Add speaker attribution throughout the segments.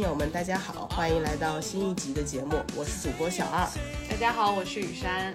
Speaker 1: 下的听友们，大家好，欢迎来到新一集的节目，我是主播小二。
Speaker 2: 大家好，我是雨山。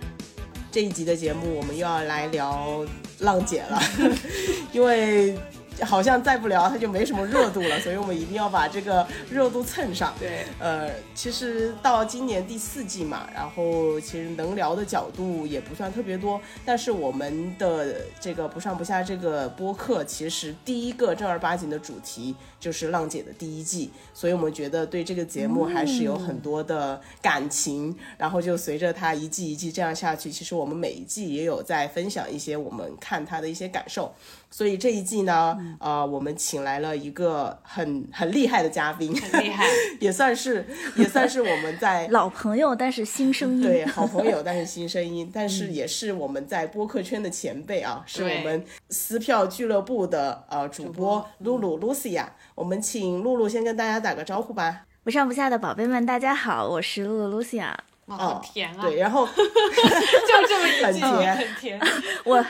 Speaker 1: 这一集的节目，我们又要来聊浪姐了，因为。好像再不聊它就没什么热度了，所以我们一定要把这个热度蹭上。
Speaker 2: 对，
Speaker 1: 呃，其实到今年第四季嘛，然后其实能聊的角度也不算特别多，但是我们的这个不上不下这个播客，其实第一个正儿八经的主题就是浪姐的第一季，所以我们觉得对这个节目还是有很多的感情，然后就随着它一季一季这样下去，其实我们每一季也有在分享一些我们看它的一些感受。所以这一季呢，呃，我们请来了一个很很厉害的嘉宾，
Speaker 2: 很厉害，
Speaker 1: 也算是也算是我们在
Speaker 3: 老朋友，但是新声音，
Speaker 1: 对，好朋友，但是新声音，但是也是我们在播客圈的前辈啊，是我们撕票俱乐部的呃主播露露 Lucia，我们请露露先跟大家打个招呼吧。
Speaker 3: 不上不下的宝贝们，大家好，我是露露 Lucia。
Speaker 2: 好甜啊！
Speaker 1: 对，然后
Speaker 2: 就这么一
Speaker 1: 句，很
Speaker 2: 甜。
Speaker 3: 我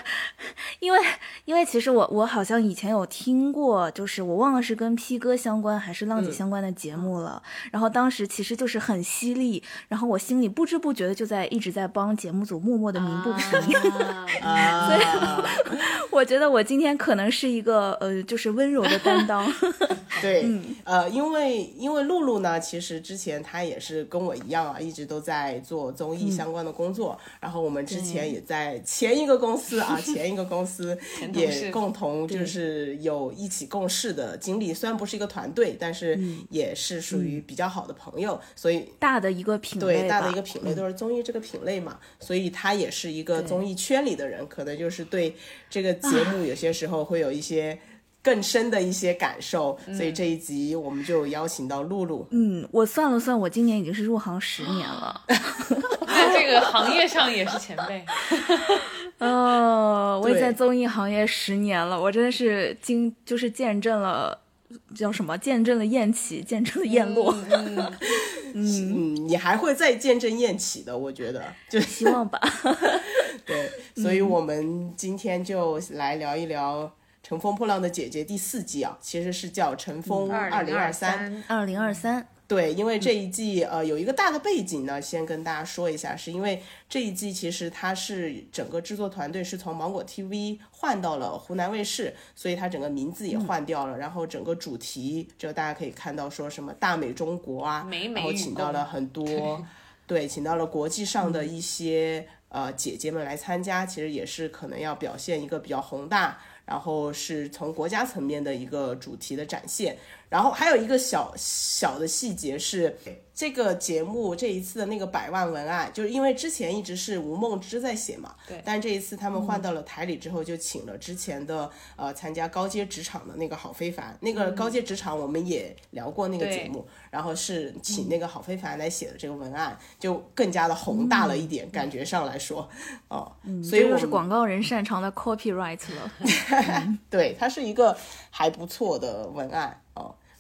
Speaker 3: 因为因为其实我我好像以前有听过，就是我忘了是跟 P 哥相关还是浪姐相关的节目了。然后当时其实就是很犀利，然后我心里不知不觉的就在一直在帮节目组默默的鸣不平。所以我觉得我今天可能是一个呃，就是温柔的担当。
Speaker 1: 对，呃，因为因为露露呢，其实之前她也是跟我一样啊，一直都在。在做综艺相关的工作，然后我们之前也在前一个公司啊，前一个公司 也共同就是有一起共事的经历。虽然不是一个团队，但是也是属于比较好的朋友。所以
Speaker 3: 大的一个品
Speaker 1: 类，对大的一个品类都是综艺这个品类嘛，所以他也是一个综艺圈里的人，可能就是对这个节目有些时候会有一些。更深的一些感受，所以这一集我们就邀请到露露。
Speaker 3: 嗯，我算了算，我今年已经是入行十年了，
Speaker 2: 在这个行业上也是前辈。
Speaker 3: 哦，我也在综艺行业十年了，我真的是经就是见证了叫什么？见证了宴起，见证了宴落。
Speaker 1: 嗯，你还会再见证宴起的，我觉得，就
Speaker 3: 希望吧。
Speaker 1: 对，所以我们今天就来聊一聊。《乘风破浪的姐姐》第四季啊，其实是叫《乘风二零二三》。
Speaker 3: 二零二三，
Speaker 1: 对，因为这一季呃有一个大的背景呢，先跟大家说一下，是因为这一季其实它是整个制作团队是从芒果 TV 换到了湖南卫视，所以它整个名字也换掉了，然后整个主题就大家可以看到说什么大美中国啊，然后请到了很多，对，请到了国际上的一些呃姐姐们来参加，其实也是可能要表现一个比较宏大。然后是从国家层面的一个主题的展现，然后还有一个小小的细节是。这个节目这一次的那个百万文案，就是因为之前一直是吴梦之在写嘛，
Speaker 2: 对。
Speaker 1: 但这一次他们换到了台里之后，就请了之前的呃参加高阶职场的那个郝非凡，那个高阶职场我们也聊过那个节目，然后是请那个郝非凡来写的这个文案，就更加的宏大了一点，感觉上来说，哦，所以
Speaker 3: 这就是广告人擅长的 copyright 了。
Speaker 1: 对，它是一个还不错的文案哦。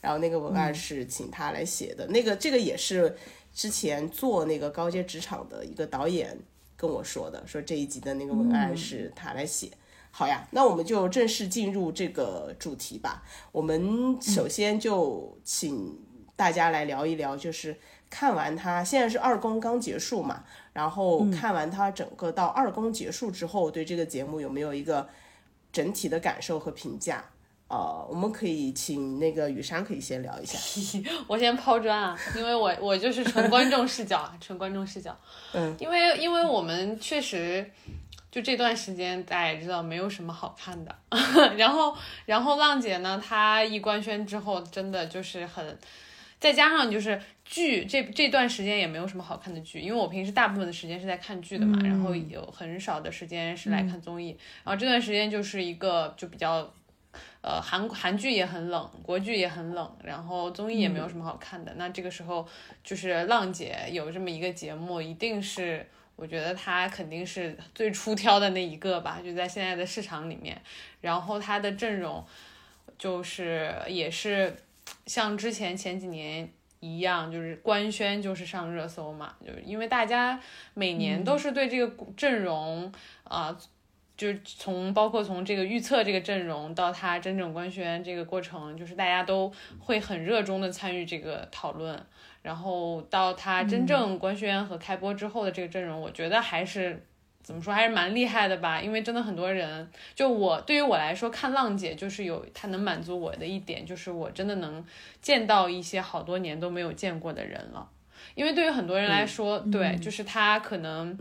Speaker 1: 然后那个文案是请他来写的，那个这个也是之前做那个高阶职场的一个导演跟我说的，说这一集的那个文案是他来写。好呀，那我们就正式进入这个主题吧。我们首先就请大家来聊一聊，就是看完他现在是二公刚结束嘛，然后看完他整个到二公结束之后，对这个节目有没有一个整体的感受和评价？呃，我们可以请那个雨山可以先聊一下。
Speaker 2: 我先抛砖啊，因为我我就是纯观众视角啊，纯观众视角。
Speaker 1: 嗯，
Speaker 2: 因为因为我们确实就这段时间大家也知道没有什么好看的，然后然后浪姐呢，她一官宣之后，真的就是很，再加上就是剧这这段时间也没有什么好看的剧，因为我平时大部分的时间是在看剧的嘛，然后有很少的时间是来看综艺，然后这段时间就是一个就比较。呃，韩韩剧也很冷，国剧也很冷，然后综艺也没有什么好看的。那这个时候，就是浪姐有这么一个节目，一定是我觉得她肯定是最出挑的那一个吧，就在现在的市场里面。然后她的阵容就是也是像之前前几年一样，就是官宣就是上热搜嘛，就是因为大家每年都是对这个阵容啊。就是从包括从这个预测这个阵容到他真正官宣这个过程，就是大家都会很热衷的参与这个讨论。然后到他真正官宣和开播之后的这个阵容，我觉得还是怎么说，还是蛮厉害的吧。因为真的很多人，就我对于我来说，看浪姐就是有它能满足我的一点，就是我真的能见到一些好多年都没有见过的人了。因为对于很多人来说，对，就是他可能。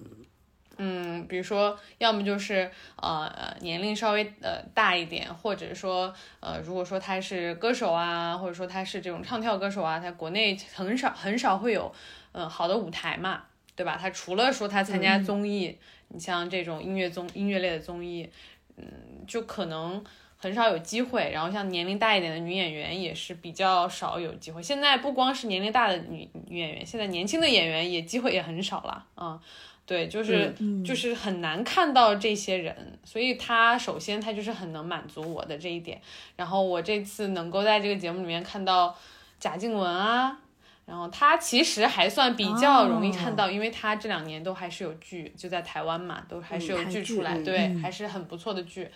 Speaker 2: 嗯，比如说，要么就是呃呃年龄稍微呃大一点，或者说呃如果说他是歌手啊，或者说他是这种唱跳歌手啊，他国内很少很少会有嗯好的舞台嘛，对吧？他除了说他参加综艺，你像这种音乐综音乐类的综艺，嗯，就可能很少有机会。然后像年龄大一点的女演员也是比较少有机会。现在不光是年龄大的女女演员，现在年轻的演员也机会也很少了啊。对，就是就是很难看到这些人，所以他首先他就是很能满足我的这一点。然后我这次能够在这个节目里面看到贾静雯啊，然后他其实还算比较容易看到，因为他这两年都还是有剧，就在台湾嘛，都还是有剧出来，对，还是很不错的剧。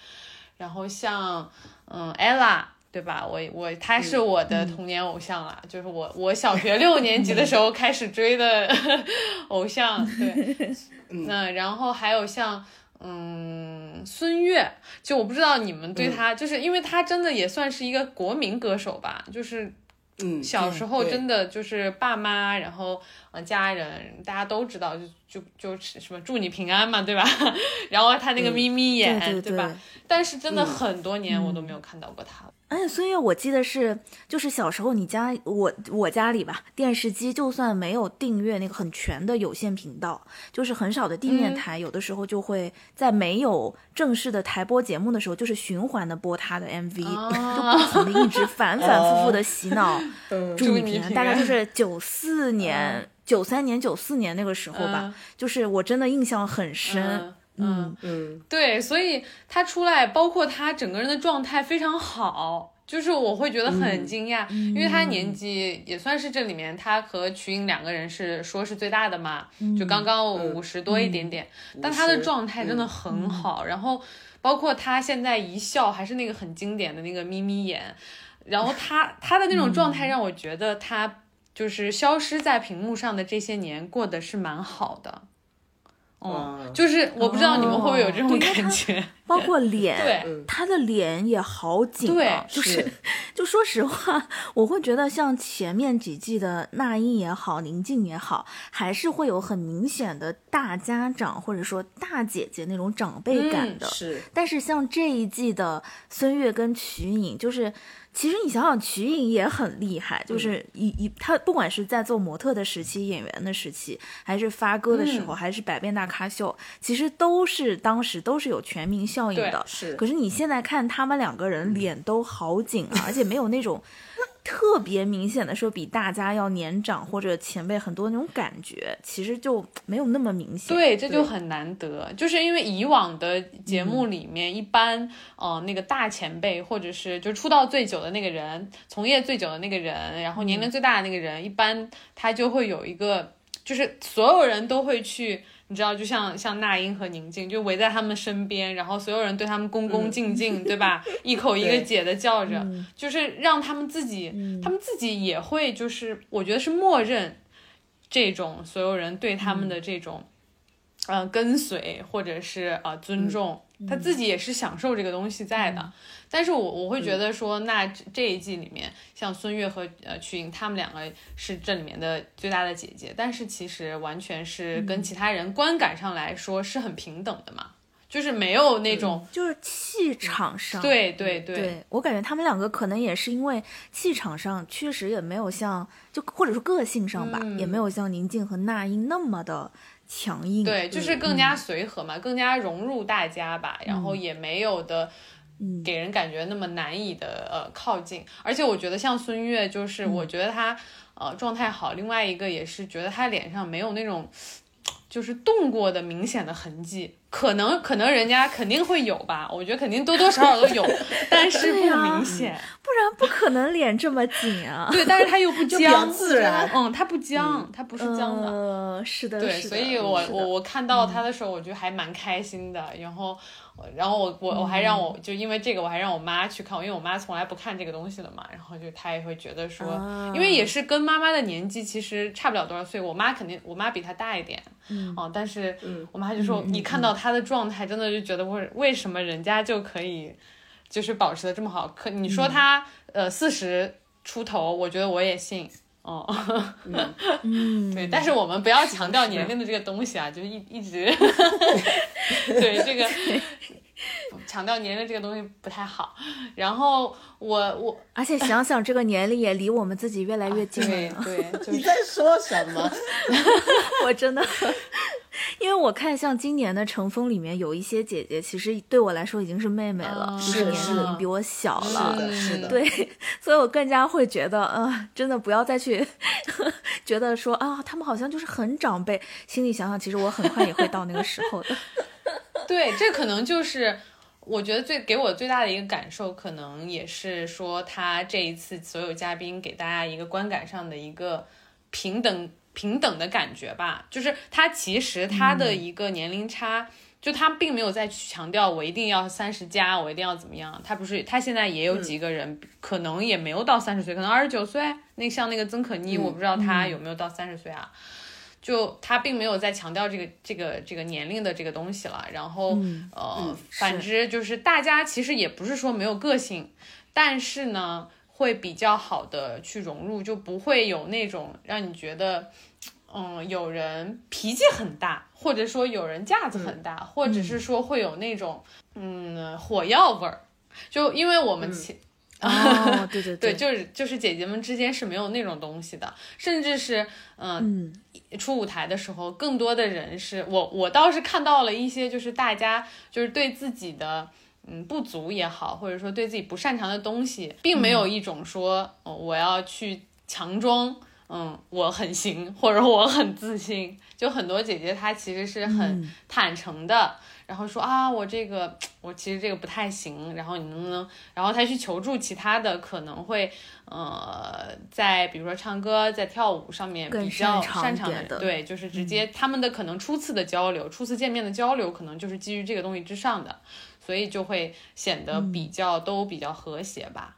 Speaker 2: 然后像嗯，ella。对吧？我我他是我的童年偶像了，就是我我小学六年级的时候开始追的 偶像。对，那然后还有像嗯孙悦，就我不知道你们对他，就是因为他真的也算是一个国民歌手吧，就是
Speaker 1: 嗯
Speaker 2: 小时候真的就是爸妈，然后呃家人大家都知道，就就就是什么祝你平安嘛，对吧？然后他那个眯眯眼，
Speaker 3: 对
Speaker 2: 吧？但是真的很多年我都没有看到过他了。
Speaker 3: 而且孙悦，我记得是，就是小时候你家我我家里吧，电视机就算没有订阅那个很全的有线频道，就是很少的地面台，有的时候就会在没有正式的台播节目的时候，就是循环的播他的 MV，就不停的一直反反复复的洗脑 祝你平安，大概就是九四年、九三年、九四年那个时候吧，就是我真的印象很深。
Speaker 2: 嗯
Speaker 1: 嗯，
Speaker 2: 对，所以他出来，包括他整个人的状态非常好，就是我会觉得很惊讶，因为他年纪也算是这里面他和瞿颖两个人是说是最大的嘛，就刚刚五十多一点点，但他的状态真的很好，然后包括他现在一笑还是那个很经典的那个眯眯眼，然后他他的那种状态让我觉得他就是消失在屏幕上的这些年过得是蛮好的。哦，就是我不知道你们会不会有这种感觉，
Speaker 3: 包括脸，
Speaker 2: 对，
Speaker 3: 他的脸也好紧啊，就是，就说实话，我会觉得像前面几季的那英也好，宁静也好，还是会有很明显的大家长或者说大姐姐那种长辈感的，
Speaker 1: 是，
Speaker 3: 但是像这一季的孙悦跟瞿颖，就是。其实你想想，瞿颖也很厉害，就是一一他不管是在做模特的时期、演员的时期，还是发歌的时候，还是百变大咖秀，其实都是当时都是有全民效应的。
Speaker 1: 是。
Speaker 3: 可是你现在看他们两个人脸都好紧啊，而且没有那种。特别明显的说，比大家要年长或者前辈很多那种感觉，其实就没有那么明显。
Speaker 2: 对，这就很难得，就是因为以往的节目里面，一般呃那个大前辈或者是就出道最久的那个人，从业最久的那个人，然后年龄最大的那个人，一般他就会有一个，就是所有人都会去。你知道，就像像那英和宁静，就围在他们身边，然后所有人对他们恭恭敬敬，对吧？一口一个姐的叫着，就是让他们自己，他们自己也会，就是我觉得是默认这种所有人对他们的这种，呃，跟随或者是呃尊重。他自己也是享受这个东西在的，但是我我会觉得说，那这一季里面，像孙悦和呃瞿颖他们两个是这里面的最大的姐姐，但是其实完全是跟其他人观感上来说是很平等的嘛，就是没有那种
Speaker 3: 就是气场上，
Speaker 2: 对对
Speaker 3: 对，我感觉他们两个可能也是因为气场上确实也没有像就或者说个性上吧，也没有像宁静和那英那么的。强硬。
Speaker 2: 对，就是更加随和嘛，更加融入大家吧，然后也没有的，给人感觉那么难以的呃靠近。而且我觉得像孙悦，就是我觉得他呃状态好，另外一个也是觉得他脸上没有那种 就是动过的明显的痕迹，可能可能人家肯定会有吧，我觉得肯定多多少少都有，但是不明显，
Speaker 3: 不然不可能脸这么紧啊。
Speaker 2: 对，但是他又不僵，
Speaker 1: 自然。
Speaker 2: 嗯，他不僵，他不是僵的。
Speaker 3: 呃，是的，
Speaker 2: 对，所以我我我看到他的时候，我觉得还蛮开心的。然后，然后我我我还让我就因为这个，我还让我妈去看，因为我妈从来不看这个东西的嘛。然后就她也会觉得说，
Speaker 3: 啊
Speaker 2: 因为也是跟妈妈的年纪其实差不了多少岁，我妈肯定我妈比她大一点，
Speaker 3: 嗯
Speaker 2: 哦，但是
Speaker 1: 嗯
Speaker 2: 我妈就说，你看到她的状态，真的就觉得为为什么人家就可以就是保持的这么好？可你说她呃四十出头，我觉得我也信。哦，
Speaker 3: 嗯，
Speaker 2: 对，但是我们不要强调年龄的这个东西啊，就一一直 对这个强调年龄这个东西不太好。然后我我
Speaker 3: 而且想想这个年龄也离我们自己越来越近
Speaker 2: 对
Speaker 3: 了呢。
Speaker 2: 对，就是
Speaker 1: 你在说什么？
Speaker 3: 我真的，因为我看像今年的乘风里面有一些姐姐，其实对我来说已经是妹妹了，是年
Speaker 1: 是
Speaker 3: 龄比我小了是。
Speaker 1: 的，是的。
Speaker 3: 对，所以我更加会觉得，呃，真的不要再去 觉得说啊，他们好像就是很长辈。心里想想，其实我很快也会到那个时候的。
Speaker 2: 对，这可能就是我觉得最给我最大的一个感受，可能也是说他这一次所有嘉宾给大家一个观感上的一个平等平等的感觉吧。就是他其实他的一个年龄差。就他并没有再去强调我一定要三十加，我一定要怎么样。他不是，他现在也有几个人，可能也没有到三十岁，可能二十九岁。那像那个曾可妮，我不知道他有没有到三十岁啊。就他并没有在强调这个这个这个年龄的这个东西了，然后、呃，
Speaker 1: 嗯
Speaker 2: 反之就是大家其实也不是说没有个性，但是呢会比较好的去融入，就不会有那种让你觉得，嗯，有人脾气很大，或者说有人架子很大，或者是说会有那种嗯火药味儿，就因为我们前。
Speaker 3: 哦，对对
Speaker 2: 对，就是就是姐姐们之间是没有那种东西的，甚至是嗯，
Speaker 3: 嗯，
Speaker 2: 出舞台的时候，更多的人是我我倒是看到了一些，就是大家就是对自己的嗯不足也好，或者说对自己不擅长的东西，并没有一种说、哦我要去强装。嗯，我很行，或者我很自信，就很多姐姐她其实是很
Speaker 3: 嗯。
Speaker 2: 坦诚的，然后说啊，我这个 我其实这个不太行，然后你能不能，然后她去求助其他的，可能会呃在比如说唱歌、在跳舞上面比较
Speaker 3: 擅长的
Speaker 2: 对，就是直接他们的可能初次的交流、初次见面的交流，可能就是基于这个东西之上的，所以就会显得比较、都比较和谐吧。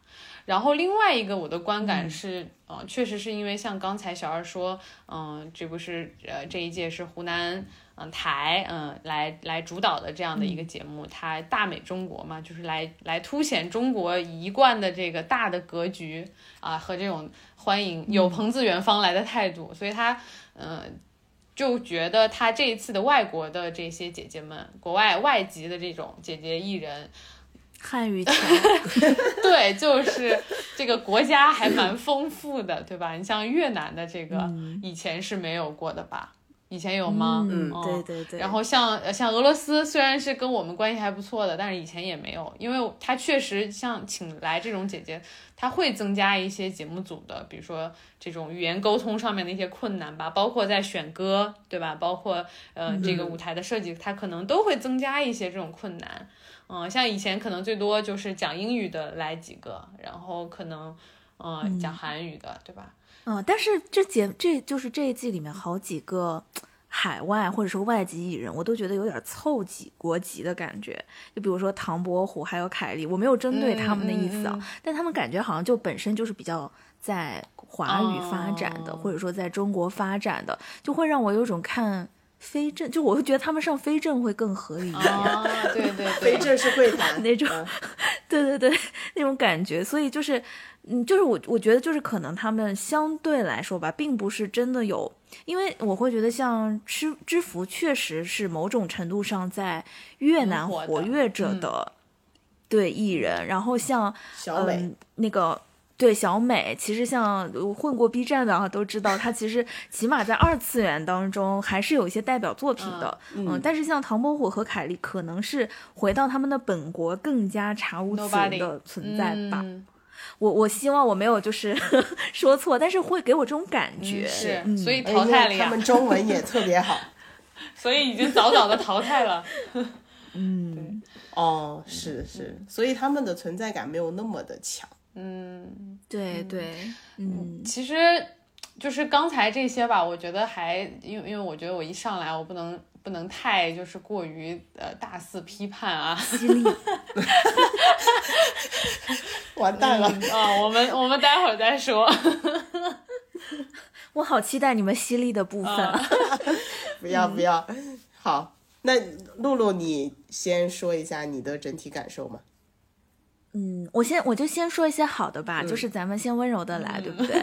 Speaker 2: 然后另外一个我的观感是，呃，确实是因为像刚才小二说，嗯、这不是呃这一届是湖南嗯、台嗯、来来主导的这样的一个节目，它大美中国嘛，就是来来凸显中国一贯的这个大的格局啊和这种欢迎有朋自远方来的态度，所以他嗯。呃就觉得他这一次的外国的这些姐姐们，国外外籍的这种姐姐艺人，
Speaker 3: 汉语强，
Speaker 2: 对，就是这个国家还蛮丰富的，对吧？你像越南的这个，以前是没有过的吧？以前有吗？
Speaker 3: 嗯，
Speaker 2: 哦
Speaker 3: 对对对。
Speaker 2: 然后像呃像俄罗斯，虽然是跟我们关系还不错的，但是以前也没有，因为它确实像请来这种姐姐，它会增加一些节目组的，比如说这种语言沟通上面的一些困难吧，包括在选歌，对吧？包括呃这个舞台的设计，它可能都会增加一些这种困难。嗯，像以前可能最多就是讲英语的来几个，然后可能呃讲韩语的，对吧？
Speaker 3: 嗯，但是这节这就是这一季里面好几个海外或者说外籍艺人，我都觉得有点凑几国籍的感觉。就比如说唐伯虎还有凯莉，我没有针对他们的意思啊，
Speaker 2: 嗯嗯
Speaker 3: 但他们感觉好像就本身就是比较在华语发展的，
Speaker 2: 哦
Speaker 3: 或者说在中国发展的，就会让我有种看非正，就我会觉得他们上非正会更合理一点。
Speaker 2: 啊，对对对，
Speaker 1: 非正是会谈。
Speaker 3: 那种
Speaker 1: 嗯。
Speaker 3: 对对对，那种感觉，所以就是，嗯，就是我我觉得就是可能他们相对来说吧，并不是真的有，因为我会觉得像知知福确实是某种程度上在越南活跃着
Speaker 2: 嗯。
Speaker 3: 的，对艺人，然后像
Speaker 1: 小美。
Speaker 3: 嗯、那个。对小美，其实像呃混过 B 站的啊，都知道她其实起码在二次元当中还是有一些代表作品的，嗯但是像唐伯虎和凯莉，可能是回到他们的本国更加查无此人的存在吧。
Speaker 2: 嗯
Speaker 3: 我我希望我没有就是 说错，但是会给我这种感觉。
Speaker 2: 是，
Speaker 3: 嗯
Speaker 2: 所以
Speaker 1: 哎
Speaker 2: 淘汰了呀
Speaker 1: 他们。中文也特别好，
Speaker 2: 所以已经早早的淘汰了。
Speaker 3: 嗯，
Speaker 1: 哦，是是，所以他们的存在感没有那么的强。
Speaker 2: 嗯，
Speaker 3: 对对，嗯
Speaker 2: 其实就是刚才这些吧，我觉得还因为因为我觉得我一上来我不能不能太就是过于呃大肆批判啊。
Speaker 3: 犀利，
Speaker 1: 完蛋了，
Speaker 2: 啊，我们 我们待会儿再说。
Speaker 3: 我好期待你们犀利的部分。啊
Speaker 1: 不要不要。好，那露露你先说一下你的整体感受嘛。
Speaker 3: 嗯，我先我就先说一些好的吧，就是咱们先温柔的来，对不对？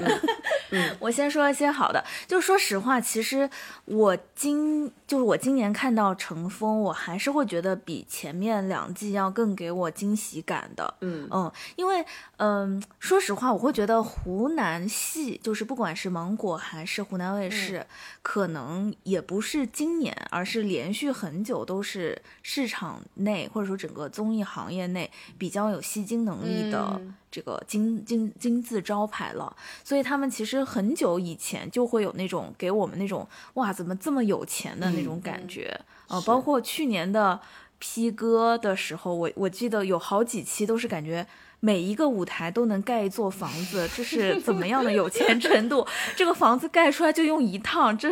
Speaker 3: 嗯，我先说一些好的，就说实话，其实我今就是我今年看到乘风，我还是会觉得比前面两季要更给我惊喜感的。
Speaker 1: 嗯。
Speaker 3: 嗯，因为嗯，说实话，我会觉得湖南系就是不管是芒果还是湖南卫视，可能也不是今年，而是连续很久都是市场内或者说整个综艺行业内比较有吸金能力的
Speaker 2: 嗯
Speaker 3: 这个金金金字招牌了。所以他们其实很久以前就会有那种给我们那种哇怎么这么有钱的那种感觉，呃，包括去年的 P 哥的时候，我我记得有好几期都是感觉。每一个舞台都能盖一座房子，这是 怎么样的有钱程度？这个房子盖出来就用一趟，这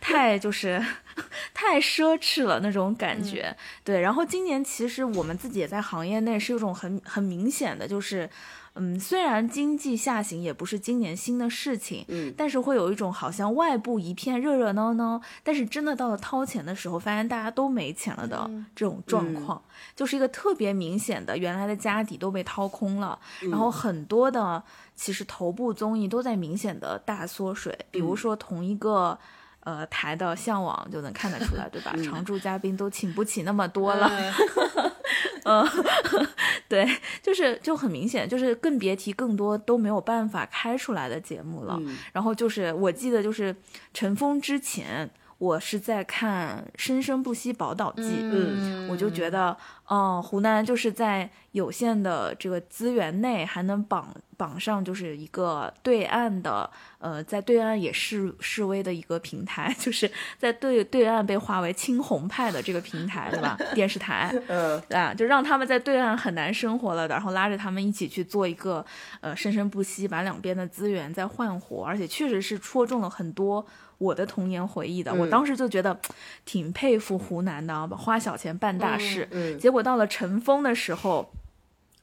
Speaker 3: 太就是 太奢侈了那种感觉。对，然后今年其实我们自己也在行业内是有种很很明显的，就是。嗯，虽然经济下行也不是今年新的事情，
Speaker 1: 嗯。
Speaker 3: 但是会有一种好像外部一片热热闹闹，但是真的到了掏钱的时候，发现大家都没钱了的这种状况，就是一个特别明显的，原来的家底都被掏空了，然后很多的其实头部综艺都在明显的大缩水，比如说同一个。呃，台的向往就能看得出来，对吧？常驻嘉宾都请不起那么多了，嗯，对，就是就很明显，就是更别提更多都没有办法开出来的节目了。
Speaker 1: 嗯
Speaker 3: 然后就是我记得就是尘封之前，我是在看《生生不息宝岛记》，
Speaker 1: 嗯。
Speaker 3: 我就觉得，嗯、湖南就是在有限的这个资源内，还能绑绑上就是一个对岸的，呃，在对岸也示示威的一个平台，就是在对对岸被划为青红派的这个平台，对吧？电视台，
Speaker 1: 嗯。
Speaker 3: 啊，就让他们在对岸很难生活了的，然后拉着他们一起去做一个呃生生不息，把两边的资源再换活，而且确实是戳中了很多我的童年回忆的。我
Speaker 1: 嗯
Speaker 3: 当时就觉得挺佩服湖南的啊，花小钱办大事。
Speaker 1: 嗯
Speaker 3: 结果到了尘封的时候。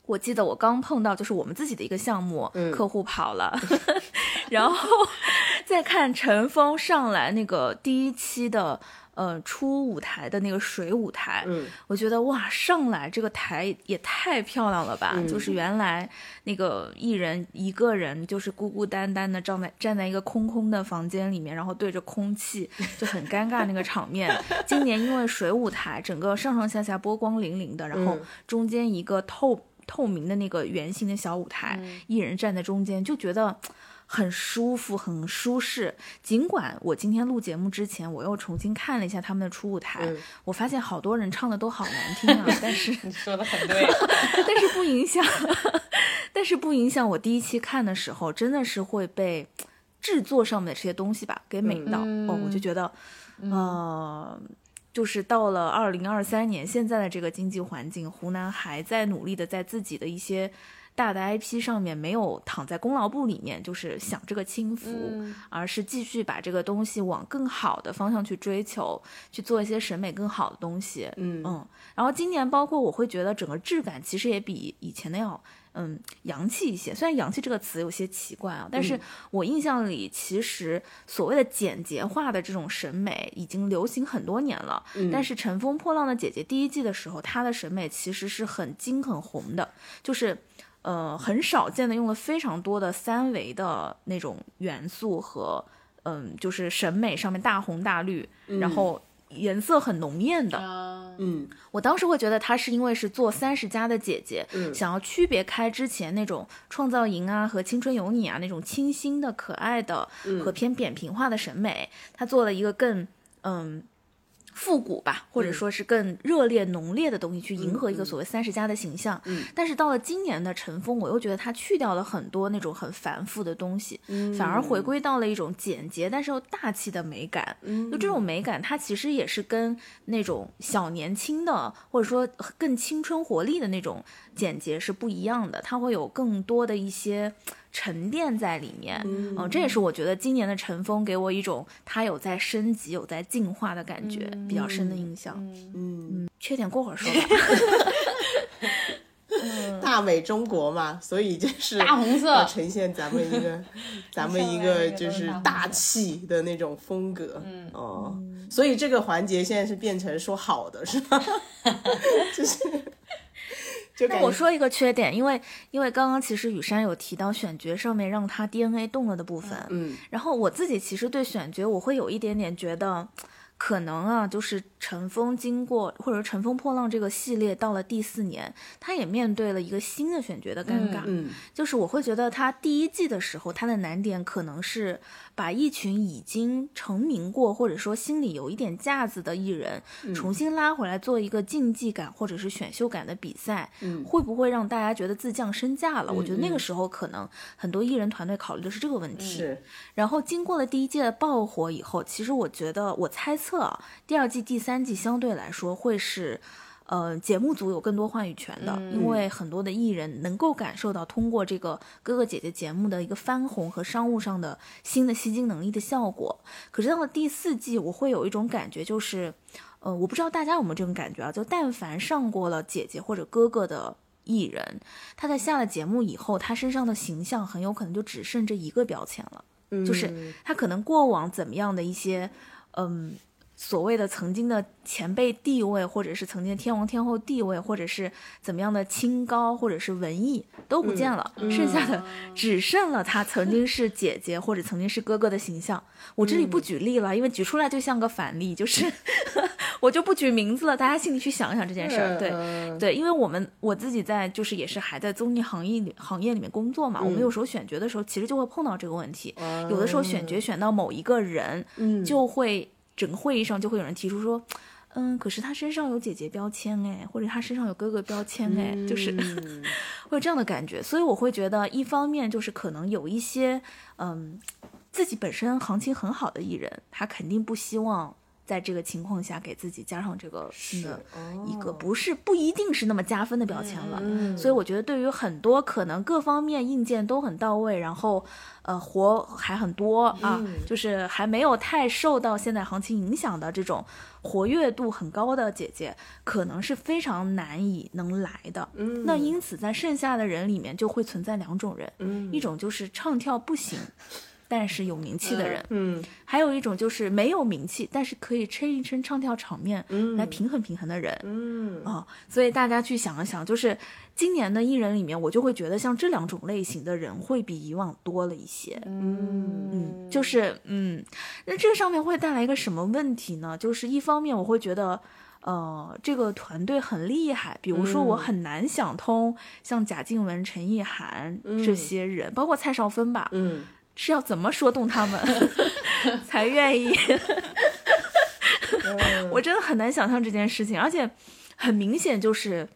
Speaker 3: 我记得我刚碰到，就是我们自己的一个项目，
Speaker 1: 嗯
Speaker 3: 客户跑了，然后 再看陈峰上来那个第一期的呃初舞台的那个水舞台，
Speaker 1: 嗯
Speaker 3: 我觉得哇，上来这个台也太漂亮了吧！
Speaker 1: 嗯
Speaker 3: 就是原来那个艺人一个人就是孤孤单单的站在站在一个空空的房间里面，然后对着空气就很尴尬那个场面。今年因为水舞台整个上上下下波光粼粼的，然后
Speaker 1: 嗯
Speaker 3: 中间一个透透明的那个圆形的小舞台，艺人站在中间，就觉得。很舒服，很舒适。尽管我今天录节目之前，我又重新看了一下他们的初舞台，
Speaker 1: 嗯
Speaker 3: 我发现好多人唱的都好难听啊，但是
Speaker 2: 你说的很对，
Speaker 3: 但是不影响，但是不影响我第一期看的时候，真的是会被制作上面的这些东西吧给美到、
Speaker 2: 嗯
Speaker 3: 哦，我就觉得，呃。就是到了二零二三年，现在的这个经济环境，湖南还在努力的在自己的一些大的 IP 上面没有躺在功劳簿里面，就是享这个清福，
Speaker 2: 嗯
Speaker 3: 而是继续把这个东西往更好的方向去追求，去做一些审美更好的东西。
Speaker 1: 嗯
Speaker 3: 嗯，然后今年包括我会觉得整个质感其实也比以前的要嗯洋气一些。虽然“洋气”这个词有些奇怪啊，但是我印象里其实所谓的简洁化的这种审美已经流行很多年了。但是《乘风破浪的姐姐》第一季的时候，她的审美其实是很金很红的，就是。呃，很少见的用了非常多的三维的那种元素和，嗯，就是审美上面大红大绿，然后颜色很浓艳的，
Speaker 2: 啊，
Speaker 1: 嗯。
Speaker 3: 我当时会觉得她是因为是做三十加的姐姐，
Speaker 1: 嗯。
Speaker 3: 想要区别开之前那种创造营啊和青春有你啊那种清新的、可爱的
Speaker 1: 嗯。
Speaker 3: 和偏扁平化的审美，她做了一个更嗯复古吧，或者说是更热烈、浓烈的东西，去迎合一个所谓三十加的形象。
Speaker 1: 嗯，
Speaker 3: 但是到了今年的尘封，我又觉得它去掉了很多那种很繁复的东西，反而回归到了一种简洁但是又大气的美感。
Speaker 1: 嗯，
Speaker 3: 就这种美感，它其实也是跟那种小年轻的，或者说更青春活力的那种简洁是不一样的，它会有更多的一些。沉淀在里面，嗯，这也是我觉得今年的尘封给我一种它有在升级、有在进化的感觉，比较深的印象。
Speaker 1: 嗯，
Speaker 3: 缺点过会儿说吧。
Speaker 1: 大美中国嘛，所以就是
Speaker 2: 大红色
Speaker 1: 要呈现咱们一个 咱们一个就是大气的那种风格。
Speaker 2: 嗯
Speaker 1: 哦，所以这个环节现在是变成说好的是吗？就是。
Speaker 3: 那我说一个缺点，因为因为刚刚其实雨山有提到选角上面让他 DNA 动了的部分，
Speaker 1: 嗯，
Speaker 3: 然后我自己其实对选角我会有一点点觉得。可能啊，就是《乘风经过》或者《乘风破浪》这个系列到了第四年，他也面对了一个新的选角的尴尬。
Speaker 1: 嗯，
Speaker 3: 就是我会觉得他第一季的时候，他的难点可能是把一群已经成名过或者说心里有一点架子的艺人，重新拉回来做一个竞技感或者是选秀感的比赛，
Speaker 1: 嗯，
Speaker 3: 会不会让大家觉得自降身价了？我觉得那个时候可能很多艺人团队考虑的是这个问题。
Speaker 1: 是。
Speaker 3: 然后经过了第一届的爆火以后，其实我觉得我猜测。第二季、第三季相对来说会是，呃，节目组有更多话语权的，因为很多的艺人能够感受到通过这个哥哥姐姐节目的一个翻红和商务上的新的吸金能力的效果。可是到了第四季，我会有一种感觉，就是，呃，我不知道大家有没有这种感觉啊？就但凡上过了姐姐或者哥哥的艺人，他在下了节目以后，他身上的形象很有可能就只剩这一个标签了，就是他可能过往怎么样的一些，嗯。所谓的曾经的前辈地位，或者是曾经天王天后地位，或者是怎么样的清高，或者是文艺都不见了，剩下的只剩了他曾经是姐姐或者曾经是哥哥的形象。我这里不举例了，因为举出来就像个反例，就是 我就不举名字了，大家心里去想想这件事儿。对对，因为我们我自己在就是也是还在综艺行业里行业里面工作嘛，我们有时候选角的时候，其实就会碰到这个问题，有的时候选角选到某一个人，就会。整个会议上就会有人提出说，嗯，可是他身上有姐姐标签哎，或者他身上有哥哥标签哎，就是 会有这样的感觉。所以我会觉得，一方面就是可能有一些嗯自己本身行情很好的艺人，他肯定不希望。在这个情况下，给自己加上这个新的一个不是不一定是那么加分的标签了，所以我觉得对于很多可能各方面硬件都很到位，然后呃活还很多啊，就是还没有太受到现在行情影响的这种活跃度很高的姐姐，可能是非常难以能来的。那因此在剩下的人里面就会存在两种人，一种就是唱跳不行。但是有名气的人，
Speaker 1: 嗯，
Speaker 3: 还有一种就是没有名气，但是可以撑一撑唱跳场面，嗯，来平衡平衡的人，
Speaker 1: 嗯。
Speaker 3: 啊，所以大家去想一想，就是今年的艺人里面，我就会觉得像这两种类型的人会比以往多了一些，
Speaker 1: 嗯。
Speaker 3: 嗯，就是嗯，那这个上面会带来一个什么问题呢？就是一方面我会觉得，呃，这个团队很厉害，比如说我很难想通像贾静雯、陈意涵这些人，包括蔡少芬吧，
Speaker 1: 嗯。
Speaker 3: 是要怎么说动他们？才愿意？我真的很难想象这件事情，而且很明显就是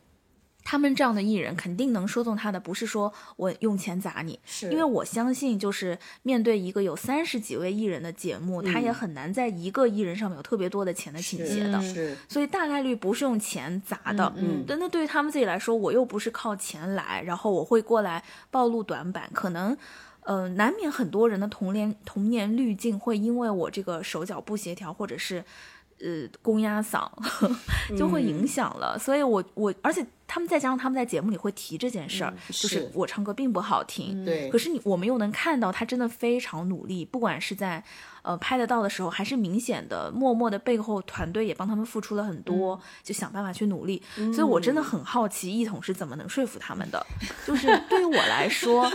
Speaker 3: 他们这样的艺人肯定能说动他的，不是说我用钱砸你，
Speaker 1: 是。
Speaker 3: 因为我相信就是面对一个有三十几位艺人的节目，他也很难在一个艺人上面有特别多的钱的倾斜的，
Speaker 1: 是，
Speaker 3: 所以大概率不是用钱砸的。
Speaker 1: 嗯，
Speaker 3: 但那对于他们自己来说，我又不是靠钱来，然后我会过来暴露短板，可能。呃，难免很多人的童年童年滤镜会因为我这个手脚不协调，或者是，呃，公鸭嗓，就会影响了。所以我我，而且他们再加上他们在节目里会提这件事儿，就是我唱歌并不好听。
Speaker 1: 对。
Speaker 3: 可是你我们又能看到他真的非常努力，不管是在。呃，拍得到的时候，还是明显的，默默的背后团队也帮他们付出了很多，就想办法去努力。所以我真的很好奇，一统是怎么能说服他们的。就是对于我来说，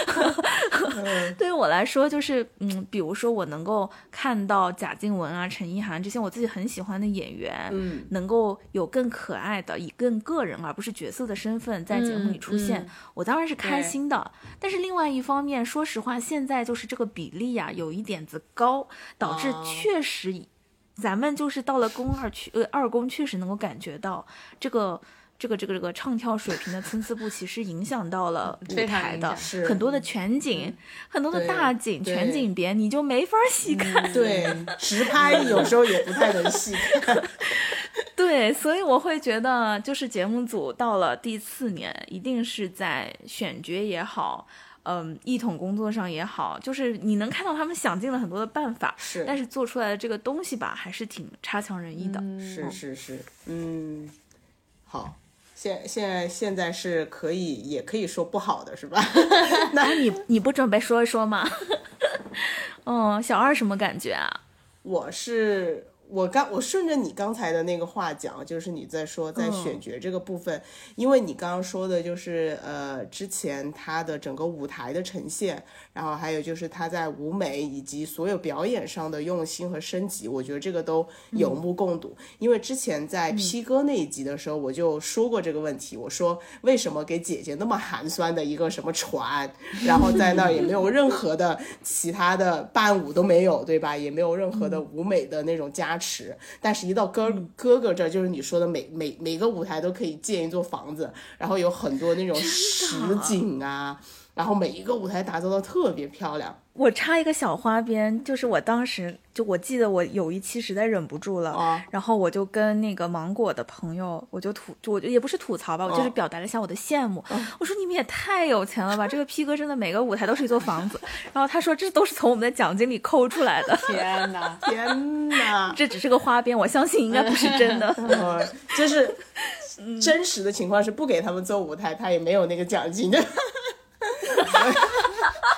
Speaker 3: 对于我来说，就是嗯，比如说我能够看到贾静雯啊、陈意涵这些我自己很喜欢的演员，
Speaker 1: 嗯，
Speaker 3: 能够有更可爱的，以更个人而不是角色的身份在节目里出现，我当然是开心的。但是另外一方面，说实话，现在就是这个比例啊，有一点。子高导致确实咱们就是到了宫二区呃二宫，确实能够感觉到这个。这个这个这个唱跳水平的参差不齐是影响到了舞台的
Speaker 1: 是
Speaker 3: 很多的全景，很多的大景、全景别，你就没法细看。
Speaker 1: 对，直拍有时候也不太能细看。
Speaker 3: 对，所以我会觉得，就是节目组到了第四年，一定是在选角也好，嗯，一统工作上也好，就是你能看到他们想尽了很多的办法，
Speaker 1: 是
Speaker 3: 但是做出来的这个东西吧，还是挺差强人意的。
Speaker 1: 是是是，嗯，好，现现在现在是可以，也可以说不好的是吧？
Speaker 3: 那你你不准备说一说吗？嗯，小二什么感觉啊？
Speaker 1: 我是我刚我顺着你刚才的那个话讲，就是你在说在选角这个部分，因为你刚刚说的就是呃之前他的整个舞台的呈现，然后还有就是他在舞美以及所有表演上的用心和升级，我觉得这个都有目共睹。因为之前在 P 哥那一集的时候，我就说过这个问题，我说为什么给姐姐那么寒酸的一个什么船，然后在那儿也没有 任何的其他的伴舞都没有，对吧？也没有任何的舞美的那种加持，但是一到哥哥哥这儿，就是你说的每每每个舞台都可以建一座房子，然后有很多那种实景啊，然后每一个舞台打造的特别漂亮。
Speaker 3: 我插一个小花边，就是我当时就我记得我有一期实在忍不住了，
Speaker 1: 啊
Speaker 3: 然后我就跟那个芒果的朋友，我就吐，就我就也不是吐槽吧，我就是
Speaker 1: 哦
Speaker 3: 表达了一下我的羡慕。我说你们也太有钱了吧，这个 P 哥真的每个舞台都是一座房子。然后他说这都是从我们的奖金里抠出来的，
Speaker 2: 天哪！
Speaker 1: 天哪！
Speaker 3: 这只是个花边，我相信应该不是真的。
Speaker 1: 呃，就是真实的情况是不给他们做舞台，他也没有那个奖金的，哈哈哈哈哈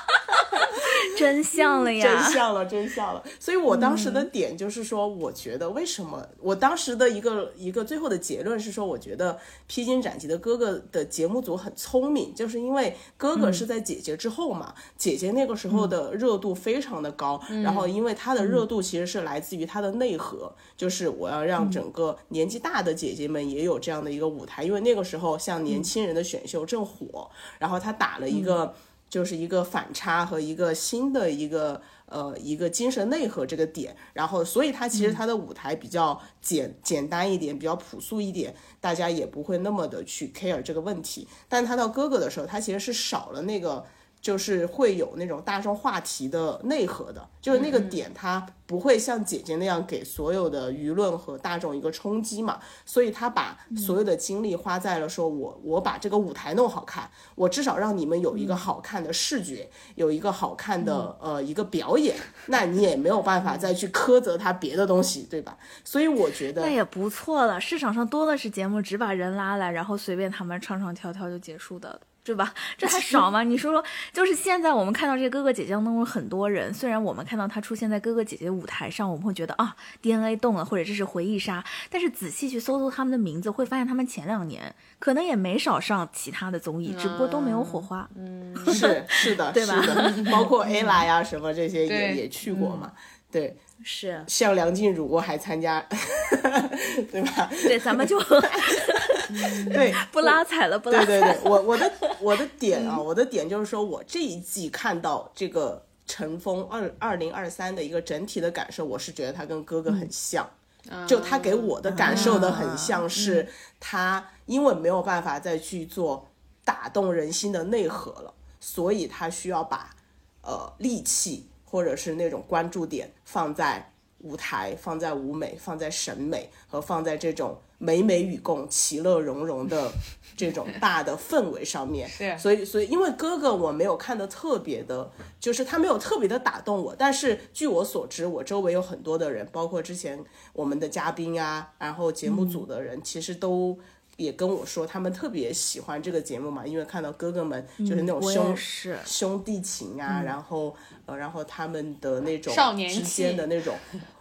Speaker 3: 真相了呀！
Speaker 1: 真相了，真相了。所以我当时的点就是说，我觉得为什么我当时的一个一个最后的结论是说，我觉得《披荆斩棘的哥哥》的节目组很聪明，就是因为哥哥是在姐姐之后嘛，姐姐那个时候的热度非常的高，然后因为她的热度其实是来自于她的内核，就是我要让整个年纪大的姐姐们也有这样的一个舞台，因为那个时候像年轻人的选秀正火，然后他打了一个。就是一个反差和一个新的一个呃一个精神内核这个点，然后所以它其实它的舞台比较简简单一点，比较朴素一点，大家也不会那么的去 care 这个问题。但他到哥哥的时候，他其实是少了那个。就是会有那种大众话题的内核的，就是那个点，它不会像姐姐那样给所有的舆论和大众一个冲击嘛，所以他把所有的精力花在了说我我把这个舞台弄好看，我至少让你们有一个好看的视觉，有一个好看的呃一个表演，那你也没有办法再去苛责他别的东西，对吧？所以我觉得
Speaker 3: 那也不错了，市场上多的是节目，只把人拉来，然后随便他们唱唱跳跳就结束的，对吧？这还少 吗？你说说，就是现在我们看到这些哥哥姐姐当中很多人，虽然我们看到他出现在哥哥姐姐舞台上，我们会觉得啊 DNA 动了，或者这是回忆杀，但是仔细去搜搜他们的名字，会发现他们前两年可能也没少上其他的综艺，只不过都没有火花。
Speaker 1: 嗯是是的，
Speaker 3: 对吧
Speaker 1: 是的，包括 A 来呀什么这些也也去过嘛，对，
Speaker 3: 是
Speaker 1: 像梁静茹还参加，对吧？
Speaker 3: 对，咱们就
Speaker 1: 对，
Speaker 3: 不拉踩了，不拉踩了。
Speaker 1: 对对对，我我的我的 点啊，我的点就是说我这一季看到这个陈峰二二零二三的一个整体的感受，我是觉得他跟哥哥很像。就他给我的感受的很像是他，因为没有办法再去做打动人心的内核了，所以他需要把呃力气或者是那种关注点放在舞台、放在舞美、放在审美和放在这种美美与共、其乐融融的这种大的氛围上面。
Speaker 2: 是
Speaker 1: 所以所以因为哥哥我没有看的特别的，就是他没有特别的打动我，但是据我所知，我周围有很多的人，包括之前我们的嘉宾啊，然后节目组的人，其实都。也跟我说，他们特别喜欢这个节目嘛，因为看到哥哥们就是那种兄、
Speaker 3: 是
Speaker 1: 兄弟情啊，然后呃，然后他们的那种
Speaker 2: 少年
Speaker 1: 之间的那种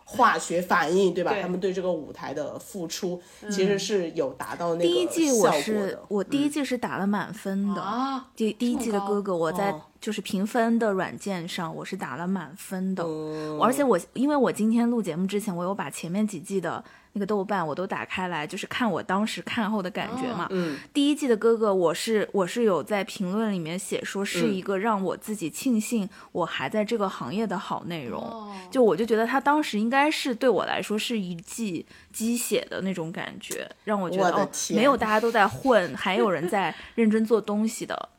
Speaker 1: 化学反应，对吧？
Speaker 2: 对。
Speaker 1: 他们对这个舞台的付出，其实是有达到那个
Speaker 3: 第一季我
Speaker 1: 效果
Speaker 3: 是
Speaker 1: 的。
Speaker 3: 我第一季是打了满分的，
Speaker 2: 啊
Speaker 3: 第第一季的哥哥我在
Speaker 1: 哦。
Speaker 3: 就是评分的软件上我是打了满分的，
Speaker 1: 嗯
Speaker 3: 而且我因为我今天录节目之前，我有把前面几季的那个豆瓣，我都打开来，就是看我当时看后的感觉嘛。
Speaker 1: 嗯，
Speaker 3: 第一季的哥哥，我是我是有在评论里面写说是
Speaker 1: 嗯
Speaker 3: 一个让我自己庆幸我还在这个行业的好内容。
Speaker 2: 哦
Speaker 3: 就我就觉得他当时应该是对我来说是一季鸡血的那种感觉，让我觉得没有大家都在混，还有人在 认真做东西的。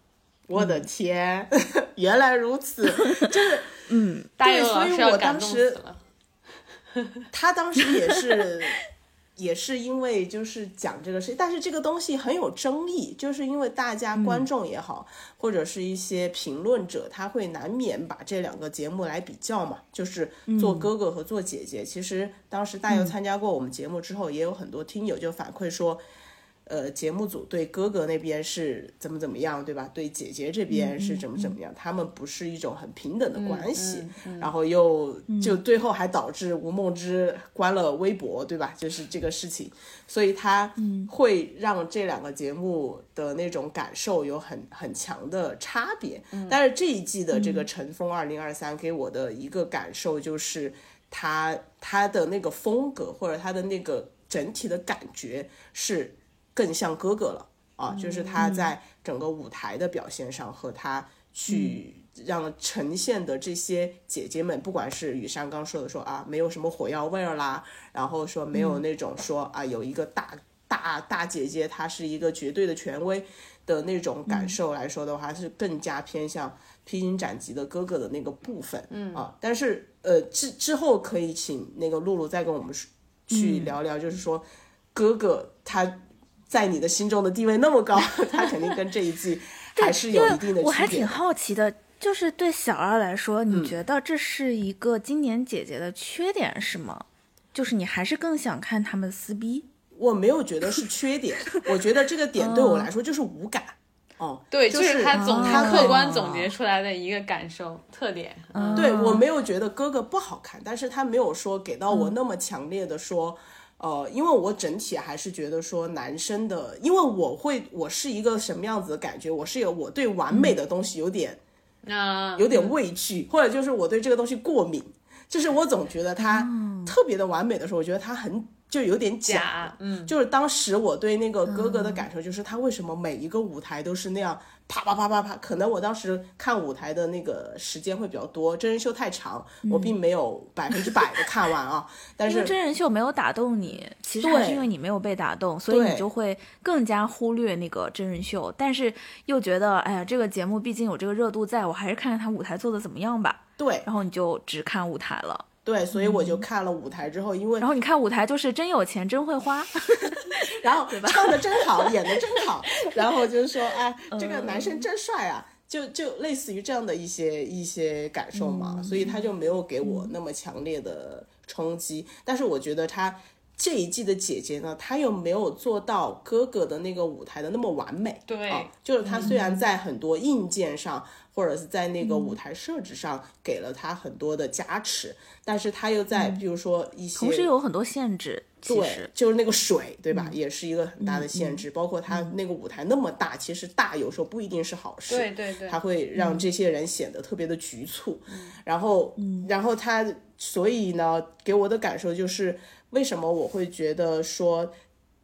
Speaker 1: 我的天，原来如此，就是
Speaker 3: 嗯，
Speaker 1: 对所以我当时。他当时也是，也是因为就是讲这个事，但是这个东西很有争议，就是因为大家观众也好，或者是一些评论者，他会难免把这两个节目来比较嘛，就是做哥哥和做姐姐。其实当时大佑参加过我们节目之后，也有很多听友就反馈说。呃，节目组对哥哥那边是怎么怎么样，对吧？对姐姐这边是怎么怎么样？他们不是一种很平等的关系，然后又就最后还导致吴梦之关了微博，对吧？就是这个事情，所以他会让这两个节目的那种感受有很很强的差别。但是这一季的这个《乘风二零二三》给我的一个感受就是他他的那个风格或者他的那个整体的感觉是。更像哥哥了啊，就是他在整个舞台的表现上和他去让呈现的这些姐姐们，不管是雨山刚说的说啊，没有什么火药味儿啦，然后说没有那种说啊有一个大大大姐姐她是一个绝对的权威的那种感受来说的话，是更加偏向披荆斩棘的哥哥的那个部分，嗯。啊，但是呃之之后可以请那个露露再跟我们去聊聊，就是说哥哥他。在你的心中的地位那么高，他肯定跟这一季还是有一定的区别。
Speaker 3: 我还挺好奇的，就是对小二来说，你觉得这是一个今年姐姐的缺点是吗？就是你还是更想看他们撕逼？
Speaker 1: 我没有觉得是缺点，我觉得这个点对我来说就是无感。哦，
Speaker 2: 对，
Speaker 1: 就
Speaker 2: 就是他总
Speaker 1: 他
Speaker 2: 客观总结出来的一个感受特点。嗯
Speaker 1: 对我没有觉得哥哥不好看，但是他没有说给到我那么强烈的说。呃，因为我整体还是觉得说男生的，因为我会，我是一个什么样子的感觉？我是有我对完美的东西有点，
Speaker 2: 啊，
Speaker 1: 有点畏惧，或者就是我对这个东西过敏，就是我总觉得它特别的完美的时候，我觉得它很就有点假。
Speaker 2: 嗯，
Speaker 1: 就是当时我对那个哥哥的感受，就是他为什么每一个舞台都是那样啪啪啪啪啪？可能我当时看舞台的那个时间会比较多，真人秀太长，我并没有百分之百的看完啊。但是
Speaker 3: 真人秀没有打动你，其实还是因为你没有被打动，所以你就会更加忽略那个真人秀。但是又觉得，哎呀，这个节目毕竟有这个热度在，我还是看看他舞台做的怎么样吧。
Speaker 1: 对，
Speaker 3: 然后你就只看舞台了。
Speaker 1: 对，所以我就看了舞台之后，因为
Speaker 3: 然后你看舞台就是真有钱，真会花
Speaker 1: 然后唱的真好，演的真好，然后就是说，哎，这个男生真帅啊，就就类似于这样的一些一些感受嘛，所以他就没有给我那么强烈的冲击，但是我觉得他。这一季的姐姐呢，她又没有做到哥哥的那个舞台的那么完美。
Speaker 2: 对，
Speaker 1: 啊，就是她虽然在很多硬件上，或者是在那个舞台设置上给了他很多的加持，但是他又在比如说一些，
Speaker 3: 同时有很多限制。其
Speaker 1: 对，就是那个水，对吧？也是一个很大的限制。包括他那个舞台那么大，其实大有时候不一定是好事。
Speaker 2: 对对对，
Speaker 1: 它会让这些人显得特别的局促。然后，然后他，所以呢，给我的感受就是。为什么我会觉得说，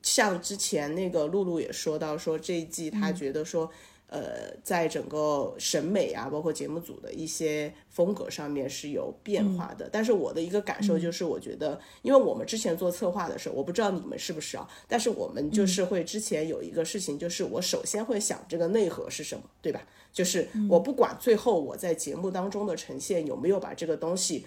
Speaker 1: 像之前那个露露也说到说这一季他觉得说，呃，在整个审美啊，包括节目组的一些风格上面是有变化的。但是我的一个感受就是，我觉得，因为我们之前做策划的时候，我不知道你们是不是啊，但是我们就是会之前有一个事情，就是我首先会想这个内核是什么，对吧？就是我不管最后我在节目当中的呈现有没有把这个东西。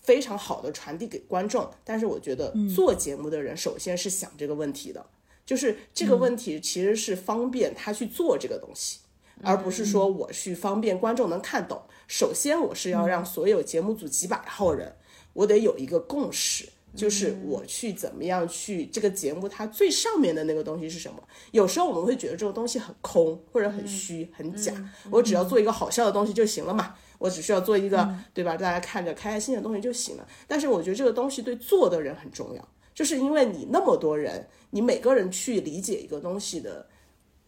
Speaker 1: 非常好的传递给观众，但是我觉得做节目的人首先是想这个问题的，就是这个问题其实是方便他去做这个东西，而不是说我去方便观众能看懂。首先我是要让所有节目组几百号人，我得有一个共识，就是我去怎么样去这个节目它最上面的那个东西是什么。有时候我们会觉得这个东西很空或者很虚很假，我只要做一个好笑的东西就行了嘛。我只需要做一个，对吧？大家看着开开心的东西就行了。但是我觉得这个东西对做的人很重要，就是因为你那么多人，你每个人去理解一个东西的，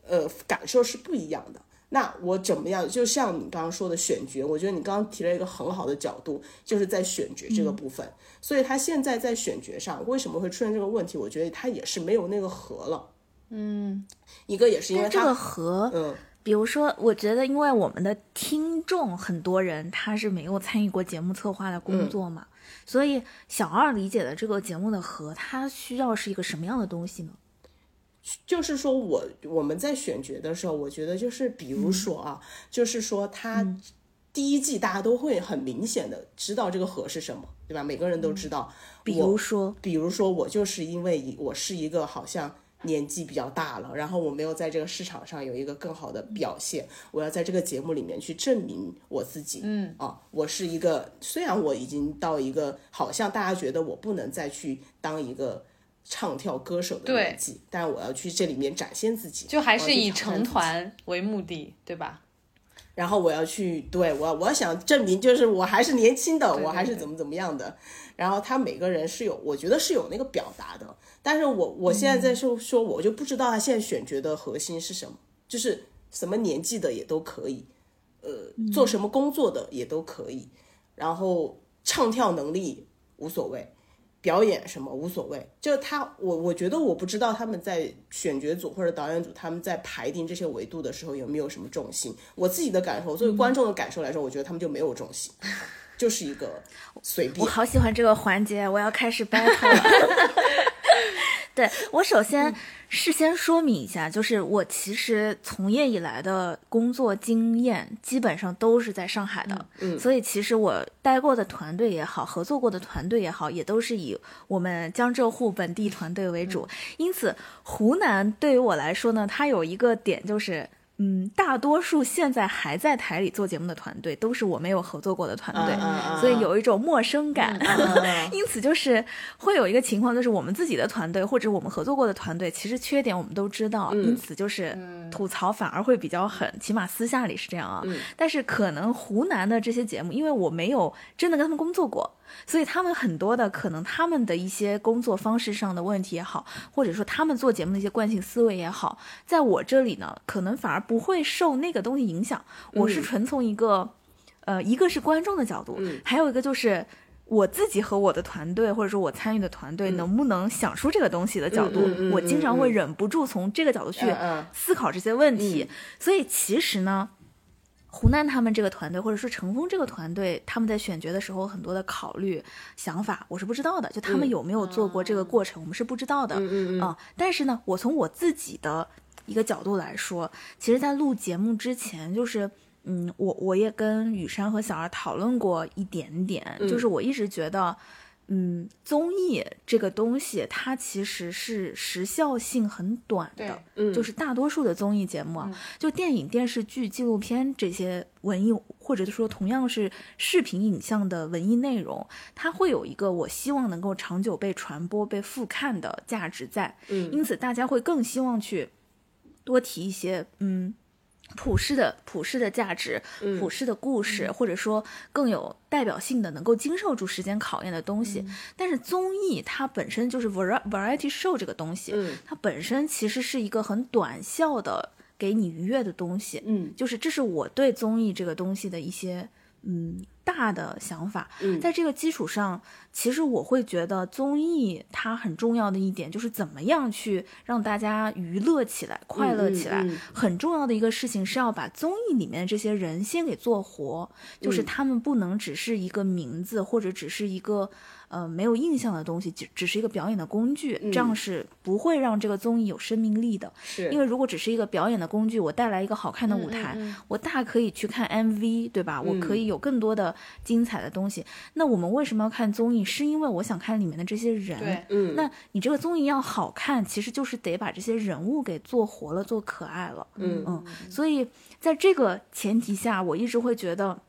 Speaker 1: 呃，感受是不一样的。那我怎么样？就像你刚刚说的选角，我觉得你刚刚提了一个很好的角度，就是在选角这个部分。所以他现在在选角上为什么会出现这个问题？我觉得他也是没有那个核了。嗯，一个也是因为
Speaker 3: 这个核，
Speaker 1: 嗯，
Speaker 3: 比如说，我觉得因为我们的听众很多人他是没有参与过节目策划的工作嘛，所以小二理解的这个节目的核，它需要是一个什么样的东西呢？
Speaker 1: 就是说我我们在选角的时候，我觉得就是比如说啊，就是说他第一季大家都会很明显的知道这个核是什么，对吧？每个人都知道。
Speaker 3: 比如说，
Speaker 1: 比如说我就是因为我是一个好像年纪比较大了，然后我没有在这个市场上有一个更好的表现，我要在这个节目里面去证明我自己。
Speaker 2: 嗯
Speaker 1: 啊，我是一个虽然我已经到一个好像大家觉得我不能再去当一个。唱跳歌手的年纪，但我要去这里面展现自己，
Speaker 2: 就还是以成团为目的，对吧？
Speaker 1: 然后我要去，对我我想证明，就是我还是年轻的，我还是怎么怎么样的。然后他每个人是有，我觉得是有那个表达的。但是我我现在在说说，我就不知道他现在选角的核心是什么，就是什么年纪的也都可以，呃，做什么工作的也都可以，然后唱跳能力无所谓。表演什么无所谓，就他我我觉得我不知道他们在选角组或者导演组他们在排定这些维度的时候有没有什么重心。我自己的感受，作为观众的感受来说，我觉得他们就没有重心，就是一个 随便。
Speaker 3: 我好喜欢这个环节，我要开始 battle 了。对我首先事先说明一下，就是我其实从业以来的工作经验基本上都是在上海的，
Speaker 1: 嗯，
Speaker 3: 所以其实我待过的团队也好，合作过的团队也好，也都是以我们江浙沪本地团队为主。因此，湖南对于我来说呢，它有一个点就是。嗯，大多数现在还在台里做节目的团队都是我没有合作过的团队，所以有一种陌生感。因此，就是会有一个情况，就是我们自己的团队或者我们合作过的团队，其实缺点我们都知道，因此就是吐槽反而会比较狠，起码私下里是这样啊。但是可能湖南的这些节目，因为我没有真的跟他们工作过。所以他们很多的可能，他们的一些工作方式上的问题也好，或者说他们做节目的一些惯性思维也好，在我这里呢，可能反而不会受那个东西影响。我是纯从一个，呃，一个是观众的角度，还有一个就是我自己和我的团队，或者说我参与的团队能不能想出这个东西的角度，我经常会忍不住从这个角度去思考这些问题。所以其实呢。湖南他们这个团队，或者说成峰这个团队，他们在选角的时候很多的考虑想法，我是不知道的。就他们有没有做过这个过程，我们是不知道的。
Speaker 1: 嗯嗯
Speaker 3: 啊，但是呢，我从我自己的一个角度来说，其实，在录节目之前，就是嗯，我我也跟雨山和小二讨论过一点点，就是我一直觉得。嗯，综艺这个东西，它其实是时效性很短的。
Speaker 1: 嗯，
Speaker 3: 就是大多数的综艺节目啊，就电影、电视剧、纪录片这些文艺，或者说同样是视频影像的文艺内容，它会有一个我希望能够长久被传播、被复看的价值在。
Speaker 1: 嗯，
Speaker 3: 因此大家会更希望去多提一些，嗯。普世的普世的价值，普世的故事，或者说更有代表性的、能够经受住时间考验的东西。但是综艺它本身就是 variety show 这个东西，它本身其实是一个很短效的给你愉悦的东西。
Speaker 1: 嗯，
Speaker 3: 就是这是我对综艺这个东西的一些嗯。大的想法，在这个基础上，其实我会觉得综艺它很重要的一点就是怎么样去让大家娱乐起来、快乐起来。很重要的一个事情是要把综艺里面的这些人先给做活，就是他们不能只是一个名字或者只是一个。呃，没有印象的东西，只只是一个表演的工具，这样是不会让这个综艺有生命力的。
Speaker 1: 是，
Speaker 3: 因为如果只是一个表演的工具，我带来一个好看的舞台，我大可以去看 MV，对吧？我可以有更多的精彩的东西。那我们为什么要看综艺？是因为我想看里面的这些人。
Speaker 2: 对，
Speaker 1: 嗯。
Speaker 3: 那你这个综艺要好看，其实就是得把这些人物给做活了，做可爱了。
Speaker 1: 嗯
Speaker 3: 嗯。所以在这个前提下，我一直会觉得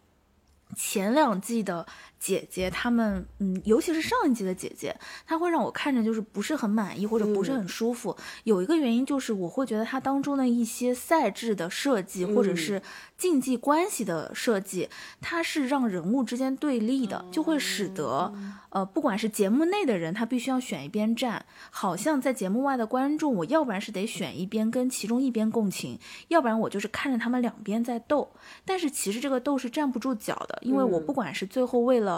Speaker 3: 前两季的。姐姐她们，嗯，尤其是上一季的姐姐，她会让我看着就是不是很满意或者不是很舒服。有一个原因就是我会觉得它当中的一些赛制的设计或者是竞技关系的设计，它是让人物之间对立的，就会使得呃，不管是节目内的人，他必须要选一边站，好像在节目外的观众，我要不然是得选一边跟其中一边共情，要不然我就是看着他们两边在斗。但是其实这个斗是站不住脚的，因为我不管是最后为了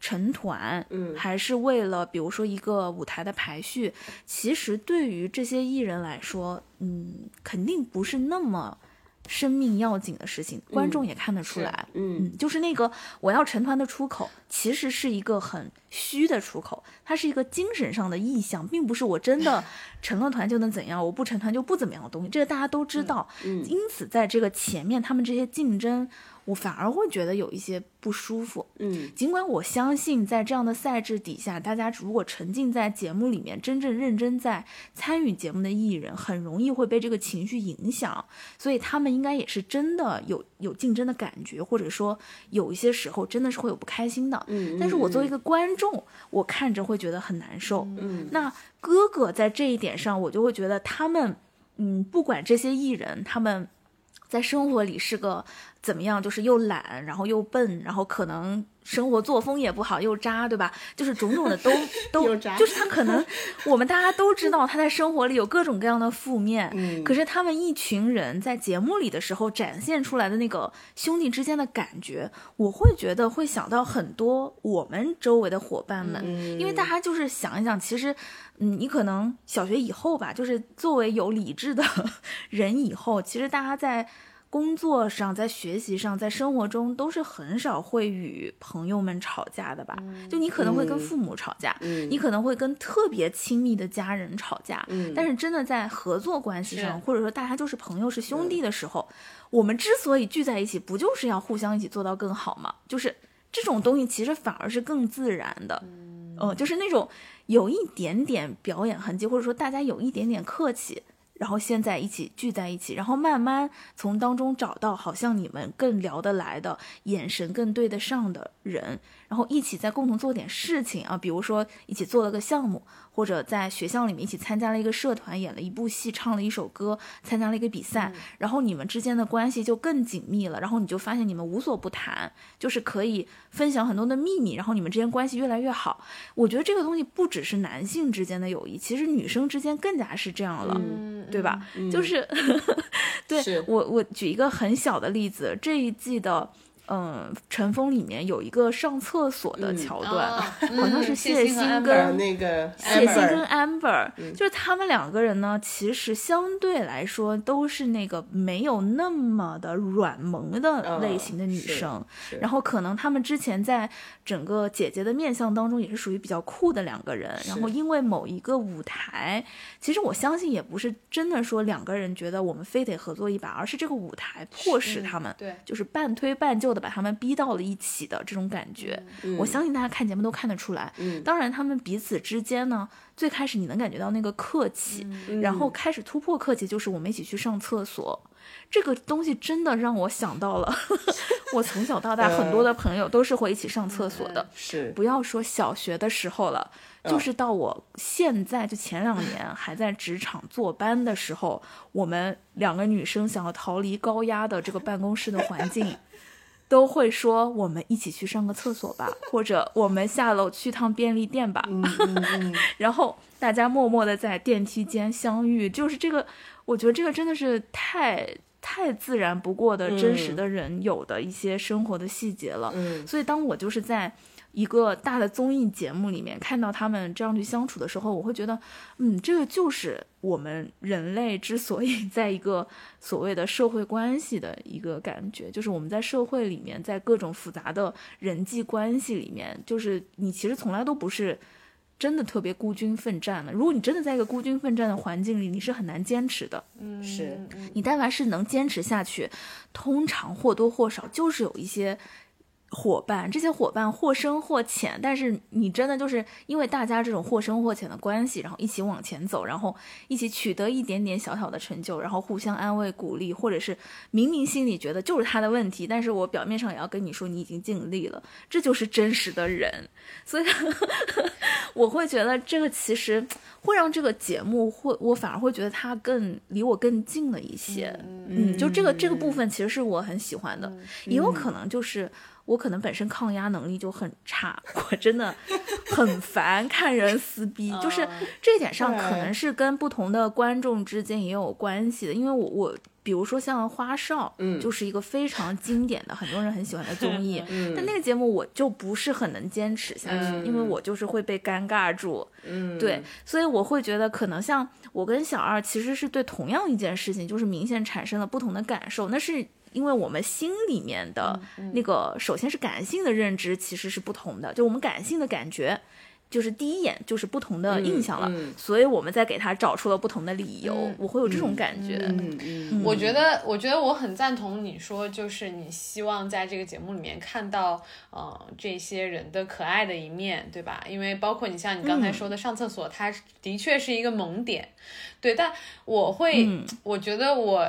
Speaker 3: 成团，
Speaker 1: 嗯
Speaker 3: 还是为了比如说一个舞台的排序，其实对于这些艺人来说，嗯，肯定不是那么生命要紧的事情，观众也看得出来，
Speaker 1: 嗯
Speaker 3: 嗯，就是那个我要成团的出口，其实是一个很虚的出口，它是一个精神上的意向，并不是我真的成了团就能怎样，我不成团就不怎么样的东西，这个大家都知道。
Speaker 1: 嗯
Speaker 3: 因此，在这个前面，他们这些竞争，我反而会觉得有一些不舒服。
Speaker 1: 嗯
Speaker 3: 尽管我相信，在这样的赛制底下，大家如果沉浸在节目里面，真正认真在参与节目的艺人，很容易会被这个情绪影响，所以他们应该也是真的有有竞争的感觉，或者说有一些时候真的是会有不开心的。
Speaker 1: 嗯，
Speaker 3: 但是我作为一个观众，我看着会觉得很难受。
Speaker 1: 嗯
Speaker 3: 那哥哥在这一点上，我就会觉得他们，嗯，不管这些艺人，他们在生活里是个怎么样，就是又懒，然后又笨，然后可能生活作风也不好，又渣，对吧？就是种种的都 都就是他可能我们大家都知道他在生活里有各种各样的负面，
Speaker 1: 嗯
Speaker 3: 可是他们一群人在节目里的时候展现出来的那个兄弟之间的感觉，我会觉得会想到很多我们周围的伙伴们，因为大家就是想一想，其实，嗯，你可能小学以后吧，就是作为有理智的 人以后，其实大家在。工作上，在学习上，在生活中都是很少会与朋友们吵架的吧？就你可能会跟父母吵架，
Speaker 1: 嗯
Speaker 3: 你可能会跟特别亲密的家人吵架，
Speaker 1: 嗯
Speaker 3: 但是真的在合作关系上，或者说大家就是朋友是兄弟的时候，我们之所以聚在一起，不就是要互相一起做到更好吗？就是这种东西其实反而是更自然的，嗯、就是那种有一点点表演痕迹，或者说大家有一点点客气。然后现在一起聚在一起，然后慢慢从当中找到好像你们更聊得来的、眼神更对得上的人，然后一起在共同做点事情啊，比如说一起做了个项目，或者在学校里面一起参加了一个社团，演了一部戏，唱了一首歌，参加了一个比赛，然后你们之间的关系就更紧密了，然后你就发现你们无所不谈，就是可以分享很多的秘密，然后你们之间关系越来越好。我觉得这个东西不只是男性之间的友谊，其实女生之间更加是这样了。
Speaker 2: 嗯
Speaker 3: 对吧？就是，对
Speaker 1: 是
Speaker 3: 我我举一个很小的例子，这一季的嗯《尘封》里面有一个上厕所的
Speaker 1: 嗯
Speaker 3: 桥段，
Speaker 2: 哦
Speaker 3: 好像是
Speaker 2: 嗯
Speaker 3: 谢欣跟
Speaker 1: 呃，那个
Speaker 3: 谢欣跟 Amber，、就是他们两个人呢，其实相对来说都是那个没有那么的软萌的
Speaker 1: 嗯
Speaker 3: 类型的女生，
Speaker 1: 是。
Speaker 3: 然后可能他们之前在整个姐姐的面相当中也是属于比较酷的两个人，然后因为某一个舞台，其实我相信也不是真的说两个人觉得我们非得合作一把，而是这个舞台迫使他们，
Speaker 2: 对。
Speaker 3: 就是半推半就的把他们逼到了一起的这种感觉。我相信大家看节目都看得出来。
Speaker 1: 嗯
Speaker 3: 当然，他们彼此之间呢，最开始你能感觉到那个客气，然后开始突破客气，就是我们一起去上厕所。这个东西真的让我想到了，我从小到大很多的朋友都是会一起上厕所的。
Speaker 1: 是
Speaker 3: 不要说小学的时候了，就是到我现在就前两年 还在职场坐班的时候，我们两个女生想要逃离高压的这个办公室的环境，都会说我们一起去上个厕所吧，或者我们下楼去趟便利店吧。
Speaker 1: 嗯嗯嗯，
Speaker 3: 然后大家默默的在电梯间相遇，就是这个，我觉得这个真的是太太自然不过的真实的人有的一些生活的细节了。
Speaker 1: 嗯
Speaker 3: 所以当我就是在一个大的综艺节目里面看到他们这样去相处的时候，我会觉得，嗯，这个就是我们人类之所以在一个所谓的社会关系的一个感觉，就是我们在社会里面，在各种复杂的人际关系里面，就是你其实从来都不是。真的特别孤军奋战的。如果你真的在一个孤军奋战的环境里，你是很难坚持的。
Speaker 2: 嗯
Speaker 1: 是
Speaker 3: 你但凡是能坚持下去，通常或多或少就是有一些伙伴，这些伙伴或深或浅，但是你真的就是因为大家这种或深或浅的关系，然后一起往前走，然后一起取得一点点小小的成就，然后互相安慰鼓励，或者是明明心里觉得就是他的问题，但是我表面上也要跟你说你已经尽力了，这就是真实的人。所以 我会觉得这个其实会让这个节目会，我反而会觉得他更离我更近了一些。嗯，就这个这个部分其实是我很喜欢的，也有可能就是。我可能本身抗压能力就很差，我真的很烦看人撕逼，就 是这点上可能是跟不同的观众之间也有关系的。因为我我比如说像花少，嗯，就是一个非常经典的很多人很喜欢的综 艺，但那个节目我就不是很能坚持下去，因为我就是会被尴尬住，嗯，对，所以我会觉得可能像我跟小二其实是对同样一件事情，就是明显产生了不同的感受，那是。因为我们心里面的那个，首先是感性的认知其实是不同的，就我们感性的感觉，就是第一眼就是不同的印象了，所以我们再给他找出了不同的理由，我会有这种感觉。
Speaker 1: 嗯嗯，
Speaker 2: 我觉得，我觉得我很赞同你说，就是你希望在这个节目里面看到，呃，这些人的可爱的一面，对吧？因为包括你像你刚才说的上厕所，它的确是一个萌点，对。但我会，我觉得我。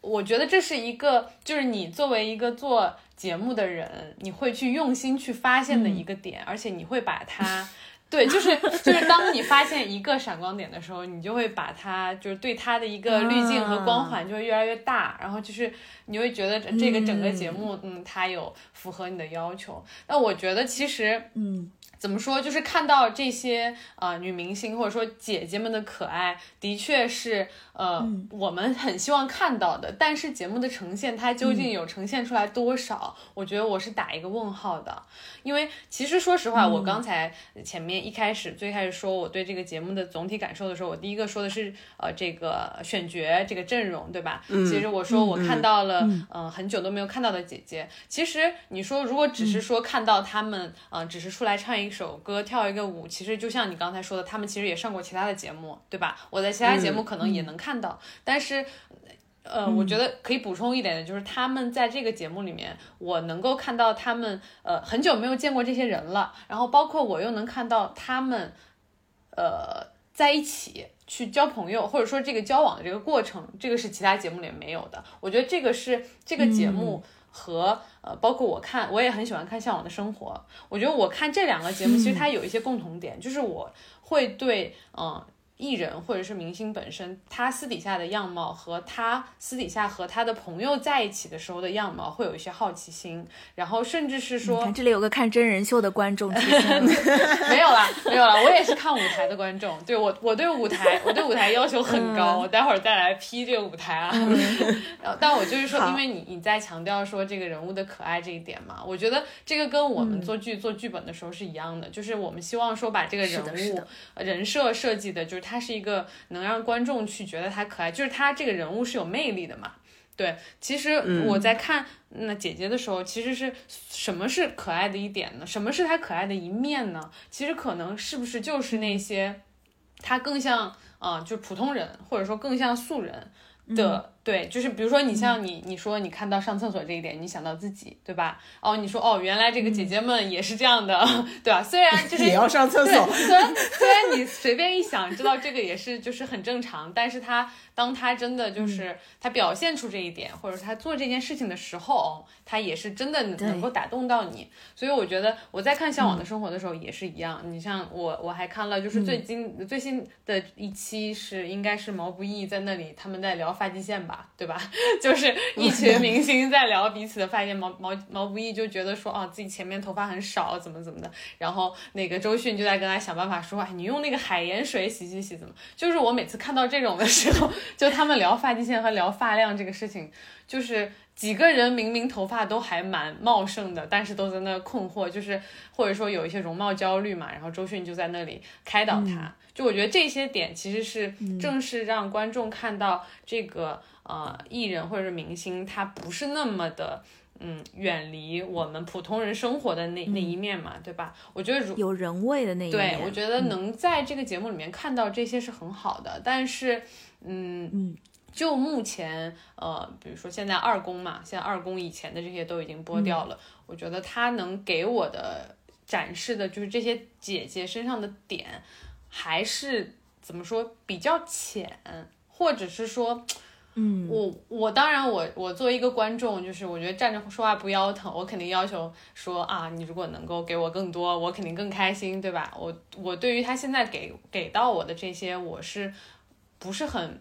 Speaker 2: 我觉得这是一个，就是你作为一个做节目的人，你会去用心去发现的一个点，而且你会把它，对，就是就是当你发现一个闪光点的时候，你就会把它，就是对它的一个滤镜和光环就会越来越大，然后就是你会觉得这个整个节目，嗯，它有符合你的要求。那我觉得其实，
Speaker 3: 嗯。
Speaker 2: 怎么说？就是看到这些呃女明星或者说姐姐们的可爱，的确是呃我们很希望看到的。但是节目的呈现，它究竟有呈现出来多少？我觉得我是打一个问号的。因为其实说实话，我刚才前面一开始最开始说我对这个节目的总体感受的时候，我第一个说的是呃这个选角这个阵容，对吧？其实我说我看到了嗯很久都没有看到的姐姐。其实你说如果只是说看到他们嗯只是出来唱一。一首歌跳一个舞，其实就像你刚才说的，他们其实也上过其他的节目，对吧？我在其他节目可能也能看到，但是，呃，我觉得可以补充一点的就是，他们在这个节目里面，我能够看到他们，呃，很久没有见过这些人了，然后包括我又能看到他们，呃，在一起去交朋友，或者说这个交往的这个过程，这个是其他节目里面没有的。我觉得这个是这个节目。和呃，包括我看，我也很喜欢看《向往的生活》。我觉得我看这两个节目，其实它有一些共同点，就是我会对嗯。艺人或者是明星本身，他私底下的样貌和他私底下和他的朋友在一起的时候的样貌，会有一些好奇心，然后甚至是说，
Speaker 3: 这里有个看真人秀的观众，
Speaker 2: 没有啦，没有啦，我也是看舞台的观众。对我，我对舞台，我对舞台要求很高，我待会儿再来批这个舞台啊。然后，但我就是说，因为你你在强调说这个人物的可爱这一点嘛，我觉得这个跟我们做剧做剧本的时候是一样的，就是我们希望说把这个人物人设设计的，就是他。是一个能让观众去觉得他可爱，就是他这个人物是有魅力的嘛？对，其实我在看那姐姐的时候，其实是什么是可爱的一点呢？什么是他可爱的一面呢？其实可能是不是就是那些他更像啊，就普通人，或者说更像素人的。对，就是比如说你像你，你说你看到上厕所这一点，你想到自己，对吧？哦，你说哦，原来这个姐姐们也是这样的，对吧？虽然就是
Speaker 1: 也要上厕所，
Speaker 2: 虽然虽然你随便一想，知道这个也是就是很正常，但是他当他真的就是他表现出这一点，或者他做这件事情的时候，他也是真的能够打动到你。所以我觉得我在看《向往的生活》的时候也是一样。你像我，我还看了就是最近最新的一期是应该是毛不易在那里他们在聊发际线。对吧？就是一群明星在聊彼此的发现，毛毛毛不易就觉得说，哦，自己前面头发很少，怎么怎么的。然后那个周迅就在跟他想办法说，哎，你用那个海盐水洗洗洗，怎么？就是我每次看到这种的时候，就他们聊发际线和聊发量这个事情，就是几个人明明头发都还蛮茂盛的，但是都在那困惑，就是或者说有一些容貌焦虑嘛。然后周迅就在那里开导他。就我觉得这些点其实是正是让观众看到这个呃艺人或者是明星他不是那么的嗯远离我们普通人生活的那那一面嘛，对吧？我觉得如
Speaker 3: 有人味的那一
Speaker 2: 面，对我觉得能在这个节目里面看到这些是很好的。但是
Speaker 3: 嗯嗯，
Speaker 2: 就目前，呃，比如说现在二宫嘛，现在二宫以前的这些都已经播掉了，我觉得他能给我的展示的就是这些姐姐身上的点，还是怎么说比较浅，或者是说。
Speaker 3: 嗯，
Speaker 2: 我我当然我我作为一个观众，就是我觉得站着说话不腰疼，我肯定要求说啊，你如果能够给我更多，我肯定更开心，对吧？我我对于他现在给给到我的这些，我是不是很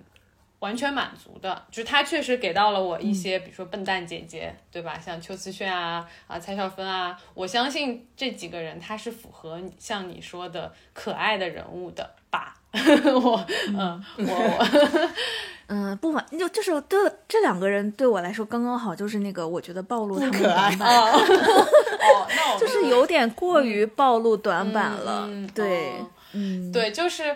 Speaker 2: 完全满足的？就是他确实给到了我一些，比如说笨蛋姐姐，对吧？像邱慈炫啊啊蔡少芬啊，我相信这几个人他是符合像你说的可爱的人物的吧？我嗯我 我。
Speaker 3: 嗯，不满就就是对这两个人对我来说刚刚好，就是那个我觉得暴露他们可爱，
Speaker 2: 哦，那
Speaker 3: 就是有点过于暴露短板了。对，嗯，
Speaker 2: 对，就是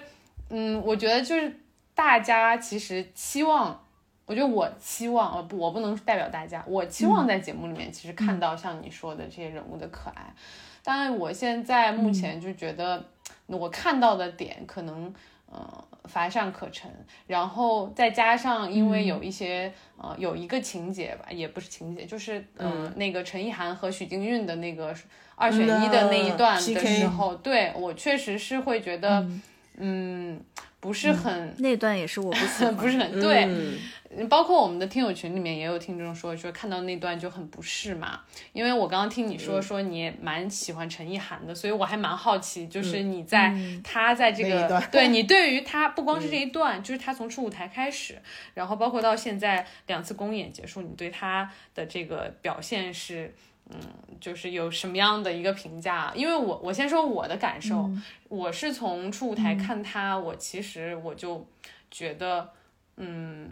Speaker 2: 嗯，我觉得就是大家其实期望，我觉得我期望，呃，不，我不能代表大家，我期望在节目里面其实看到像你说的这些人物的可爱，但我现在目前就觉得我看到的点可能。呃，乏善可陈，然后再加上因为有一些呃，有一个情节吧，也不是情节，就是嗯，那个陈意涵和许金韵的那个二选一的那一段的时候，对我确实是会觉得，嗯。不是很
Speaker 3: 那段也是我不喜欢，
Speaker 2: 不是很对。包括我们的听友群里面也有听众说说看到那段就很不适嘛。因为我刚刚听你说说你也蛮喜欢陈意涵的，所以我还蛮好奇，就是你在他在这个对 你对于他不光是这一段，就是他从出舞台开始，然后包括到现在两次公演结束，你对他的这个表现是。嗯，就是有什么样的一个评价？因为我我先说我的感受，我是从初舞台看他，我其实我就觉得，嗯，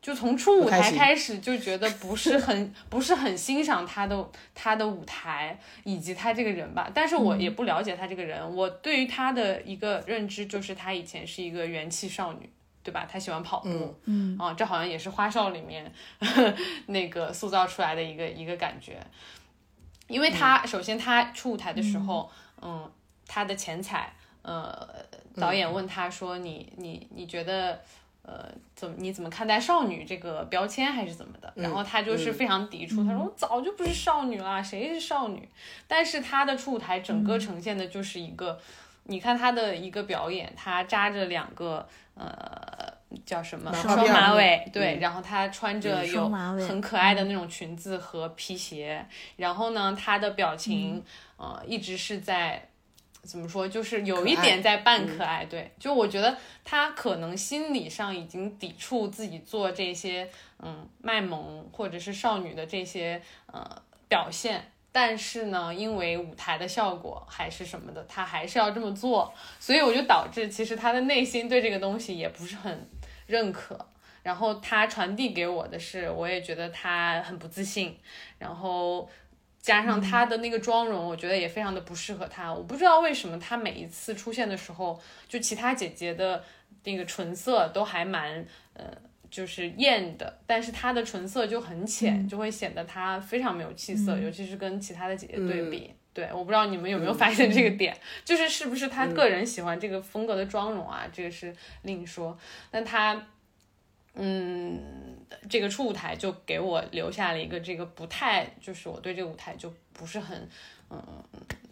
Speaker 2: 就从初舞台开始就觉得不是很 不是很欣赏他的他的舞台以及他这个人吧。但是我也不了解他这个人，我对于他的一个认知就是他以前是一个元气少女。对吧？他喜欢跑步，
Speaker 3: 嗯，
Speaker 2: 啊，这好像也是花少里面 那个塑造出来的一个一个感觉。因为他首先他出舞台的时候，嗯，他的前彩，呃，导演问他说：“你你你觉得，呃，怎么你怎么看待少女这个标签还是怎么的？”然后他就是非常抵触，他说：“我早就不是少女了，谁是少女？”但是他的出舞台整个呈现的就是一个。你看他的一个表演，他扎着两个呃叫什么？双马尾，对，然后她穿着有很可爱的那种裙子和皮鞋，然后呢，她的表情呃一直是在怎么说，就是有一点在扮可爱，对，就我觉得他可能心理上已经抵触自己做这些嗯卖萌或者是少女的这些呃表现。但是呢，因为舞台的效果还是什么的，他还是要这么做，所以我就导致其实他的内心对这个东西也不是很认可。然后他传递给我的是，我也觉得他很不自信。然后加上他的那个妆容，我觉得也非常的不适合他。我不知道为什么他每一次出现的时候，就其他姐姐的那个唇色都还蛮呃。就是艳的，但是它的唇色就很浅，就会显得它非常没有气色，尤其是跟其他的姐姐对比。对，我不知道你们有没有发现这个 点，就是是不是他个人喜欢这个风格的妆容啊？这个是另说。但他，嗯，这个初舞台就给我留下了一个这个不太，就是我对这个舞台就不是很嗯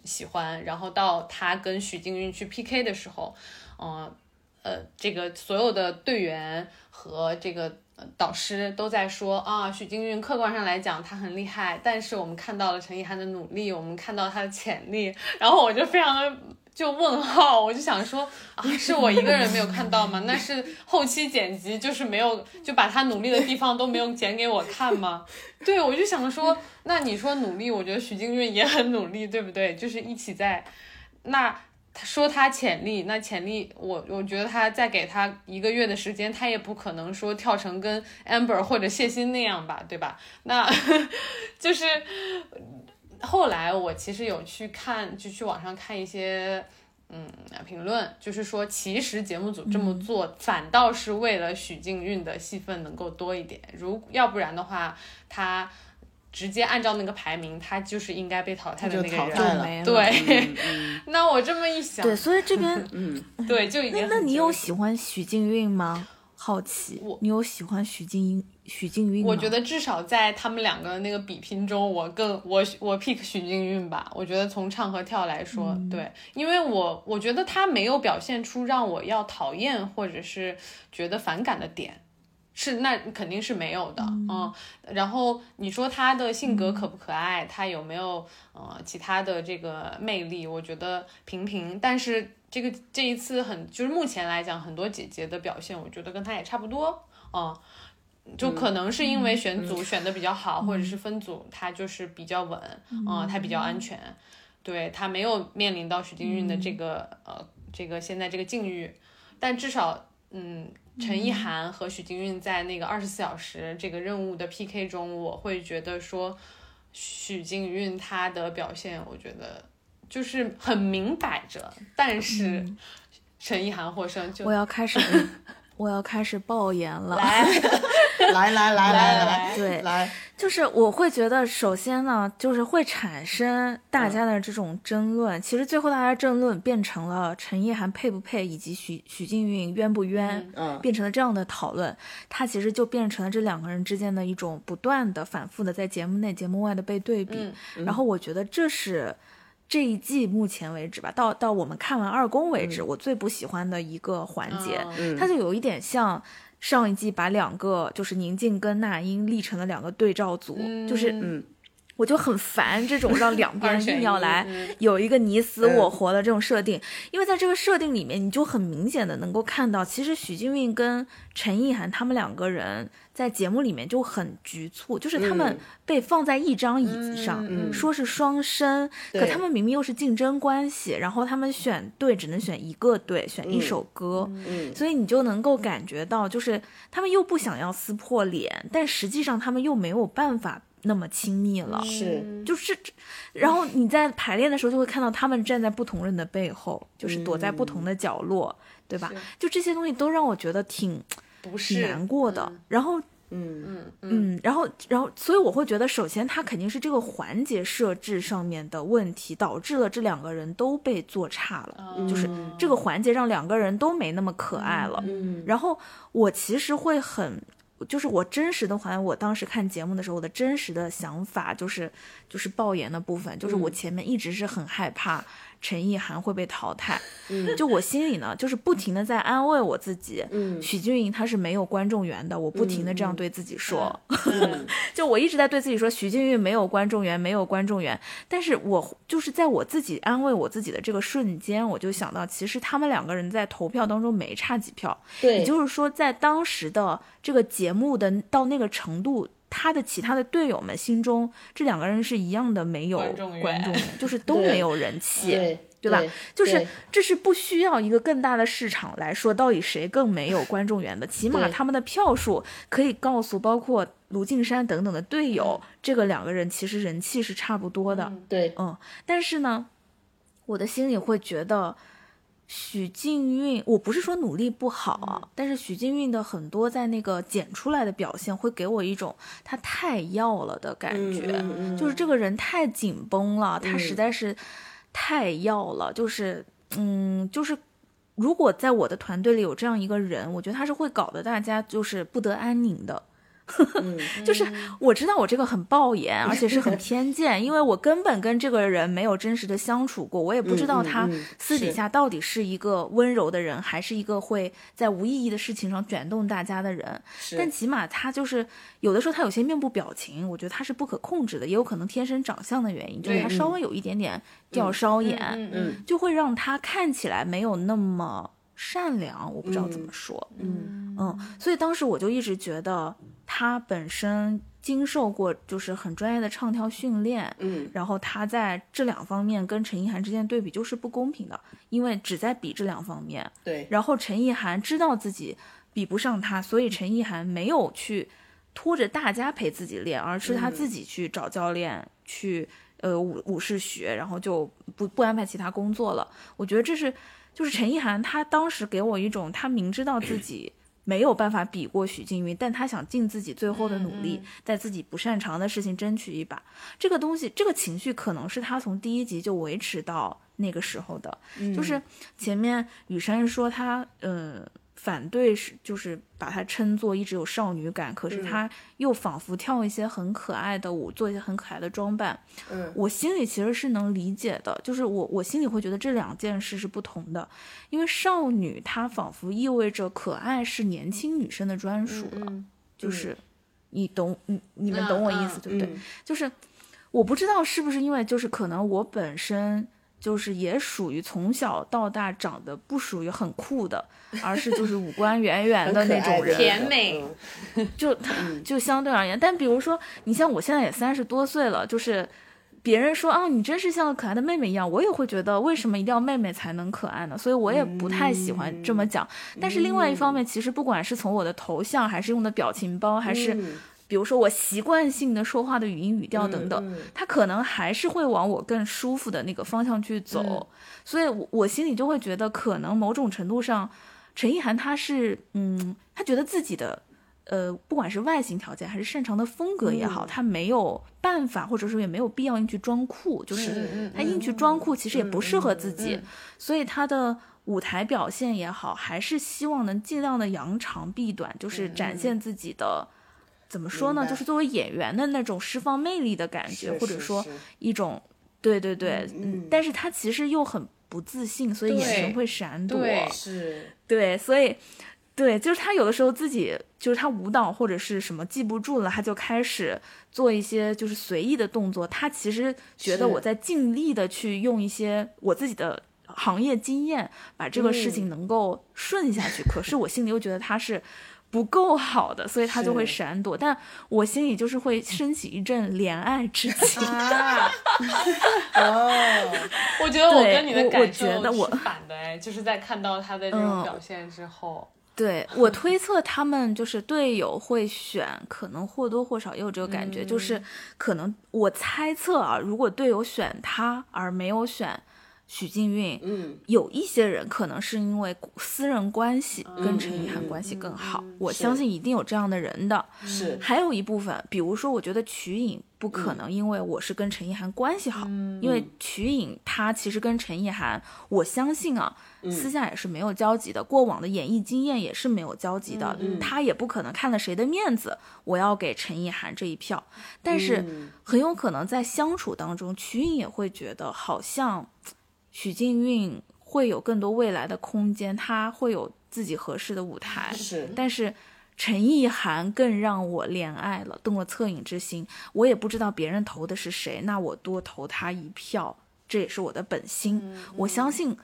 Speaker 2: 喜欢。然后到他跟许静韵去 PK 的时候，嗯。呃，呃这个所有的队员和这个导师都在说啊，许金韵客观上来讲她很厉害，但是我们看到了陈意涵的努力，我们看到她的潜力，然后我就非常的就问号，我就想说啊，是我一个人没有看到吗？那是后期剪辑就是没有就把她努力的地方都没有剪给我看吗？对，我就想说，那你说努力，我觉得许静韵也很努力，对不对？就是一起在那。说他潜力，那潜力，我我觉得他再给他一个月的时间，他也不可能说跳成跟 Amber 或者谢欣那样吧，对吧？那 就是后来我其实有去看，就去网上看一些嗯评论，就是说其实节目组这么做反倒是为了许静韵的戏份能够多一点，如要不然的话他。直接按照那个排名，他就是应该被淘汰的那个人。对，那我这么一想，
Speaker 3: 对，所以这边，
Speaker 2: 嗯，对，就已经。
Speaker 3: 那你有喜欢许静韵吗？好奇
Speaker 2: 我，
Speaker 3: 你有喜欢许静许静韵吗？
Speaker 2: 我觉得至少在他们两个那个比拼中，我更我我 pick 许静韵吧。我觉得从唱和跳来说，对，因为我我觉得她没有表现出让我要讨厌或者是觉得反感的点。是，那肯定是没有的，嗯。然后你说他的性格可不可爱，他有没有呃其他的这个魅力？我觉得平平。但是这个这一次很，就是目前来讲，很多姐姐的表现，我觉得跟他也差不多，嗯。就可能是因为选组选的比较好，或者是分组他就是比较稳，嗯，他比较安全，对他没有面临到许金韵的这个呃这个现在这个境遇，但至少嗯。陈意涵和许金韵在那个二十四小时这个任务的 PK 中，我会觉得说，许金韵她的表现，我觉得就是很明摆着，但是陈意涵获胜就
Speaker 3: 我要开始。我要开始爆言了，
Speaker 1: 来。来来来来来，
Speaker 3: 对，
Speaker 1: 来，
Speaker 3: 就是我会觉得，首先呢，就是会产生大家的这种争论，其实最后大家争论变成了陈意涵配不配，以及许许静韵冤不冤，
Speaker 1: 嗯，
Speaker 3: 变成了这样的讨论，它其实就变成了这两个人之间的一种不断的、反复的在节目内、节目外的被对比，然后我觉得这是。这一季目前为止吧，到到我们看完二宫为止，我最不喜欢的一个环节，它就有一点像上一季把两个就是宁静跟那英立成了两个对照组，就是
Speaker 1: 嗯。
Speaker 3: 我就很烦这种让两边硬要来有一个你死我活的这种设定，因为在这个设定里面，你就很明显的能够看到，其实许静韵跟陈意涵他们两个人在节目里面就很局促，就是他们被放在一张椅子上，说是双生，可他们明明又是竞争关系，然后他们选队只能选一个队，选一首歌，所以你就能够感觉到，就是他们又不想要撕破脸，但实际上他们又没有办法。那么亲密了，
Speaker 1: 是。
Speaker 3: 就是，然后你在排练的时候就会看到他们站在不同人的背后，就是躲在不同的角落，对吧？就这些东西都让我觉得挺
Speaker 2: 不是
Speaker 3: 难过的。然后，
Speaker 1: 嗯
Speaker 2: 嗯
Speaker 3: 嗯，然后然后，所以我会觉得，首先他肯定是这个环节设置上面的问题，导致了这两个人都被做差了，就是这个环节让两个人都没那么可爱了。嗯然后我其实会很。就是我真实的话，我当时看节目的时候，我的真实的想法就是，就是爆言的部分，就是我前面一直是很害怕。陈意涵会被淘汰，就我心里呢，就是不停的在安慰我自己。
Speaker 1: 嗯，
Speaker 3: 许俊莹她是没有观众缘的，我不停的这样对自己说，就我一直在对自己说，许俊玉没有观众缘，没有观众缘。但是我就是在我自己安慰我自己的这个瞬间，我就想到，其实他们两个人在投票当中没差几票，
Speaker 1: 对，
Speaker 3: 也就是说，在当时的这个节目的到那个程度。他的其他的队友们心中，这两个人是一样的没有观众，就是都没有人气，
Speaker 1: 对
Speaker 3: 吧？就是这是不需要一个更大的市场来说，到底谁更没有观众缘的？起码他们的票数可以告诉包括卢靖姗等等的队友，这个两个人其实人气是差不多的。
Speaker 1: 对，
Speaker 3: 嗯，但是呢，我的心里会觉得。许静韵，我不是说努力不好啊，但是许静韵的很多在那个剪出来的表现，会给我一种他太要了的感觉，就是这个人太紧绷了，他实在是太要了，就是嗯，就是如果在我的团队里有这样一个人，我觉得他是会搞得大家就是不得安宁的。就是我知道我这个很暴言，而且是很偏见，因为我根本跟这个人没有真实的相处过，我也不知道他私底下到底是一个温柔的人，还是一个会在无意义的事情上卷动大家的人。但起码他就是有的时候他有些面部表情，我觉得他是不可控制的，也有可能天生长相的原因，就是他稍微有一点点吊梢眼，
Speaker 1: 嗯，
Speaker 3: 就会让他看起来没有那么善良。我不知道怎么说，
Speaker 1: 嗯
Speaker 3: 嗯，所以当时我就一直觉得。他本身经受过就是很专业的唱跳训练，
Speaker 1: 嗯，
Speaker 3: 然后他在这两方面跟陈意涵之间对比就是不公平的，因为只在比这两方面，
Speaker 1: 对。
Speaker 3: 然后陈意涵知道自己比不上他，所以陈意涵没有去拖着大家陪自己练，而是他自己去找教练去呃武武士学，然后就不不安排其他工作了。我觉得这是就是陈意涵她当时给我一种她明知道自己。没有办法比过许静云，但她想尽自己最后的努力，在自己不擅长的事情争取一把。这个东西，这个情绪可能是她从第一集就维持到那个时候的。就是前面雨山说他，呃，反对是就是把她称作一直有少女感，可是她又仿佛跳一些很可爱的舞，做一些很可爱的装扮。
Speaker 1: 嗯，
Speaker 3: 我心里其实是能理解的，就是我我心里会觉得这两件事是不同的，因为少女她仿佛意味着可爱是年轻女生的专属了，
Speaker 2: 嗯
Speaker 3: 就是你懂你你们懂我意思、
Speaker 2: 嗯
Speaker 3: 对不对？
Speaker 1: 嗯
Speaker 3: 就是我不知道是不是因为就是可能我本身就是也属于从小到大长得不属于很酷的，而是就是五官圆圆的那种人，
Speaker 2: 甜美
Speaker 1: 嗯
Speaker 3: 就就相对而言，但比如说你像我现在也三十多岁了，就是。别人说啊，你真是像可爱的妹妹一样，我也会觉得为什么一定要妹妹才能可爱呢？所以我也不太喜欢这么讲。但是另外一方面，其实不管是从我的头像，还是用的表情包，还是
Speaker 1: 嗯
Speaker 3: 比如说我习惯性的说话的语音语调等等，
Speaker 1: 嗯。嗯
Speaker 3: 他可能还是会往我更舒服的那个方向去走，所以我我心里就会觉得，可能某种程度上，陈意涵她是，嗯，她觉得自己的，呃，不管是外形条件还是擅长的风格也好，她没有办法，或者说也没有必要硬去装酷，就是
Speaker 2: 嗯嗯
Speaker 3: 她硬去装酷，其实也不适合自己，
Speaker 2: 嗯。
Speaker 3: 所以他的。舞台表现也好，还是希望能尽量的扬长避短，就是展现自己的，怎么说呢？就是作为演员的那种释放魅力的感觉，或者说一种，对对对，
Speaker 1: 嗯嗯
Speaker 3: 但是他其实又很不自信，所以眼神会闪躲，
Speaker 2: 对
Speaker 1: 是
Speaker 3: 对所以。对，就是他有的时候自己就是他舞蹈或者是什么记不住了，他就开始做一些就是随意的动作。他其实觉得我在尽力的去用一些我自己的行业经验，把这个事
Speaker 1: 嗯
Speaker 3: 情能够顺下去。可是我心里又觉得他是不够好的，所以他就会闪躲。但我心里就是会升起一阵怜爱之情。
Speaker 1: 啊，哦，
Speaker 2: 我觉得我跟你的感受
Speaker 3: 觉我
Speaker 2: 是反的哎，就是在看到他的这种
Speaker 3: 嗯
Speaker 2: 表现之后，
Speaker 3: 对我推测，他们就是队友会选，可能或多或少也有这个感觉，就是可能我猜测啊，如果队友选他而没有选许静韵，
Speaker 1: 嗯，
Speaker 3: 有一些人可能是因为私人关系跟陈意涵
Speaker 1: 嗯
Speaker 3: 关系更好，
Speaker 2: 嗯
Speaker 3: 我相信一定有这样的人的。
Speaker 1: 是。
Speaker 3: 还有一部分，比如说，我觉得瞿颖不可能因为我是跟陈意涵关系好，因为瞿颖她其实跟陈意涵，我相信啊，私下也是没有交集的，过往的演艺经验也是没有交集的，她也不可能看了谁的面子，我要给陈意涵这一票，但是
Speaker 1: 嗯。
Speaker 3: 很有可能在相处当中，瞿颖也会觉得好像许静韵会有更多未来的空间，她会有自己合适的舞台，
Speaker 1: 是
Speaker 3: 但是陈意涵更让我怜爱了，动了恻隐之心。我也不知道别人投的是谁，那我多投他一票，这也是我的本心。我相信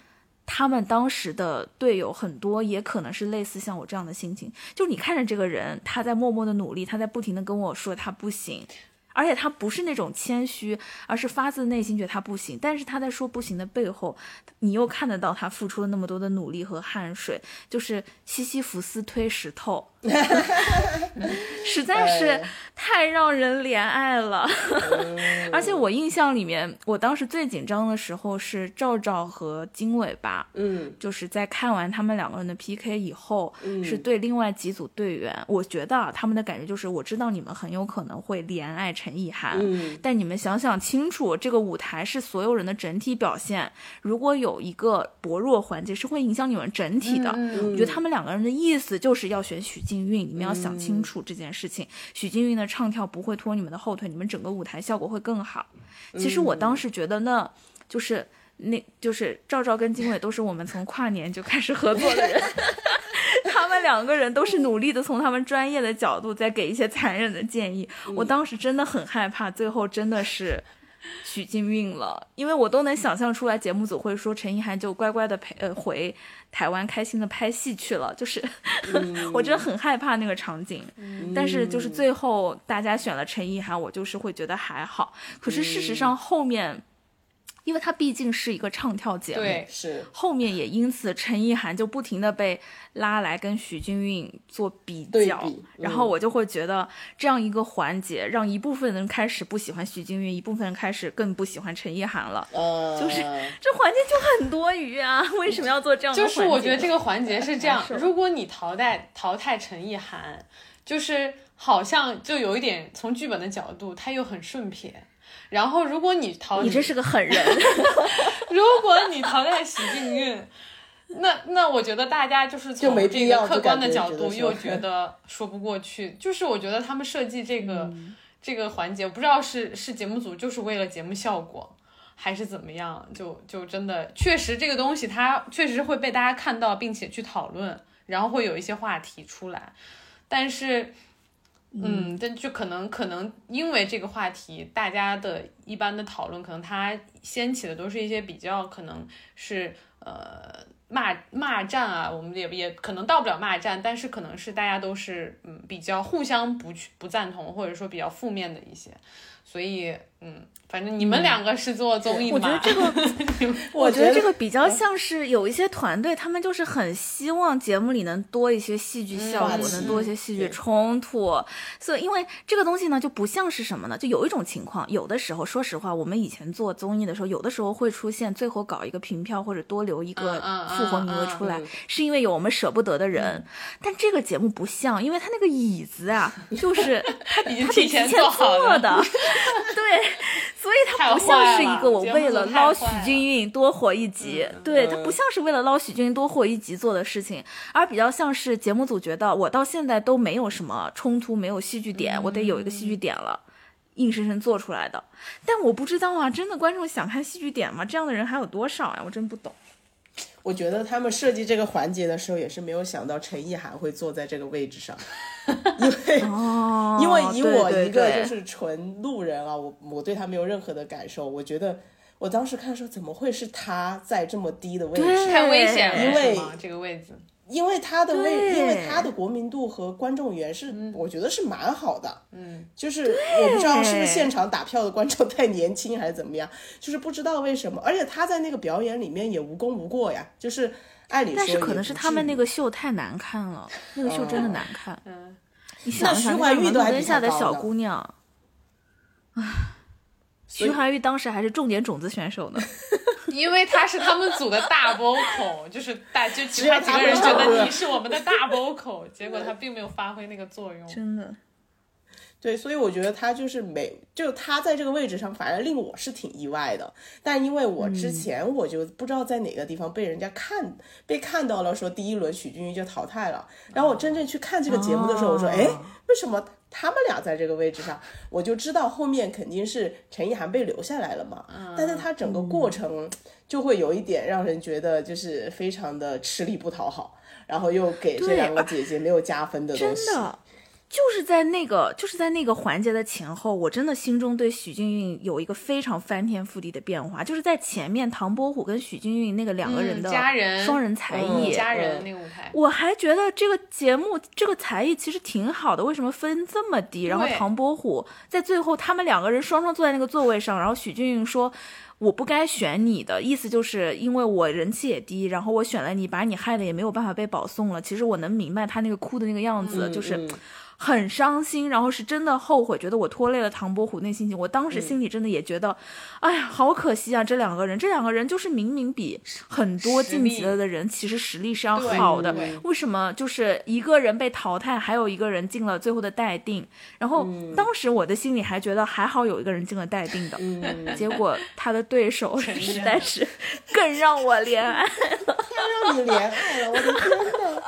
Speaker 3: 他们当时的队友很多，也可能是类似像我这样的心情。就你看着这个人，他在默默的努力，他在不停的跟我说他不行。而且他不是那种谦虚，而是发自内心觉得他不行。但是他在说不行的背后，你又看得到他付出了那么多的努力和汗水，就是西西弗斯推石头，实在是
Speaker 1: 哎
Speaker 3: 太让人怜爱了。
Speaker 1: 嗯
Speaker 3: 而且我印象里面，我当时最紧张的时候是赵赵和金尾巴，
Speaker 1: 嗯。
Speaker 3: 就是在看完他们两个人的 PK 以后，
Speaker 1: 嗯。
Speaker 3: 是对另外几组队员，我觉得啊，他们的感觉就是，我知道你们很有可能会怜爱陈意涵，
Speaker 1: 嗯。
Speaker 3: 但你们想想清楚，这个舞台是所有人的整体表现，如果有一个薄弱环节，是会影响你们整体的。
Speaker 2: 嗯
Speaker 3: 我觉得他们两个人的意思就是要选许静韵，你们要想清楚这件事情。许静韵的唱跳不会拖你们的后腿，你们整个舞台效果会更好。其实我当时觉得呢，就是那就是赵赵跟经纬都是我们从跨年就开始合作的人。他们两个人都是努力的，从他们专业的角度在给一些残忍的建议。我当时真的很害怕，最后真的是 许静韵了，因为我都能想象出来，节目组会说陈意涵就乖乖的陪呃回台湾开心的拍戏去了，就是、我真的很害怕那个场景。但是就是最后大家选了陈意涵，我就是会觉得还好。可是事实上后面，因为它毕竟是一个唱跳节目，
Speaker 2: 对，
Speaker 1: 是
Speaker 3: 后面也因此陈意涵就不停的被拉来跟许君韵做比较，然后我就会觉得这样一个环节，让一部分人开始不喜欢许君韵，一部分人开始更不喜欢陈意涵了。
Speaker 1: 呃，
Speaker 3: 就是这环节就很多余啊！为什么要做这样的
Speaker 2: 就
Speaker 3: 环节？
Speaker 2: 是我觉得这个环节是这样如果你淘汰淘汰陈意涵，就是好像就有一点从剧本的角度，他又很顺撇。然后如果你淘，
Speaker 3: 你真是个狠人。
Speaker 2: 如果你淘汰许静韵，那那我觉得大家就是从这个客观的角度又觉得说不过去，就是我觉得他们设计这个、这个环节，不知道是是节目组就是为了节目效果。还是怎么样？就就真的确实这个东西，它确实会被大家看到，并且去讨论，然后会有一些话题出来。但是，嗯，但就可能可能因为这个话题，大家的一般的讨论，可能它掀起的都是一些比较可能是呃骂骂战啊，我们也也可能到不了骂战，但是可能是大家都是嗯比较互相不去不赞同，或者说比较负面的一些，所以嗯，反正你们两个是做综艺
Speaker 3: 我，觉得这个？
Speaker 1: 我
Speaker 3: 觉得这个比较像是有一些团队，他们就是很希望节目里能多一些戏剧效果，能多一些戏剧冲突。所以，因为这个东西呢，就不像是什么呢？就有一种情况，有的时候，说实话，我们以前做综艺的时候，有的时候会出现最后搞一个平票或者多留一个复活名额出来，
Speaker 1: 嗯
Speaker 3: 是因为有我们舍不得的人。但这个节目不像，因为他那个椅子啊，就是 他
Speaker 2: 已经
Speaker 3: 它得
Speaker 2: 提前
Speaker 3: 前
Speaker 2: 做
Speaker 3: 的，对，所以
Speaker 2: 他
Speaker 3: 不像是一个我为了捞许君韵多活一集，对，它
Speaker 1: 嗯
Speaker 3: 不像是为了捞许君韵多活一集做的事情，而比较像是节目组觉得我到现在都没有什么冲突，没有戏剧点，我得有一个戏剧点了。硬生生做出来的，但我不知道啊，真的观众想看戏剧点吗？这样的人还有多少呀？我真不懂。
Speaker 1: 我觉得他们设计这个环节的时候，也是没有想到陈意涵会坐在这个位置上，因为、
Speaker 3: 哦
Speaker 1: 因为以我一个就是纯路人啊，我我对他没有任何的感受。我觉得我当时看的时候，怎么会是他在这么低的位置？
Speaker 2: 太危险了，
Speaker 1: 因为？
Speaker 2: 这个位置，
Speaker 1: 因为他的
Speaker 3: 为，
Speaker 1: 因为他的国民度和观众缘是，
Speaker 2: 嗯
Speaker 1: 我觉得是蛮好的。嗯，就是我不知道是不是现场打票的观众太年轻还是怎么样，就是不知道为什么。而且他在那个表演里面也无功无过呀，就是按理说
Speaker 3: 但是可能是他们那个秀太难看了，那个秀真的难看。
Speaker 2: 嗯，
Speaker 3: 你想一想，
Speaker 1: 徐怀钰都还
Speaker 3: 下的小姑娘，唉，徐怀钰当时还是重点种子选手呢。
Speaker 2: 因为他是他们组的大 vocal，就是大就其他几个人觉得你是我们的大 vocal，结果他并没有发挥那个作用。
Speaker 3: 真的，
Speaker 1: 对，所以我觉得他就是没，就他在这个位置上，反而令我是挺意外的。但因为我
Speaker 3: 嗯
Speaker 1: 之前我就不知道在哪个地方被人家看被看到了，说第一轮许君玉就淘汰了。然后我真正去看这个节目的时候，我说，
Speaker 3: 哦
Speaker 1: 哎，为什么他们俩在这个位置上？我就知道后面肯定是陈意涵被留下来了嘛。但是他整个过程就会有一点让人觉得就是非常的吃力不讨好，然后又给这两个姐姐没有加分的东西。
Speaker 3: 真的。就是在那个，就是在那个环节的前后，我真的心中对许俊韵有一个非常翻天覆地的变化。就是在前面，唐伯虎跟许俊韵那个两个人的
Speaker 2: 嗯家人
Speaker 3: 双人才
Speaker 1: 嗯
Speaker 3: 艺，
Speaker 2: 家人那个舞台，
Speaker 3: 我还觉得这个节目这个才艺其实挺好的，为什么分这么低？然后唐伯虎在最后他们两个人双双坐在那个座位上，然后许俊韵说。我不该选你的意思就是因为我人气也低，然后我选了你，把你害的也没有办法被保送了。其实我能明白他那个哭的那个样子，就是
Speaker 1: 嗯
Speaker 3: 很伤心，然后是真的后悔，觉得我拖累了唐伯虎那心情。我当时心里真的也觉得，哎呀，好可惜啊！这两个人，这两个人就是明明比很多晋级了的人其实实力是要好的，为什么就是一个人被淘汰，还有一个人进了最后的待定？然后当时我的心里还觉得还好有一个人进了待定的，
Speaker 1: 嗯，
Speaker 3: 结果他的对手
Speaker 2: 陈
Speaker 3: 实在是更让我怜爱。
Speaker 1: 太让你怜爱了，我的天呐！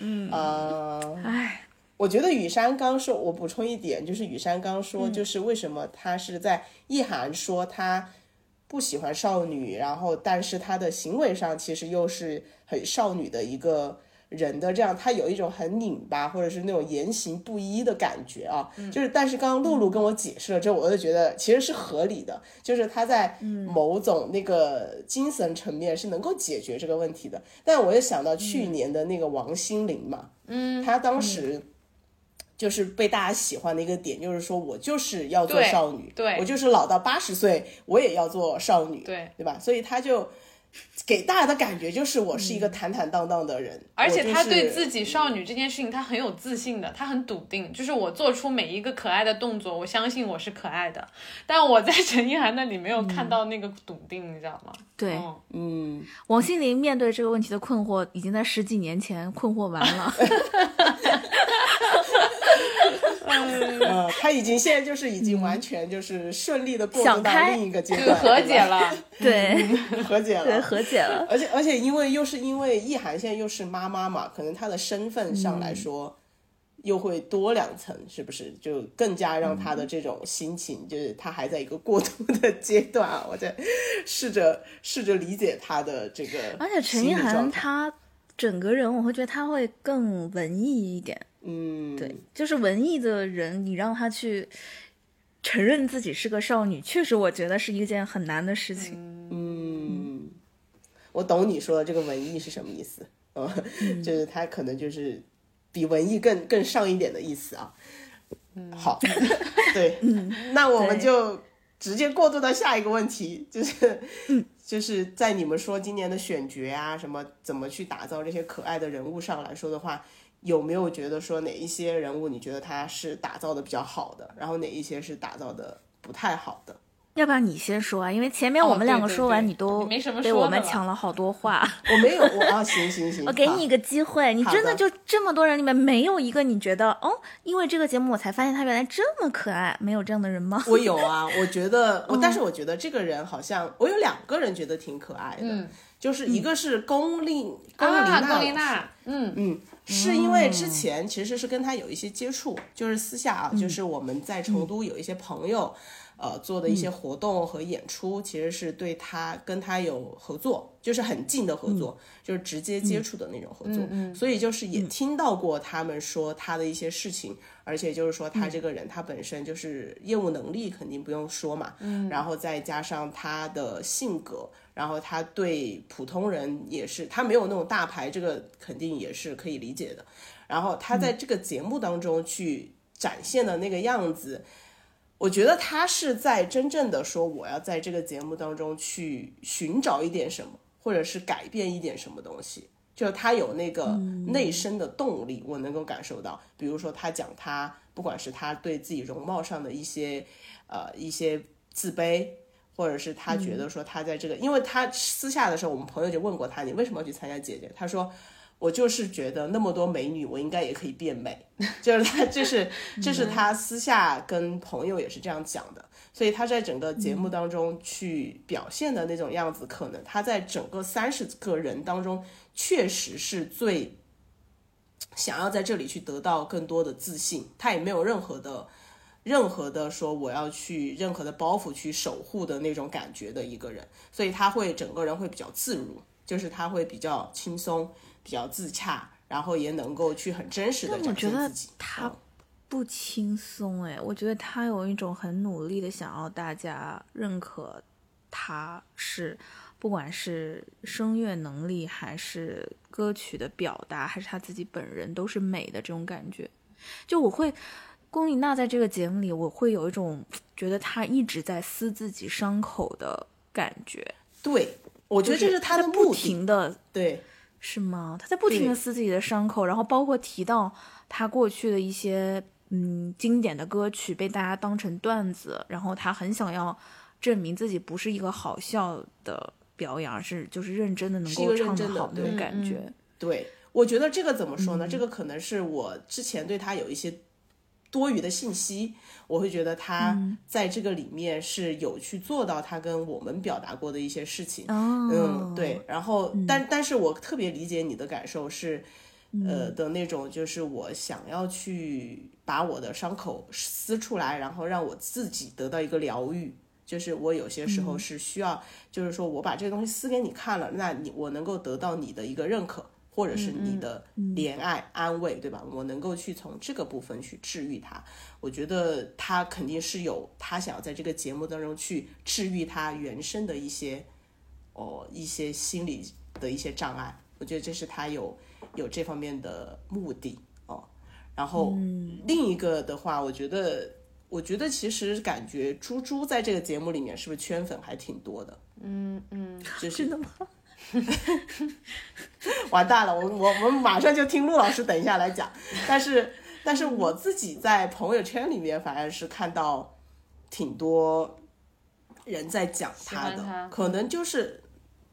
Speaker 1: 嗯呃，
Speaker 3: 唉，
Speaker 1: 我觉得雨山刚说，我补充一点，就是雨山刚
Speaker 3: 嗯
Speaker 1: 说，就是为什么他是在意涵说他不喜欢少女，然后但是他的行为上其实又是很少女的一个。人的这样，他有一种很拧巴，或者是那种言行不一的感觉啊。就是，但是刚刚露露跟我解释了之后，我就觉得其实是合理的，就是他在某种那个精神层面是能够解决这个问题的。但我又想到去年的那个王心凌嘛，嗯，她当时。就是被大家喜欢的一个点，就是说我就是要做少女，
Speaker 2: 对
Speaker 1: 我就是老到八十岁，我也要做少女，
Speaker 2: 对
Speaker 1: 对吧？所以她就给大家的感觉就是我是一个坦坦荡荡的人，
Speaker 2: 而且他对。自己少女这件事情，他很有自信的，他很笃定，就是我做出每一个可爱的动作，我相信我是可爱的。但我在陈意涵那里没有看到那个笃定，你知道吗？
Speaker 3: 对，
Speaker 2: 嗯
Speaker 1: 嗯，
Speaker 3: 王心凌面对这个问题的困惑，已经在十几年前困惑完了。
Speaker 1: 呃，他已经现在就是已经完全就是顺利的过渡到另一个阶段，
Speaker 2: 和解了。
Speaker 3: 对
Speaker 1: 和解了，
Speaker 3: 对，和解了。
Speaker 1: 而且而且，因为又是因为易涵现在又是妈妈嘛，可能她的身份上
Speaker 3: 嗯
Speaker 1: 来说，又会多两层，是不是？就更加让她的这种心情，就是她还在一个过渡的阶段啊。我在试着试着理解她的这个，
Speaker 3: 而且陈意涵，她整个人，我会觉得他会更文艺一点。
Speaker 1: 嗯，
Speaker 3: 对，就是文艺的人，你让他去承认自己是个少女，确实我觉得是一件很难的事情。
Speaker 1: 嗯，我懂你说的这个文艺是什么意思，嗯，就是他可能就是比文艺更更上一点的意思啊。嗯，好，对，那我们就直接过渡到下一个问题，就是，就是在你们说今年的选角啊，什么怎么去打造这些可爱的人物上来说的话。有没有觉得说哪一些人物你觉得他是打造的比较好的，然后哪一些是打造的不太好的？
Speaker 3: 要不然你先说啊，因为前面我们两个说完，
Speaker 2: 对。
Speaker 3: 你都
Speaker 2: 没什么
Speaker 3: 被我们抢了好多话。
Speaker 1: 我没有，我啊，行行行，好
Speaker 3: 我给你一个机会，你真的就这么多人里面没有一个你觉得哦，因为这个节目我才发现他原来这么可爱，没有这样的人吗？
Speaker 1: 我有啊，我觉得 但是我觉得这个人好像我有两个人觉得挺可爱的，
Speaker 2: 嗯。
Speaker 1: 就是一个是龚丽龚琳
Speaker 2: 啊，
Speaker 1: 娜
Speaker 2: 龚琳娜，嗯。
Speaker 1: 嗯，是因为之前其实是跟他有一些接触，就是私下啊，
Speaker 3: 嗯。
Speaker 1: 就是我们在成都有一些朋友，呃，做的一
Speaker 3: 嗯。
Speaker 1: 些活动和演出，其实是对他跟他有合作，就是很近的合作，就是直接接触的那种合作，所以就是也听到过他们说他的一些事情，而且就是说他这个人他本身就是业务能力肯定不用说嘛，嗯，然后再加上他的性格。然后他对普通人也是，他没有那种大牌，这个肯定也是可以理解的。然后他在这个节目当中去展现的那个样子，我觉得他是在真正的说，我要在这个节目当中去寻找一点什么，或者是改变一点什么东西。就是他有那个内生的动力，我能够感受到。比如说他讲他，不管是他对自己容貌上的一些呃一些自卑。或者是他觉得说他在这个，因为他私下的时候，我们朋友就问过他，你为什么要去参加姐姐？他说，我就是觉得那么多美女，我应该也可以变美，就是他这是这是他私下跟朋友也是这样讲的，所以他在整个节目当中去表现的那种样子，可能他在整个三十个人当中，确实是最想要在这里去得到更多的自信，他也没有任何的。任何的说我要去任何的包袱去守护的那种感觉的一个人，所以他会整个人会比较自如，就是他会比较轻松、比较自洽，然后也能够去很真实的展
Speaker 3: 但我觉得
Speaker 1: 现自己。
Speaker 3: 他
Speaker 1: 嗯
Speaker 3: 不轻松哎，我觉得他有一种很努力的想要大家认可他是，不管是声乐能力还是歌曲的表达，还是他自己本人都是美的这种感觉。就我会，龚琳娜在这个节目里，我会有一种觉得她一直在撕自己伤口的感觉。
Speaker 1: 对，我觉得这是他的不。
Speaker 3: 停的
Speaker 1: 对，
Speaker 3: 是吗？他在不停的撕自己的伤口，然后包括提到他过去的一些嗯经典的歌曲被大家当成段子，然后他很想要证明自己不是一个好笑的表演，而是就是认真的能够唱得好那种感觉。
Speaker 1: 对，我觉得这个怎么说呢？
Speaker 3: 嗯
Speaker 1: 这个可能是我之前对他有一些多余的信息，我会觉得他
Speaker 3: 嗯。
Speaker 1: 在这个里面是有去做到他跟我们表达过的一些事情。
Speaker 3: 哦，
Speaker 1: 嗯，对，然后但但是我特别理解你的感受是，呃的那种，就是我想要去把我的伤口撕出来，然后让我自己得到一个疗愈。就是我有些时候是需要，就是说我把这个东西撕给你看了，那你我能够得到你的一个认可，或者是你的怜爱、安慰，对吧？我能够去从这个部分去治愈他。我觉得他肯定是有他想要在这个节目当中去治愈他原生的一些哦一些心理的一些障碍，我觉得这是他有有这方面的目的哦。然后另一个的话，我觉得我觉得其实感觉猪猪在这个节目里面是不是圈粉还挺多的？
Speaker 2: 嗯嗯，
Speaker 1: 就是
Speaker 3: 真的吗？
Speaker 1: 完蛋了，我我我们马上就听陆老师等一下来讲，但是但是我自己在朋友圈里面反而是看到挺多人在讲他的，
Speaker 2: 他。
Speaker 1: 可能就是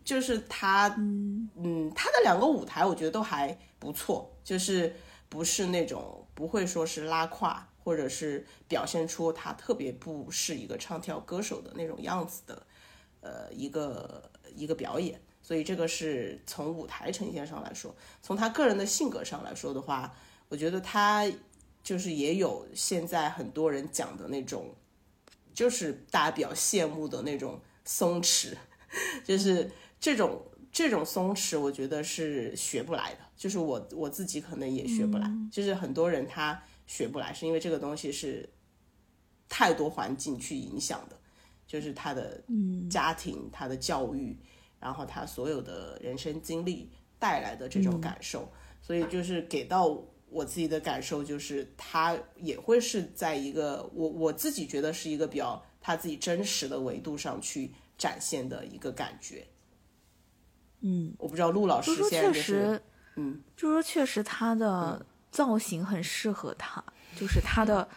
Speaker 1: 就是他嗯他的两个舞台我觉得都还不错，就是不是那种不会说是拉胯或者是表现出他特别不是一个唱跳歌手的那种样子的，呃，一个一个表演。所以这个是从舞台呈现上来说，从他个人的性格上来说的话，我觉得他就是也有现在很多人讲的那种，就是大家比较羡慕的那种松弛，就是这种这种松弛，我觉得是学不来的。就是我我自己可能也学不来，就是很多人他学不来，是因为这个东西是太多环境去影响的，就是他的家庭、他的教育，然后他所有的人生经历带来的这种感受，所以就是给到我自己的感受，就是他也会是在一个我我自己觉得是一个比较他自己真实的维度上去展现的一个感觉。
Speaker 3: 嗯，
Speaker 1: 我不知道陆老师现在就是
Speaker 3: 确实，
Speaker 1: 嗯，
Speaker 3: 就说确实他的造型很适合他，就是他的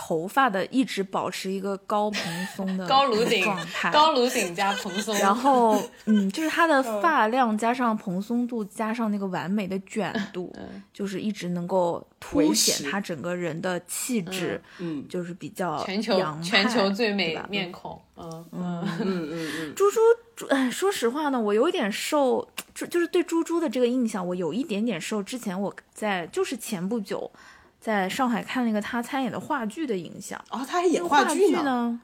Speaker 3: 头发的一直保持一个高蓬松的
Speaker 2: 高颅顶
Speaker 3: 状态，
Speaker 2: 高颅顶加蓬松，
Speaker 3: 然后，嗯，就是它的发量加上蓬松度，加上那个完美的卷度，就是一直能够凸显
Speaker 1: 持
Speaker 3: 他整个人的气质，
Speaker 1: 嗯。
Speaker 3: 就是比较
Speaker 2: 全球全球最美面孔，嗯
Speaker 1: 嗯。嗯嗯，
Speaker 3: 猪猪，猪哎，说实话呢，我有一点受，就就是对猪猪的这个印象，我有一点点受之前我在就是前不久在上海看了一个他参演的话剧的影响。
Speaker 1: 哦，他还演
Speaker 3: 那个话
Speaker 1: 剧
Speaker 3: 呢？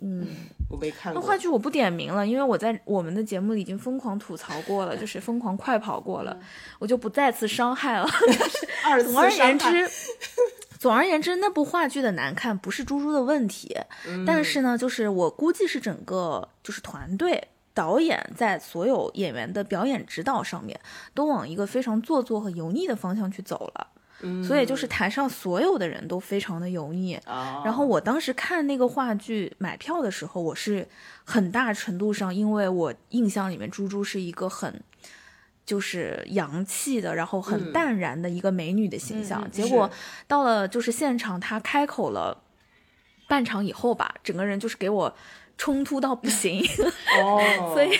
Speaker 1: 嗯我没看过。
Speaker 3: 那话剧我不点名了，因为我在我们的节目里已经疯狂吐槽过了，就是疯狂快跑过了，我就不再次伤害了。
Speaker 1: 二次
Speaker 3: 总而言之，总而言之，那部话剧的难看不是猪猪的问题，
Speaker 1: 嗯
Speaker 3: 但是呢，就是我估计是整个就是团队。导演在所有演员的表演指导上面，都往一个非常做作和油腻的方向去走了，
Speaker 1: 嗯。
Speaker 3: 所以就是台上所有的人都非常的油腻，
Speaker 1: 啊，
Speaker 3: 然后我当时看那个话剧买票的时候，我是很大程度上，因为我印象里面猪猪是一个很就是洋气的，然后很淡然的一个美女的形象。
Speaker 2: 嗯
Speaker 3: 结果到了就是现场，她开口了半场以后吧，整个人就是给我冲突到不 行。
Speaker 1: 哦，
Speaker 3: 所以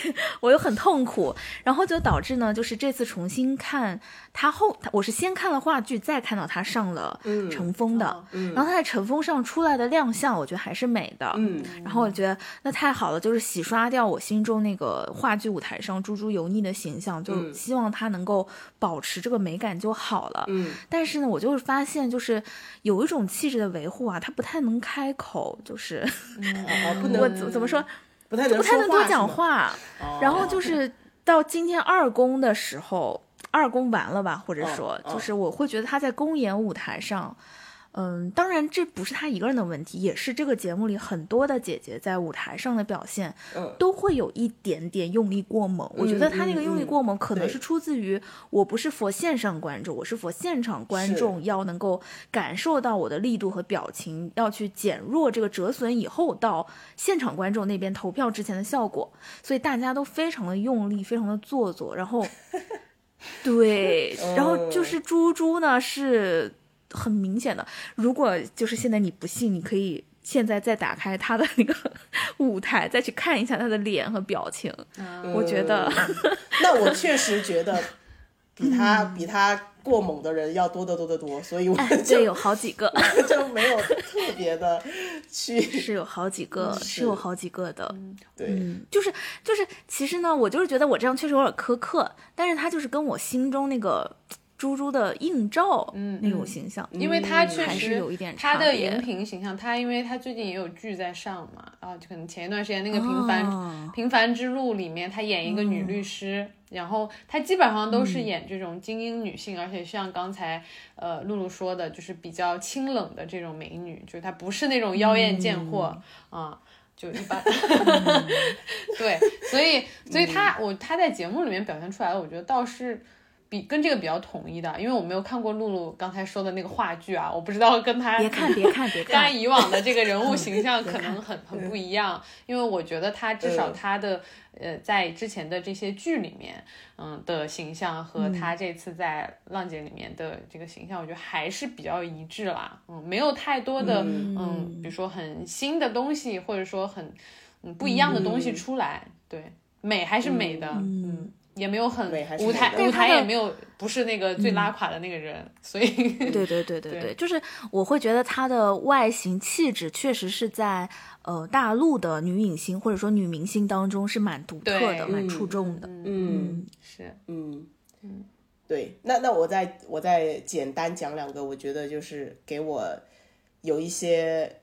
Speaker 3: 我又很痛苦，然后就导致呢，就是这次重新看他后，我是先看了话剧，再看到他上了
Speaker 1: 嗯。
Speaker 3: 乘风的，然后他在乘风上出来的亮相，我觉得还是美的，
Speaker 1: 嗯。
Speaker 3: 然后我觉得那太好了，就是洗刷掉我心中那个话剧舞台上猪猪油腻的形象，就
Speaker 1: 嗯。
Speaker 3: 希望他能够保持这个美感就好了。
Speaker 1: 嗯。
Speaker 3: 但是呢，我就是发现，就是有一种气质的维护啊，他不太能开口，就是
Speaker 1: 哦，不 能
Speaker 3: 我怎怎么说，
Speaker 1: 不太能
Speaker 3: 不太能多讲话。然后就是到今天二公的时候，二公完了吧，或者
Speaker 1: 哦
Speaker 3: 说，
Speaker 1: 哦
Speaker 3: 就是我会觉得他在公演舞台上，嗯，当然这不是他一个人的问题，也是这个节目里很多的姐姐在舞台上的表现，
Speaker 1: 嗯
Speaker 3: 都会有一点点用力过猛。我觉得他那个用力过猛，可能是出自于我不是佛线上观众，我是佛现场观众，要能够感受到我的力度和表情，要去减弱这个折损以后到现场观众那边投票之前的效果，所以大家都非常的用力，非常的做作，然后。对，然后就是猪猪呢是很明显的。如果就是现在你不信，你可以现在再打开他的那个 舞台，再去看一下他的脸和表情。我觉得，
Speaker 1: 嗯那我确实觉得比他比他过猛的人要多得多得多，所以我就
Speaker 3: 有好几个，
Speaker 1: 就没有特别的去
Speaker 3: 是有好几个，
Speaker 1: 是
Speaker 3: 是有好几个的。
Speaker 1: 对，
Speaker 3: 嗯，就是就是，其实呢，我就是觉得我这样确实有点苛刻，但是他就是跟我心中那个猪猪的映照，
Speaker 2: 嗯
Speaker 3: 那种形象，
Speaker 2: 因为他确实
Speaker 3: 有一点
Speaker 2: 他的荧屏形象，他因为他最近也有剧在上嘛，啊，就可能前一段时间那个《平凡、
Speaker 3: 哦
Speaker 2: 平凡之路》里面，他演一个女律师，然后他基本上都是演这种精英女性，而且像刚才呃露露说的，就是比较清冷的这种美女，就是她不是那种妖艳贱货啊。就一般，对，所以，所以他我他在节目里面表现出来的，我觉得倒是比跟这个比较统一的，因为我没有看过露露刚才说的那个话剧啊，我不知道跟他
Speaker 3: 别看别看别
Speaker 2: 跟他
Speaker 3: 看，
Speaker 2: 以往的这个人物形象 可能很很不一样，因为我觉得他至少
Speaker 1: 嗯
Speaker 2: 他的呃在之前的这些剧里面，嗯的形象和他这次在浪姐里面的这个形象，我觉得还是比较一致啦，嗯，没有太多的嗯，比如说很新的东西，或者说很嗯不一样的东西出来，对，美还是美的，嗯。也没有很
Speaker 1: 美还是
Speaker 2: 舞台舞台也没有不是那个最拉垮的那个人，所以
Speaker 3: 对对对对
Speaker 2: 对
Speaker 3: 对，就是我会觉得她的外形气质确实是在呃大陆的女影星或者说女明星当中是蛮独特的、蛮出众的。
Speaker 1: 嗯
Speaker 2: 是。
Speaker 1: 嗯。对，那那我再我再简单讲两个，我觉得就是给我有一些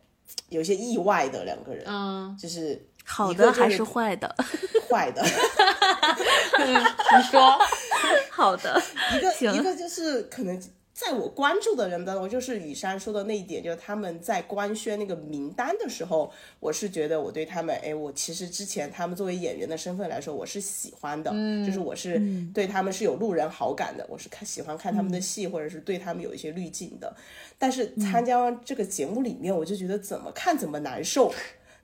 Speaker 1: 有一些意外的两个人，
Speaker 2: 嗯，
Speaker 1: 就是
Speaker 3: 好的还是坏的？
Speaker 1: 坏的，
Speaker 2: 你说
Speaker 3: 好的，
Speaker 1: 一个一个就是可能在我关注的人当中，就是雨山说的那一点，就是他们在官宣那个名单的时候，我是觉得我对他们，哎，我其实之前他们作为演员的身份来说，我是喜欢的，就是我是对他们是有路人好感的，我是看喜欢看他们的戏，或者是对他们有一些滤镜的。但是参加完这个节目里面，我就觉得怎么看怎么难受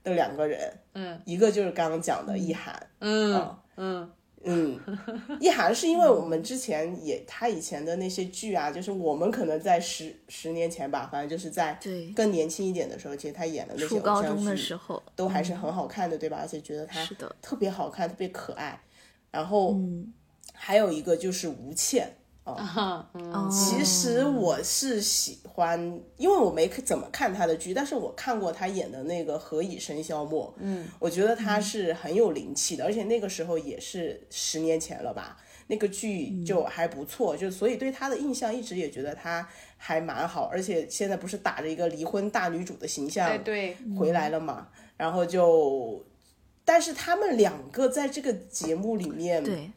Speaker 1: 的两个人，嗯，一个就是刚刚讲的易涵，
Speaker 2: 嗯嗯。
Speaker 1: 嗯，易涵是因为我们之前也他以前的那些剧啊，就是我们可能在十十年前吧，反正就是在
Speaker 3: 对。
Speaker 1: 更年轻一点的时候，其实他演的那些
Speaker 3: 初
Speaker 1: 偶像剧
Speaker 3: 时候，
Speaker 1: 都还是很好看的，对吧？而且觉得他
Speaker 3: 是的。
Speaker 1: 特别好看，特别可爱。然后
Speaker 3: 嗯，
Speaker 1: 还有一个就是吴倩。
Speaker 2: 啊嗯。
Speaker 3: 哦。
Speaker 1: 其实我是喜欢，因为我没怎么看他的剧，但是我看过他演的那个《何以笙箫默》，嗯，我觉得他是很有灵气的，而且那个时候也是十年前了吧，那个剧就还不错，就所以对她的印象一直也觉得她还蛮好，而且现在不是打着一个离婚大女主的形象
Speaker 2: 哎对，
Speaker 1: 回来了嘛，然后就，但是他们两个在这个节目里面
Speaker 3: 对，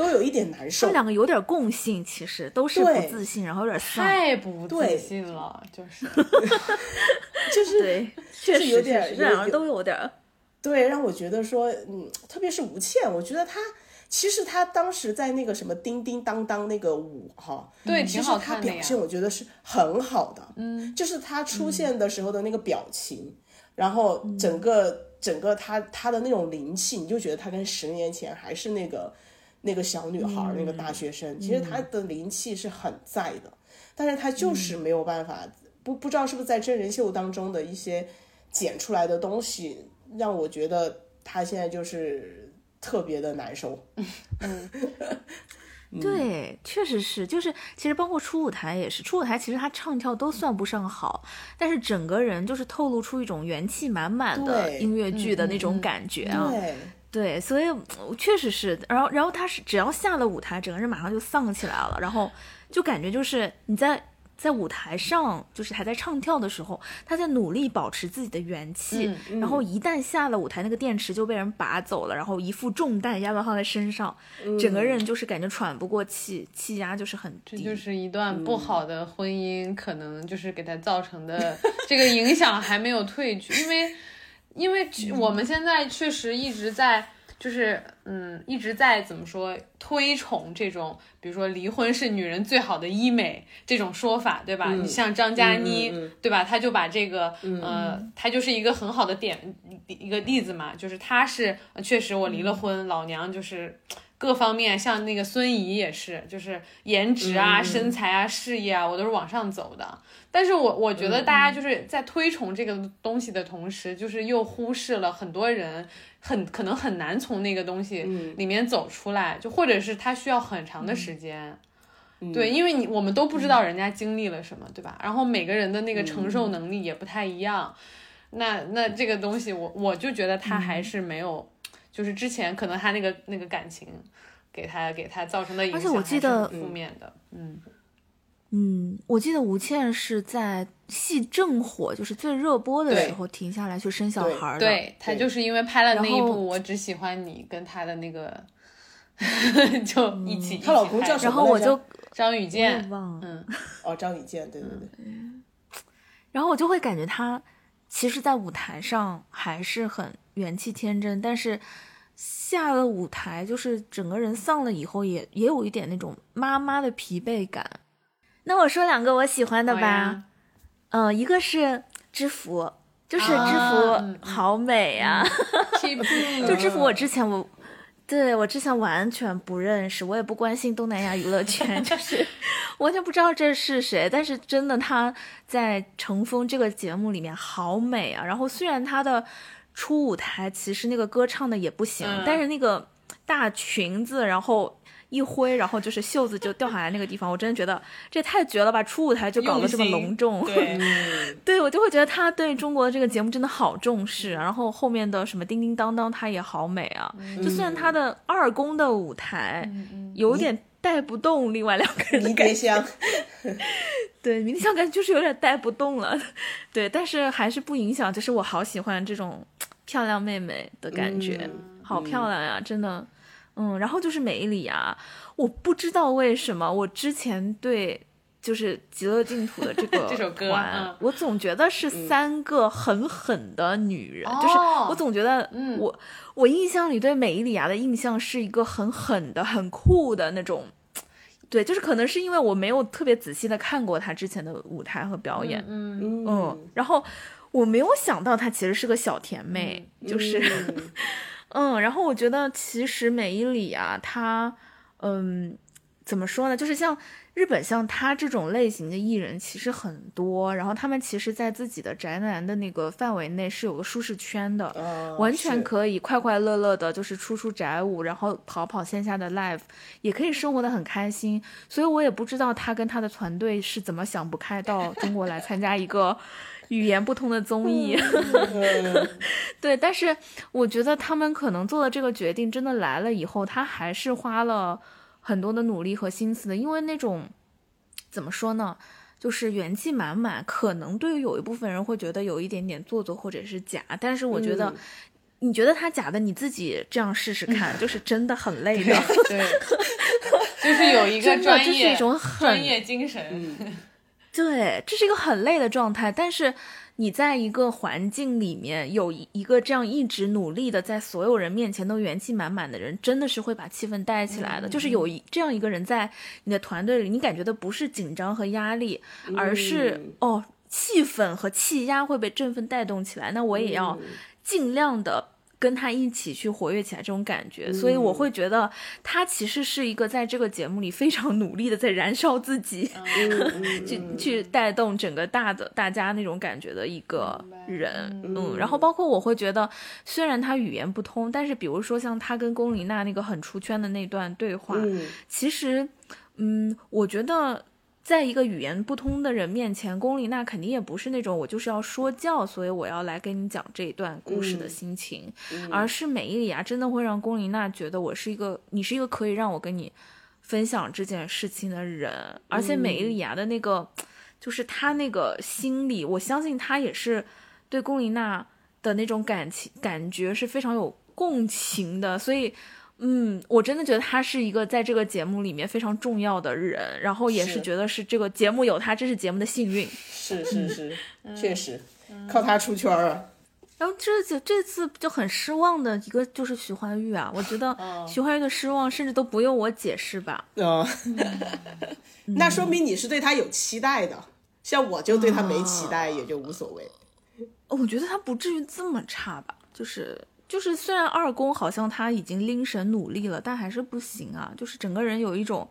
Speaker 1: 都有一点难受。
Speaker 3: 他们，两个有点共性，其实都是
Speaker 1: 对
Speaker 3: 不自信，然后有点。
Speaker 2: 太不自信了，就是。
Speaker 1: 就是
Speaker 3: 对，确实
Speaker 1: 有点
Speaker 3: 是这两个都有点。
Speaker 1: 对，让我觉得说，嗯，特别是吴倩，我觉得她其实她当时在那个什么叮叮当当那个舞哈，
Speaker 2: 对挺
Speaker 1: 其实
Speaker 2: 好看的呀
Speaker 1: 她表现我觉得是很好的，嗯，就是她出现的时候的那个表情，然后整个、整个她她的那种灵气，你就觉得她跟十年前还是那个那个小女孩儿、那个大学生，其实她的灵气是很在的，但是她就是没有办法，不不知道是不是在真人秀当中的一些剪出来的东西，让我觉得她现在就是特别的难受。
Speaker 3: 对，确实是，就是其实包括初舞台也是，初舞台其实她唱跳都算不上好，但是整个人就是透露出一种元气满满的音乐剧的那种感觉啊。
Speaker 1: 对，
Speaker 3: 对，所以呃确实是，然后然后他是只要下了舞台，整个人马上就丧起来了，然后就感觉就是你在在舞台上，就是还在唱跳的时候，他在努力保持自己的元气，然后一旦下了舞台，那个电池就被人拔走了，然后一副重担压到他的身上，整个人就是感觉喘不过气，气压就是很低。
Speaker 2: 这就是一段不好的婚姻，可能就是给他造成的这个影响还没有退去，因为因为我们现在确实一直在。就是，嗯，一直在怎么说推崇这种，比如说离婚是女人最好的医美这种说法，对吧？你像张嘉倪，
Speaker 1: 嗯嗯
Speaker 2: 对吧？她就把这个，呃，她就是一个很好的点一个例子嘛，就是她是呃确实我离了婚，老娘就是各方面，像那个孙怡也是，就是颜值啊、身材啊、事业啊，我都是往上走的。但是我我觉得大家就是在推崇这个东西的同时，就是又忽视了很多人很可能很难从那个东西里面走出来，就或者是他需要很长的时间。对，因为你我们都不知道人家经历了什么，对吧？然后每个人的那个承受能力也不太一样。那那这个东西我，我就觉得他还是没有，就是之前可能他那个那个感情给他给他造成的影响，
Speaker 3: 而且我记得
Speaker 2: 负面的，嗯。
Speaker 3: 嗯，我记得吴倩是在戏正火，就是最热播的时候停下来去生小孩的。
Speaker 2: 对她就是因为拍了那一部《我只喜欢你》，跟她的那个 就一起。
Speaker 1: 她老公叫什
Speaker 3: 然
Speaker 1: 么然
Speaker 3: 后我就
Speaker 2: 张雨健，
Speaker 3: 忘了，
Speaker 2: 嗯，
Speaker 1: 哦，张雨健，对对对，
Speaker 3: 然后我就会感觉她其实，在舞台上还是很元气天真，但是下了舞台，就是整个人丧了以后也，也有一点那种妈妈的疲惫感。那我说两个我喜欢的吧，嗯、一个是知府，就是知
Speaker 2: 啊嗯
Speaker 3: 府好美呀、
Speaker 2: Keep
Speaker 3: 就知府我之前我。对我之前完全不认识，我也不关心东南亚娱乐圈，就是完全不知道这是谁。但是真的她在《乘风》这个节目里面好美啊！然后虽然她的初舞台其实那个歌唱的也不行，
Speaker 2: 嗯
Speaker 3: 但是那个大裙子，然后。一挥，然后就是袖子就掉下来那个地方，我真的觉得这太绝了吧！初舞台就搞得这么隆重，
Speaker 2: 对，
Speaker 3: 对我就会觉得他对中国的这个节目真的好重视。然后后面的什么叮叮当当，他也好美啊！就虽然他的二宫的舞台有点带不动另外两个人，
Speaker 1: 迷迭香，
Speaker 3: 对，迷迭香感觉就是有点带不动了，对，但是还是不影响，就是我好喜欢这种漂亮妹妹的感觉，好漂亮呀，真的。嗯，然后就是美里啊，我不知道为什么，我之前对就是《极乐净土》的这个
Speaker 2: 这首歌，
Speaker 3: 我总觉得是三个很狠的女人，就是我总觉得，我我印象里对美伊里亚的印象是一个很狠的、很酷的那种，对，就是可能是因为我没有特别仔细的看过她之前的舞台和表演，
Speaker 2: 嗯
Speaker 3: 嗯，然后我没有想到她其实是个小甜妹，就是。嗯，然后我觉得其实美伊里啊，她，嗯，怎么说呢？就是像日本像他这种类型的艺人其实很多，然后他们其实，在自己的宅男的那个范围内是有个舒适圈的，完全可以快快乐乐的，就是出出宅舞，然后跑跑线下的 live，也可以生活的很开心。所以我也不知道他跟他的团队是怎么想不开到中国来参加一个。语言不通的综艺，对，但是我觉得他们可能做了这个决定，真的来了以后，他还是花了很多的努力和心思的，因为那种怎么说呢，就是元气满满，可能对于有一部分人会觉得有一点点做作或者是假，但是我觉得，你觉得他假的，你自己这样试试看，就是真的很累的，
Speaker 2: 对，就是有一个专
Speaker 3: 业，
Speaker 2: 专业精神。
Speaker 3: 对，这是一个很累的状态，但是你在一个环境里面有一个这样一直努力的，在所有人面前都元气满满的人，真的是会把气氛带起来的。就是有一这样一个人在你的团队里，你感觉的不是紧张和压力，而是哦，气氛和气压会被振奋带动起来。那我也要尽量的。跟他一起去活跃起来这种感觉，所以我会觉得他其实是一个在这个节目里非常努力的在燃烧自己，去去带动整个大的大家那种感觉的一个人。嗯，然后包括我会觉得，虽然他语言不通，但是比如说像他跟龚琳娜那个很出圈的那段对话，其实，嗯，我觉得。在一个语言不通的人面前，龚琳娜肯定也不是那种我就是要说教，所以我要来跟你讲这一段故事的心情，而是美伊里亚真的会让龚琳娜觉得我是一个，你是一个可以让我跟你分享这件事情的人，而且美伊里亚的那个，就是他那个心理，我相信他也是对龚琳娜的那种感情感觉是非常有共情的，所以。嗯，我真的觉得他是一个在这个节目里面非常重要的人，然后也是觉得是这个节目有他，这是节目的幸运。
Speaker 1: 是 是是，确实靠他出圈啊。
Speaker 3: 然后这次这次就很失望的一个就是徐怀钰啊，我觉得徐怀钰的失望甚至都不用我解释吧。
Speaker 1: 嗯，那说明你是对他有期待的，像我就对他没期待，也就无所谓。
Speaker 3: 我觉得他不至于这么差吧，就是。就是虽然二宫好像他已经拎神努力了，但还是不行啊！就是整个人有一种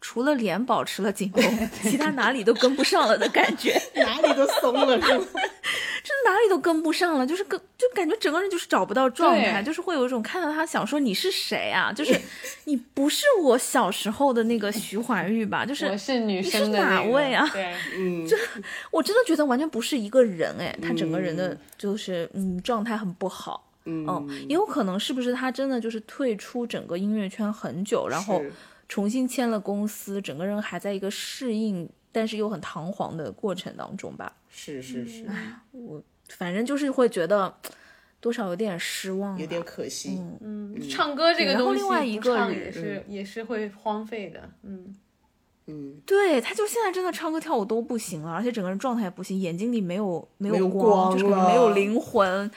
Speaker 3: 除了脸保持了紧绷，其他哪里都跟不上了的感觉，
Speaker 1: 哪里都松了是吗？
Speaker 3: 这 哪里都跟不上了，就是跟就感觉整个人就是找不到状态，就是会有一种看到他想说你是谁啊？就是你不是我小时候的那个徐怀钰吧？就是
Speaker 2: 我是女生
Speaker 3: 的哪位啊？
Speaker 2: 对，
Speaker 1: 嗯，
Speaker 3: 这我真的觉得完全不是一个人哎，他整个人的就是嗯状态很不好。
Speaker 1: 嗯，
Speaker 3: 也有可能是不是他真的就是退出整个音乐圈很久，然后重新签了公司，整个人还在一个适应，但是又很堂皇的过程当中吧？
Speaker 1: 是是是，
Speaker 3: 我反正就是会觉得多少有点失望，
Speaker 1: 有点可惜。
Speaker 2: 嗯，唱歌这个东
Speaker 3: 西，另外一个
Speaker 2: 也是也是会荒废的。嗯。
Speaker 1: 嗯，
Speaker 3: 对，他就现在真的唱歌跳舞都不行了，而且整个人状态也不行，眼睛里没有没
Speaker 1: 有
Speaker 3: 光，就是没有灵魂，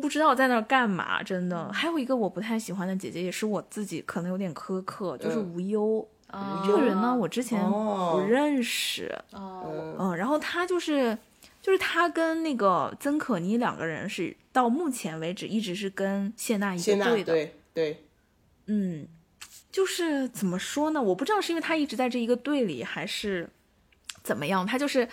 Speaker 3: 不知道在那干嘛，真的。还有一个我不太喜欢的姐姐，也是我自己可能有点苛刻，就是无忧。这个人呢，我之前不认识。嗯，然后他就是，就是他跟那个曾可妮两个人是到目前为止一直是跟谢娜一个队的。
Speaker 1: 对对，
Speaker 3: 嗯。就是怎么说呢？我不知道是因为他一直在这一个队里，还是怎么样。他就是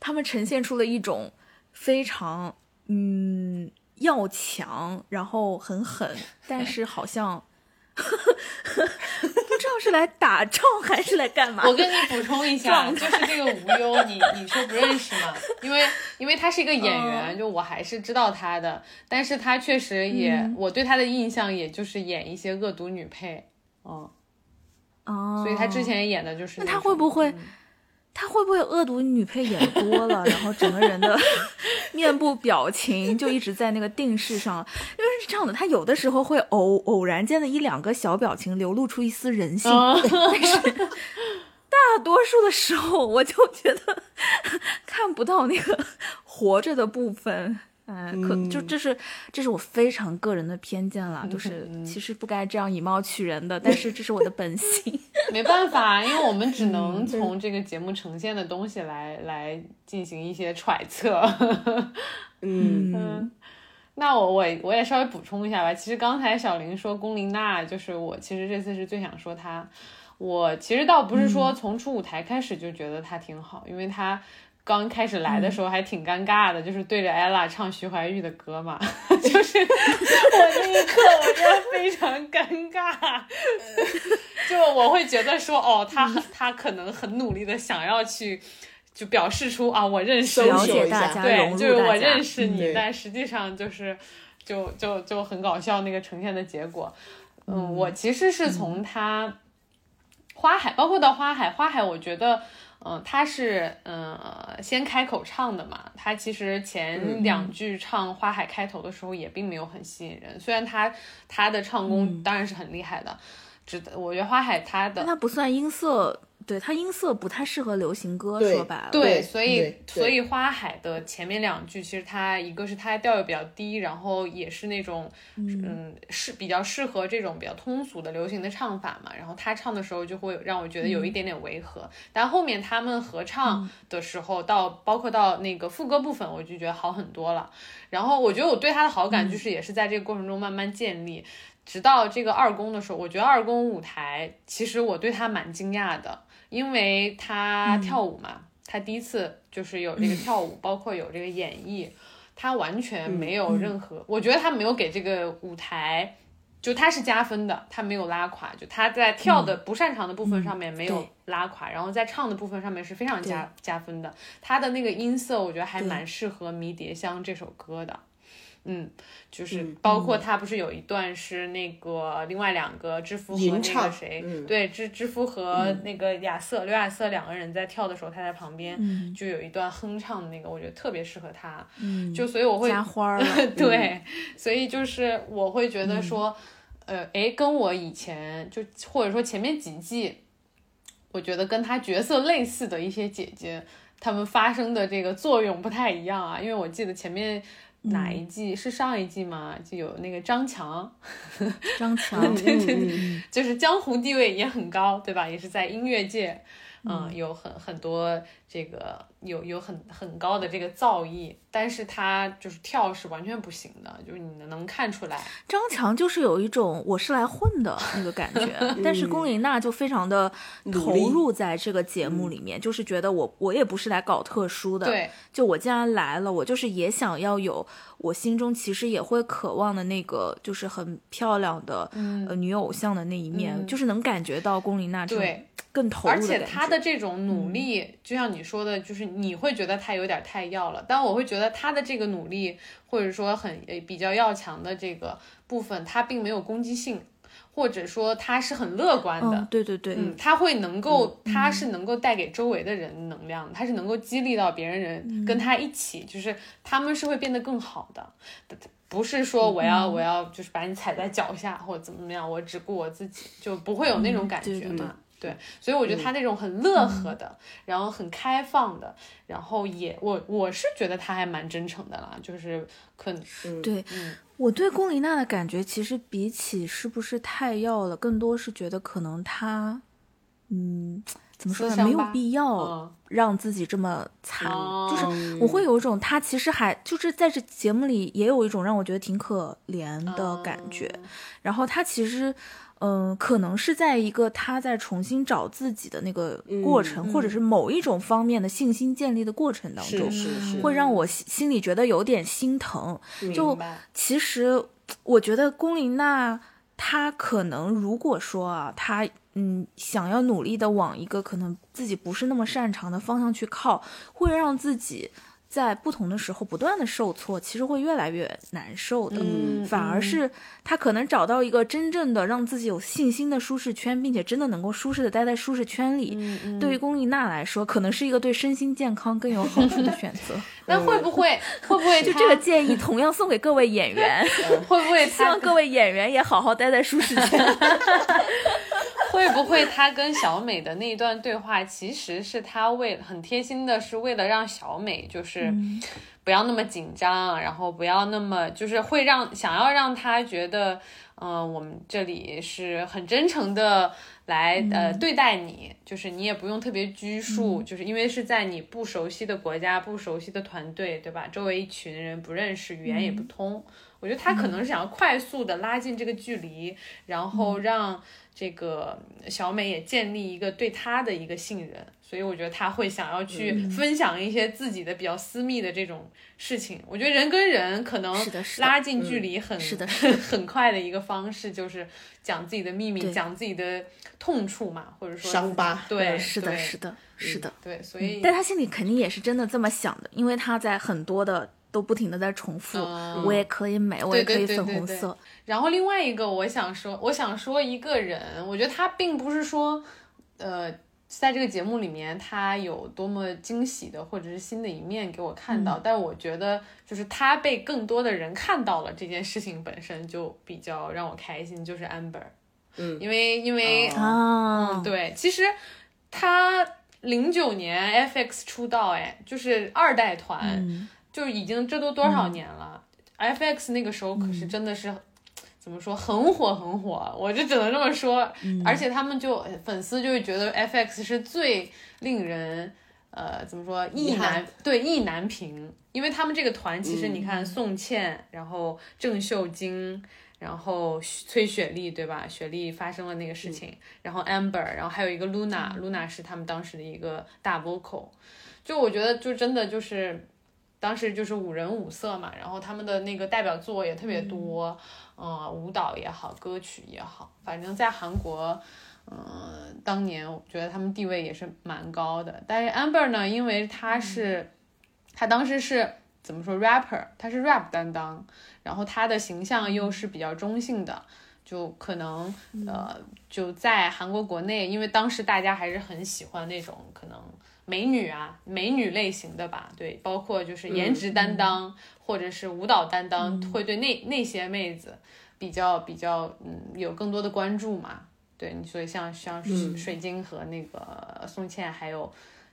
Speaker 3: 他们呈现出了一种非常嗯要强，然后很狠，但是好像 不知道是来打仗还是来干嘛。
Speaker 2: 我跟你补充一下，就是这个无忧，你你说不认识吗？因为因为他是一个演员，就我还是知道他的，但是他确实也，我对他的印象也就是演一些恶毒女配，嗯，
Speaker 3: 哦，
Speaker 2: 所以他之前演的就是
Speaker 3: 那他会不会？他会不会恶毒女配演多了，然后整个人的 面部表情就一直在那个定势上？因为是这样的，他有的时候会偶偶然间的一两个小表情流露出一丝人性，但是 大多数的时候我就觉得 看不到那个活着的部分。嗯，可就这是这是我非常个人的偏见了，就是其实不该这样以貌取人的，但是这是我的本性，
Speaker 2: 没办法，因为我们只能从这个节目呈现的东西来来进行一些揣测。
Speaker 1: 嗯，
Speaker 2: 那我我我也稍微补充一下吧，其实刚才小林说龚琳娜，就是我其实这次是最想说她，我其实倒不是说从出舞台开始就觉得她挺好，因为她。刚开始来的时候还挺尴尬的，就是对着 ella 唱徐怀钰的歌嘛，就是我那一刻我真的非常尴尬，就我会觉得说哦，他很他可能很努力的想要去就表示出啊我认识
Speaker 3: 了解大家，
Speaker 2: 对，就是我认识你，但实际上就是就就就很搞笑那个呈现的结果。嗯，我其实是从他花海，包括到花海，花海我觉得。嗯，他是嗯先开口唱的嘛，他其实前两句唱花海开头的时候也并没有很吸引人，虽然他他的唱功当然是很厉害的，只我觉得花海他的
Speaker 3: 他不算音色。对他音色不太适合流行歌，说白了。
Speaker 2: 对，所以所以花海的前面两句，其实它一个是它调又比较低，然后也是那种嗯是比较适合这种比较通俗的流行的唱法嘛。然后他唱的时候就会让我觉得有一点点违和，但后面他们合唱的时候，到包括到那个副歌部分，我就觉得好很多了。然后我觉得我对他的好感就是也是在这个过程中慢慢建立，直到这个二宫的时候，我觉得二宫舞台其实我对他蛮惊讶的。因为他跳舞嘛，他第一次就是有这个跳舞，包括有这个演绎，他完全没有任何，我觉得他没有给这个舞台，就他是加分的，他没有拉垮，就他在跳的不擅长的部分上面没有拉垮，然后在唱的部分上面是非常加加分的，他的那个音色我觉得还蛮适合《迷迭香》这首歌的。嗯，就是包括他不是有一段是那个另外两个知夫和那个谁，对知知夫和那个亚瑟刘亚瑟两个人在跳的时候，他在旁边就有一段哼唱的那个，我觉得特别适合他。嗯，就所以我会
Speaker 3: 加花儿。
Speaker 2: 对，所以就是我会觉得说，呃，哎，跟我以前就或者说前面几季，我觉得跟他角色类似的一些姐姐，他们发生的这个作用不太一样啊，因为我记得前面。哪一季？是上一季吗？就有那个张强，
Speaker 3: 张强，
Speaker 2: 对对对，就是江湖地位也很高，对吧？也是在音乐界，嗯，有很很多这个。有有很很高的这个造诣，但是他就是跳是完全不行的，就是你能看出来。
Speaker 3: 张强就是有一种我是来混的 那个感觉，但是龚琳娜就非常的投入在这个节目里面，就是觉得我我也不是来搞特殊的，
Speaker 2: 对，
Speaker 3: 就我既然来了，我就是也想要有我心中其实也会渴望的那个，就是很漂亮的呃女偶像的那一面，就是能感觉到龚琳娜
Speaker 2: 对
Speaker 3: 更投入，而
Speaker 2: 且她的这种努力，就像你说的，就是。你会觉得他有点太要了，但我会觉得他的这个努力，或者说很比较要强的这个部分，他并没有攻击性，或者说他是很乐观的。
Speaker 3: 对对对，
Speaker 2: 嗯，他会能够，他是能够带给周围的人能量，他是能够激励到别人人跟他一起，就是他们是会变得更好的，不是说我要我要就是把你踩在脚下或者怎么怎么样，我只顾我自己，就不会有那种感觉嘛。对，所以我觉得他那种很乐呵的，然后很开放的，然后也我我是觉得他还蛮真诚的啦，就是可能
Speaker 3: 对我对龚琳娜的感觉，其实比起是不是太要了，更多是觉得可能他，嗯，怎么说呢，没有必要让自己这么惨，就是我会有一种他其实还就是在这节目里也有一种让我觉得挺可怜的感觉，然后他其实。嗯，可能是在一个他在重新找自己的那个过程，或者是某一种方面的信心建立的过程当中，会让我心里觉得有点心疼。就其实我觉得龚琳娜她可能如果说啊，她嗯想要努力的往一个可能自己不是那么擅长的方向去靠，会让自己在不同的时候不断的受挫，其实会越来越难受的。
Speaker 2: 嗯
Speaker 3: 反而是他可能找到一个真正的让自己有信心的舒适圈，并且真的能够舒适的待在舒适圈里。对于龚丽娜来说，可能是一个对身心健康更有好处的选择。
Speaker 2: 那会不会会不会
Speaker 3: 就这个建议，同样送给各位演员，
Speaker 2: 会不会他
Speaker 3: 希望各位演员也好好待在舒适圈。
Speaker 2: 会不会他跟小美的那一段对话，其实是他为很贴心的，是为了让小美就是不要那么紧张，然后不要那么就是会让想要让他觉得，嗯、我们这里是很真诚的来呃对待你，就是你也不用特别拘束，就是因为是在你不熟悉的国家、不熟悉的团队，对吧？周围一群人不认识，语言也不通。我觉得他可能是想要快速的拉近这个距离，然后让这个小美也建立一个对他的一个信任，所以我觉得他会想要去分享一些自己的比较私密的这种事情。我觉得人跟人可能拉近距离很
Speaker 3: 是的
Speaker 2: 很快的一个方式，就是讲自己的秘密，讲自己的痛处嘛，或者说
Speaker 1: 伤疤
Speaker 2: 对，
Speaker 1: 嗯
Speaker 3: 是的，是的，是的。
Speaker 2: 对，所以
Speaker 3: 但他心里肯定也是真的这么想的，因为他在很多的都不停的在重复，
Speaker 2: 嗯
Speaker 3: 我也可以美，我也可以粉
Speaker 2: 对对对
Speaker 3: 红色。
Speaker 2: 然后另外一个，我想说，我想说一个人，我觉得他并不是说，呃，在这个节目里面他有多么惊喜的或者是新的一面给我看到，但我觉得就是他被更多的人看到了这件事情本身就比较让我开心，就是 Amber，
Speaker 1: 嗯。
Speaker 2: 因为因为、
Speaker 1: 哦。
Speaker 3: 啊，
Speaker 2: 嗯，对，其实他零九年 FX 出道，哎，就是二代团，
Speaker 3: 嗯。
Speaker 2: 就已经这都多少年了、f x 那个时候可是真的是、怎么说很火很火，我就只能这么说。而且他们就粉丝就会觉得 FX 是最令人呃怎么说意难对意难平，因为他们这个团其实你看宋茜，然后郑秀晶。然后崔雪莉对吧？雪莉发生了那个事情，然后 Amber，然后还有一个 Luna，Luna、是他们当时的一个大 vocal，就我觉得就真的就是当时就是五人五色嘛，然后他们的那个代表作也特别多，嗯、舞蹈也好，歌曲也好，反正在韩国，嗯、当年我觉得他们地位也是蛮高的。但是 Amber 呢，因为他是，他当时是怎么说 rapper，他是 rap 担当，然后他的形象又是比较中性的。就可能呃，就在韩国国内，因为当时大家还是很喜欢那种可能美女啊，美女类型的吧，对，包括就是颜值担当、或者是舞蹈担当，会对那那些妹子比较比较嗯有更多的关注嘛，对，所以像像水晶和那个宋茜还有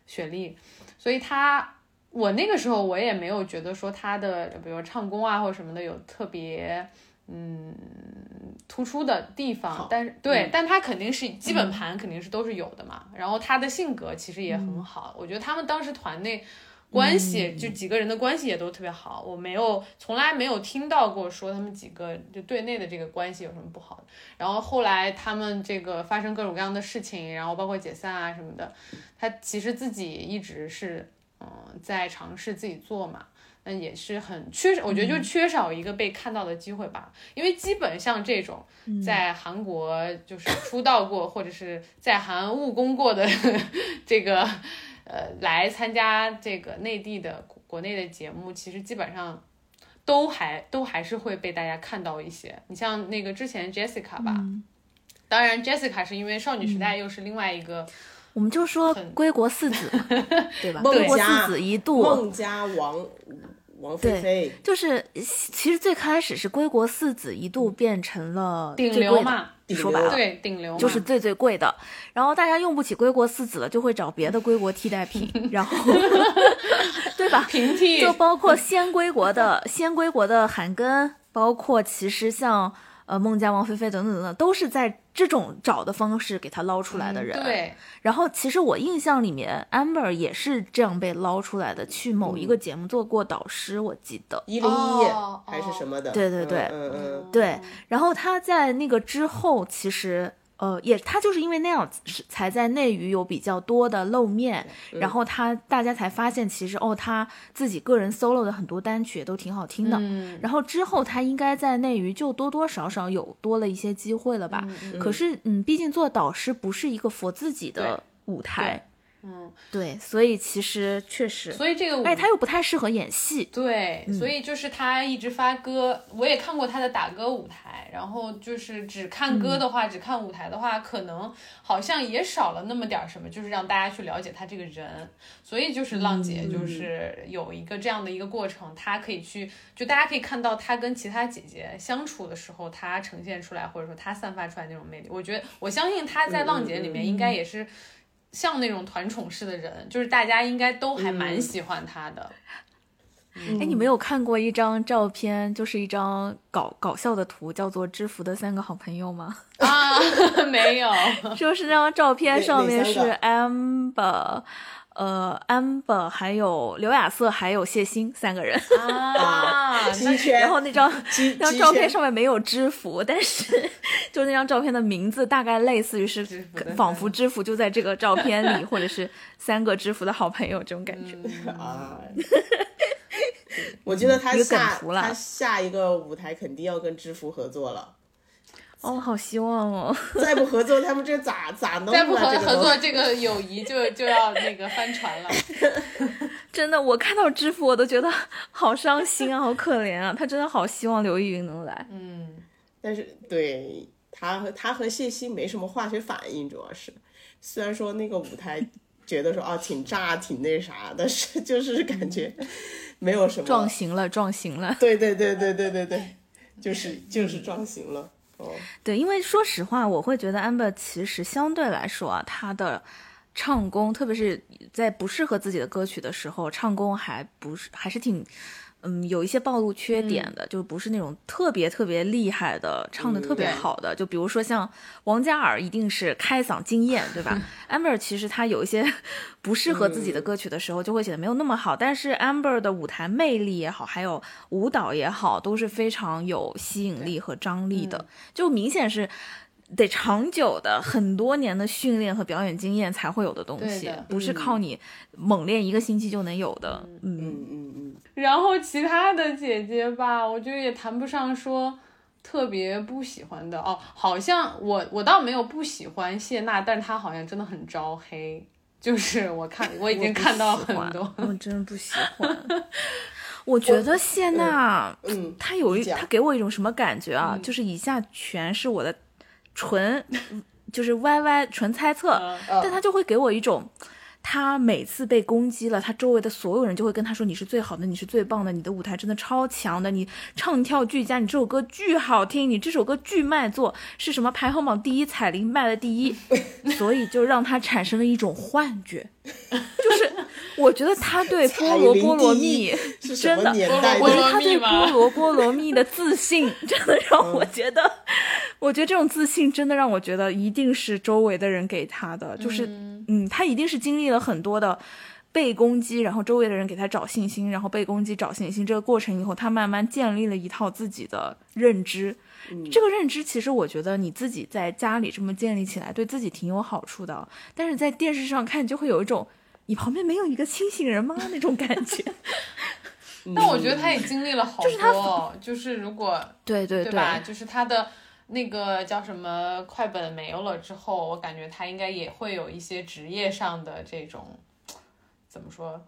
Speaker 2: 雪莉，所以她我那个时候我也没有觉得说她的比如唱功啊或者什么的有特别嗯突出的地方，但是对，但他肯定是基本盘肯定是都是有的嘛。然后他的性格其实也很好，我觉得他们当时团内关系、就几个人的关系也都特别好。我没有从来没有听到过说他们几个就队内的这个关系有什么不好的。然后后来他们这个发生各种各样的事情，然后包括解散啊什么的，他其实自己一直是嗯在尝试自己做嘛。那也是很缺少，我觉得就缺少一个被看到的机会吧。因为基本像这种在韩国就是出道过，或者是在韩务工过的 这个呃来参加这个内地的国内的节目，其实基本上都还都还是会被大家看到一些。你像那个之前 Jessica 吧，当然 Jessica 是因为少女时代又是另外一个。
Speaker 3: 我们就说归国四子，对吧？
Speaker 1: 孟
Speaker 3: 归国四子一度，
Speaker 1: 孟家、王王菲菲，
Speaker 3: 就是其实最开始是归国四子一度变成了
Speaker 2: 顶
Speaker 3: 最贵的
Speaker 2: 流嘛，
Speaker 3: 说白了。
Speaker 2: 对顶流
Speaker 3: 就是最最贵的，然后大家用不起归国四子了，就会找别的归国替代品，然后，对吧？
Speaker 2: 平替
Speaker 3: 就包括先归国的先归国的韩庚，包括其实像呃孟佳、王菲菲等等等等，都是在这种找的方式给他捞出来的人。
Speaker 2: 嗯对，
Speaker 3: 然后其实我印象里面，Amber 也是这样被捞出来的，去某一个节目做过导师，我记得。
Speaker 1: 一零一
Speaker 2: 哦
Speaker 1: 还是什么的？
Speaker 3: 对对对
Speaker 1: 嗯嗯嗯，
Speaker 3: 对，然后他在那个之后，其实呃，也他就是因为那样是才在内娱有比较多的露面，然后他大家才发现其实哦他自己个人 solo 的很多单曲也都挺好听的，
Speaker 2: 嗯。
Speaker 3: 然后之后他应该在内娱就多多少少有多了一些机会了吧，可是嗯，毕竟做导师不是一个佛自己的舞台，
Speaker 2: 嗯，
Speaker 3: 对，所以其实确实，
Speaker 2: 所以这个舞
Speaker 3: 而且他又不太适合演戏，
Speaker 2: 对，
Speaker 3: 嗯
Speaker 2: 所以就是他一直发歌，我也看过他的打歌舞台，然后就是只看歌的话，只看舞台的话，可能好像也少了那么点儿什么，就是让大家去了解他这个人。所以就是浪姐就是有一个这样的一个过程，她可以去，就大家可以看到她跟其他姐姐相处的时候，她呈现出来或者说她散发出来那种魅力。我觉得我相信她在浪姐里面应该也是。像那种团宠式的人，就是大家应该都还蛮喜欢他的。
Speaker 3: 哎，你没有看过一张照片，就是一张搞搞笑的图，叫做“知福的三个好朋友”吗？
Speaker 2: 啊，没有，
Speaker 3: 就是那张照片上面是 Amber，呃，Amber 还有刘亚瑟还有谢欣三个人，
Speaker 2: 啊，
Speaker 3: 然后那张那张照片上面没有知福，但是就那张照片的名字大概类似于是仿佛知福就在这个照片里，或者是三个知福的好朋友这种感觉。
Speaker 1: 啊。我觉得他下
Speaker 3: 图了
Speaker 1: 他下一个舞台肯定要跟知福合作了，
Speaker 3: 哦，好希望哦！
Speaker 1: 再不合作，他们这咋咋弄啊？
Speaker 2: 再不合合作，这个友谊就就要那个翻船了。
Speaker 3: 真的，我看到知福我都觉得好伤心啊，好可怜啊！他真的好希望刘亦云能来。
Speaker 2: 嗯，
Speaker 1: 但是对他和他和谢欣没什么化学反应，主要是虽然说那个舞台觉得说啊挺炸挺那啥，但是就是感觉没有什么
Speaker 3: 撞型了，撞型了。
Speaker 1: 对对对对对对对，就是就是撞型了。
Speaker 3: 对，因为说实话，我会觉得 Amber 其实相对来说啊，他的唱功，特别是在不适合自己的歌曲的时候，唱功还不是还是挺。嗯，有一些暴露缺点的，就不是那种特别特别厉害的，唱的特别好的。就比如说像王嘉尔，一定是开嗓惊艳，对吧？Amber 其实他有一些 不适合自己的歌曲的时候，就会显得没有那么好。但是 Amber 的舞台魅力也好，还有舞蹈也好，都是非常有吸引力和张力的，就明显是。得长久的很多年的训练和表演经验才会有的东西，不是靠你猛练一个星期就能有的。嗯，
Speaker 1: 嗯嗯嗯，
Speaker 2: 然后其他的姐姐吧，我觉得也谈不上说特别不喜欢的哦。好像我我倒没有不喜欢谢娜，但是她好像真的很招黑。就是我看我已经看到很多，
Speaker 3: 我 真的不喜欢。我觉得谢娜，
Speaker 1: 嗯
Speaker 3: 她有一，她给我一种什么感觉啊？就是以下全是我的纯，就是歪歪纯猜测，
Speaker 2: 嗯
Speaker 3: 但他就会给我一种。她每次被攻击了，他周围的所有人就会跟他说：“你是最好的，你是最棒的，你的舞台真的超强的，你唱跳俱佳，你这首歌巨好听，你这首歌巨卖座，是什么排行榜第一，彩铃卖了第一。” 所以就让他产生了一种幻觉，就是我觉得他对菠萝菠萝蜜
Speaker 1: 是
Speaker 3: 真的 我觉？得他对
Speaker 2: 菠萝
Speaker 3: 菠萝菠萝蜜的自信，真的让我觉得，我觉得这种自信真的让我觉得一定是周围的人给他的，就是嗯，他一定是经历了很多的被攻击，然后周围的人给他找信心，然后被攻击找信心这个过程以后，他慢慢建立了一套自己的认知。这个认知其实我觉得你自己在家里这么建立起来，对自己挺有好处的，但是在电视上看就会有一种。你旁边没有一个清醒人吗？那种感觉。
Speaker 2: 但我觉得他也经历了好多，就是如果
Speaker 3: 对对
Speaker 2: 对吧？就是他的那个叫什么快本没有了之后，我感觉他应该也会有一些职业上的这种怎么说，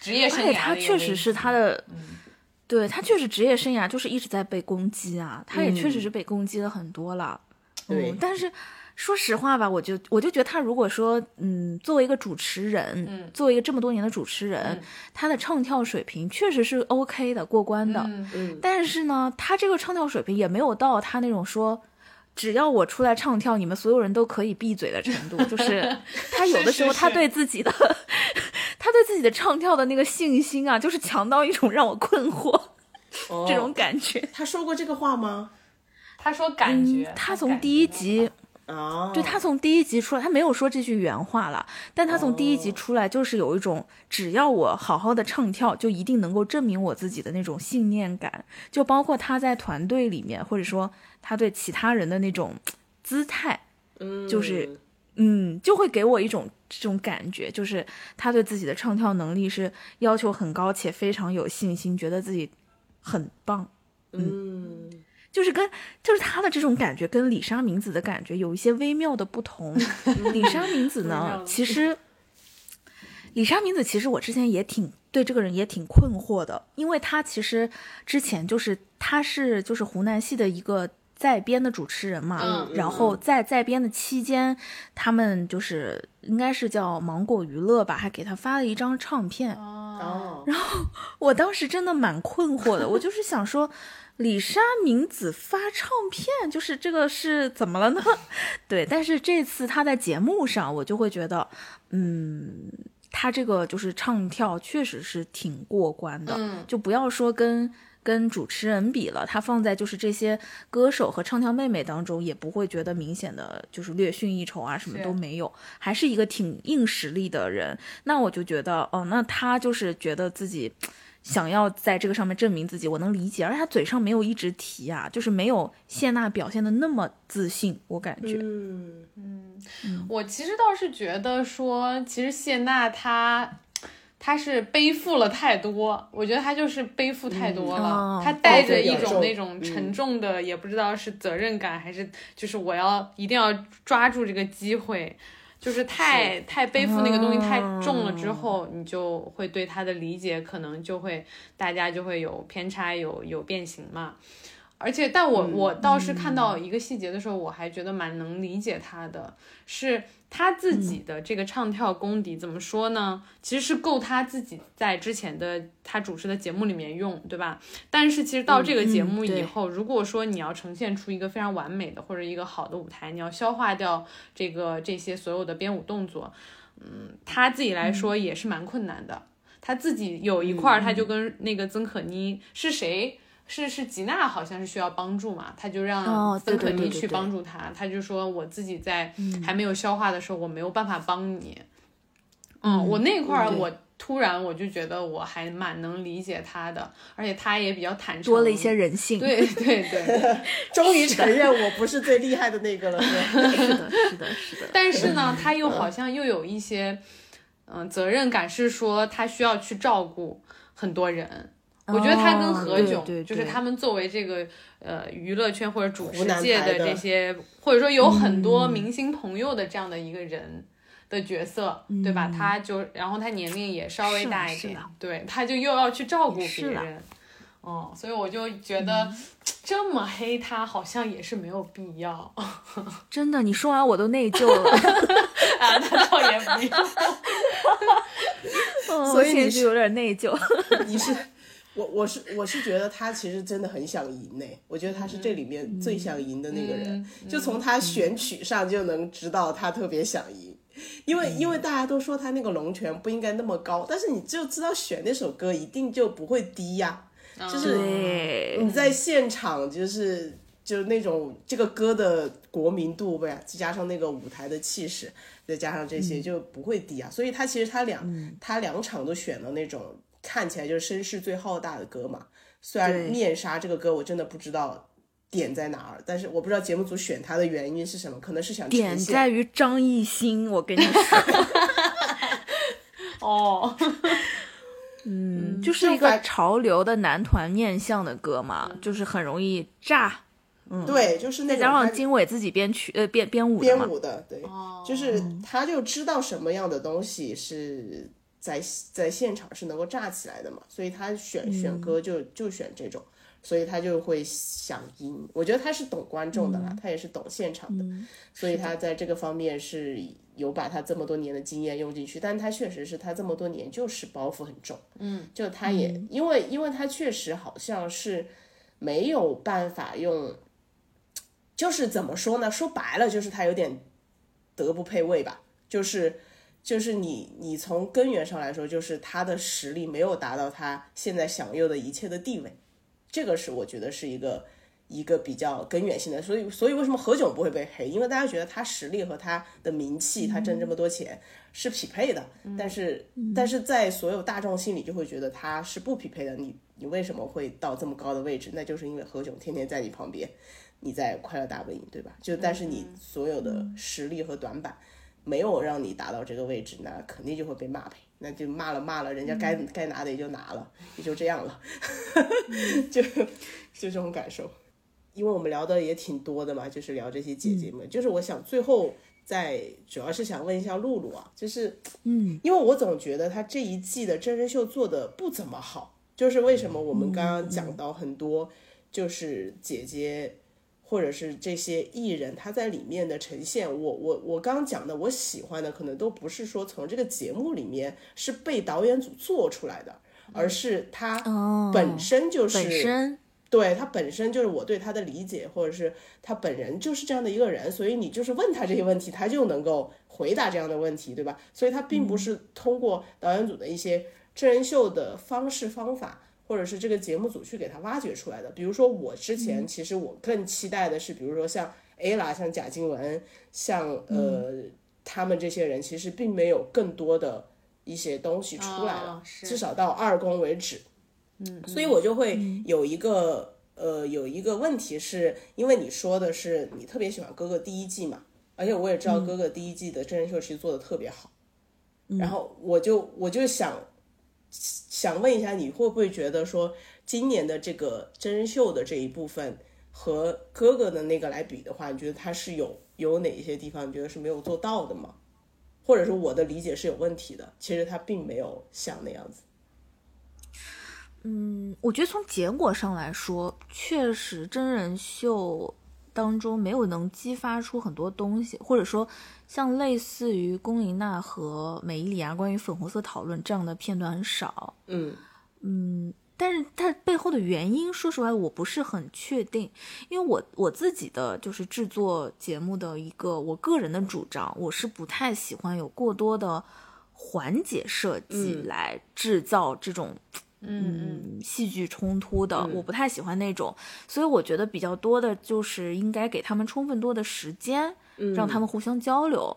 Speaker 2: 职业生涯
Speaker 3: 而且他确实是他的，
Speaker 2: 嗯
Speaker 3: 对他确实职业生涯就是一直在被攻击啊，他也确实
Speaker 1: 嗯
Speaker 3: 是被攻击了很多了。
Speaker 1: 对
Speaker 3: 嗯，但是说实话吧，我就我就觉得他如果说，嗯，作为一个主持人，
Speaker 2: 嗯
Speaker 3: 作为一个这么多年的主持人，
Speaker 2: 嗯
Speaker 3: 他的唱跳水平确实是 OK 的，过关的。
Speaker 2: 嗯
Speaker 1: 嗯
Speaker 3: 但是呢，他这个唱跳水平也没有到他那种说。只要我出来唱跳，你们所有人都可以闭嘴的程度。就是 他有的时候，他对自己的，他对自己的唱跳的那个信心啊，就是强到一种让我困惑
Speaker 1: 哦
Speaker 3: 这种感觉。
Speaker 1: 他说过这个话吗？
Speaker 2: 他说感觉，
Speaker 3: 嗯他从第一
Speaker 2: 到
Speaker 3: 集，
Speaker 1: 啊，
Speaker 3: 对他从第一集出来，他没有说这句原话了，但他从第一集
Speaker 1: 哦
Speaker 3: 出来就是有一种只要我好好的唱跳，就一定能够证明我自己的那种信念感，就包括他在团队里面，或者说他对其他人的那种姿态。
Speaker 1: 嗯，
Speaker 3: 就是嗯，就会给我一种这种感觉，就是他对自己的唱跳能力是要求很高且非常有信心，觉得自己很棒。
Speaker 1: 嗯，
Speaker 3: 就是跟就是他的这种感觉跟李莎明子的感觉有一些微妙的不同。李莎明子呢，其实李莎明子其实我之前也挺对这个人也挺困惑的，因为他其实之前就是他是就是湖南系的一个在编的主持人嘛，
Speaker 2: 嗯
Speaker 3: 然后在在编的期间，他们就是应该是叫芒果娱乐吧，还给他发了一张唱片。
Speaker 1: 哦，
Speaker 3: 我当时真的蛮困惑的，我就是想说，李莎明子发唱片，就是这个是怎么了呢？对，但是这次她在节目上，我就会觉得，嗯，她这个就是唱跳确实是挺过关的，
Speaker 2: 嗯
Speaker 3: 就不要说跟。跟主持人比了，她放在就是这些歌手和唱跳妹妹当中，也不会觉得明显的就是略逊一筹啊，什么都没有，还是一个挺硬实力的人。那我就觉得，哦，那他就是觉得自己想要在这个上面证明自己，我能理解。而且他嘴上没有一直提啊，就是没有谢娜表现的那么自信，我感觉。
Speaker 1: 嗯嗯，
Speaker 2: 我其实倒是觉得说，其实谢娜她。她是背负了太多，我觉得她就是背负太多了，她带着一种那种沉重的，也不知道是责任感还是就是我要一定要抓住这个机会，就是太太背负那个东西太重了之后，你就会对他的理解可能就会大家就会有偏差，有有变形嘛。而且，但我我倒是看到一个细节的时候，我还觉得蛮能理解他的，是他自己的这个唱跳功底怎么说呢？其实是够他自己在之前的他主持的节目里面用，对吧？但是其实到这个节目以后，如果说你要呈现出一个非常完美的或者一个好的舞台，你要消化掉这个这些所有的编舞动作，嗯，他自己来说也是蛮困难的。他自己有一块儿，他就跟那个曾可妮是谁？是是吉娜好像是需要帮助嘛，他就让
Speaker 3: 哦对
Speaker 2: 曾可妮去
Speaker 3: 对对对对
Speaker 2: 帮助他，他就说我自己在还没有消化的时候，我没有办法帮你。嗯，我那块儿我突然我就觉得我还蛮能理解他的，而且他也比较坦诚，
Speaker 3: 多了一些人性。
Speaker 2: 对对对。
Speaker 1: 终于承认我不是最厉害的那个了？是
Speaker 3: 的，是的，是的。
Speaker 2: 但是呢，他又好像又有一些，嗯、责任感，是说他需要去照顾很多人。我觉得他跟何炅，就是他们作为这个呃娱乐圈或者主持界
Speaker 1: 的
Speaker 2: 这些，或者说有很多
Speaker 3: 嗯
Speaker 2: 明星朋友的这样的一个人的角色，对吧？他就然后他年龄也稍微大一点，对，他就又要去照顾别人。哦，所以我就觉得、这么黑他好像也是没有必要
Speaker 3: 真的，你说完我都内疚了。
Speaker 2: 啊，那倒也不用。
Speaker 3: 所
Speaker 1: 所以你是
Speaker 3: 以你是有点内疚。
Speaker 1: 你是我我是我是觉得他其实真的很想赢呢，我觉得他是这里面最想赢的那个人，就从他选曲上就能知道他特别想赢。因为因为大家都说他那个龙泉不应该那么高，但是你就知道选那首歌一定就不会低呀、就是，你在现场就是就是那种这个歌的国民度呗，再加上那个舞台的气势，再加上这些就不会低啊。所以他其实他两、他两场都选了那种看起来就是声势最浩大的歌嘛。虽然面纱这个歌我真的不知道点在哪儿，但是我不知道节目组选他的原因是什么，可能是想
Speaker 3: 点在于张艺兴，我跟你说，
Speaker 2: 哦，
Speaker 3: 嗯，就是一个潮流的男团面向的歌嘛，就是很容易炸，
Speaker 1: 对，就是那
Speaker 3: 再加上经纬自己编曲呃编编舞的嘛，
Speaker 1: 编舞的，对，
Speaker 2: 哦
Speaker 1: 就是他就知道什么样的东西是在在现场是能够炸起来的嘛，所以他选选歌就就选这种，所以他就会想赢。我觉得他是懂观众的啦，他也是懂现场的，所以他在这个方面是有把他这么多年的经验用进去，但他确实是他这么多年就是包袱很重，嗯，就他也、因为因为他确实好像是没有办法用。就是怎么说呢？说白了，就是他有点德不配位吧。就是就是你你从根源上来说，就是他的实力没有达到他现在享有的一切的地位，这个是我觉得是一个一个比较根源性的。所以，所以为什么何炅不会被黑？因为大家觉得他实力和他的名气，他挣这么多钱是匹配的。但是，但是在所有大众心里就会觉得他是不匹配的。你你为什么会到这么高的位置？那就是因为何炅天天在你旁边，你在快乐大本营，对吧？就但是你所有的实力和短板。没有让你达到这个位置，那肯定就会被骂呗。那就骂了骂了，人家该该拿的也就拿了，也就这样了，就就这种感受。因为我们聊的也挺多的嘛，就是聊这些姐姐们。就是我想最后再主要是想问一下露露啊，就是
Speaker 3: 嗯，
Speaker 1: 因为我总觉得她这一季的真人秀做的不怎么好。就是为什么我们刚刚讲到很多，就是姐姐。或者是这些艺人他在里面的呈现，我我我刚讲的我喜欢的可能都不是说从这个节目里面是被导演组做出来的，而是他本身就是
Speaker 3: 本身
Speaker 1: 对他本身就是我对他的理解，或者是他本人就是这样的一个人，所以你就是问他这些问题，他就能够回答这样的问题，对吧？所以他并不是通过导演组的一些真人秀的方式方法。或者是这个节目组去给他挖掘出来的，比如说我之前其实我更期待的是，比如说像 A 啦，像贾静雯，像呃他们这些人，其实并没有更多的一些东西出来了，至少到二公为止。
Speaker 2: 嗯，
Speaker 1: 所以我就会有一个呃有一个问题，是因为你说的是你特别喜欢哥哥第一季嘛，而且我也知道哥哥第一季的真人秀其实做的特别好，然后我就我就想。想问一下，你会不会觉得说，今年的这个真人秀的这一部分和哥哥的那个来比的话，你觉得他是有有哪一些地方你觉得是没有做到的吗？或者说我的理解是有问题的？其实他并没有像那样子。
Speaker 3: 嗯，我觉得从结果上来说，确实真人秀。当中没有能激发出很多东西，或者说像类似于龚琳娜和美伊里亚关于粉红色讨论这样的片段很少。
Speaker 1: 嗯。
Speaker 3: 嗯，但是它背后的原因，说实话我不是很确定，因为我我自己的就是制作节目的一个我个人的主张，我是不太喜欢有过多的环节设计来制造这种。嗯，戏剧冲突的，我不太喜欢那种，所以我觉得比较多的就是应该给他们充分多的时间，让他们互相交流。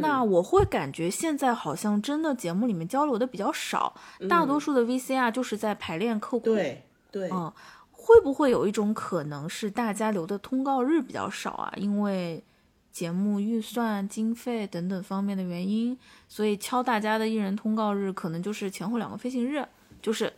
Speaker 3: 那我会感觉现在好像真的节目里面交流的比较少，大多数的 VCR 就是在排练刻苦。
Speaker 1: 对对，
Speaker 3: 嗯，会不会有一种可能是大家留的通告日比较少啊？因为节目预算、经费等等方面的原因，所以敲大家的艺人通告日可能就是前后两个飞行日，就是。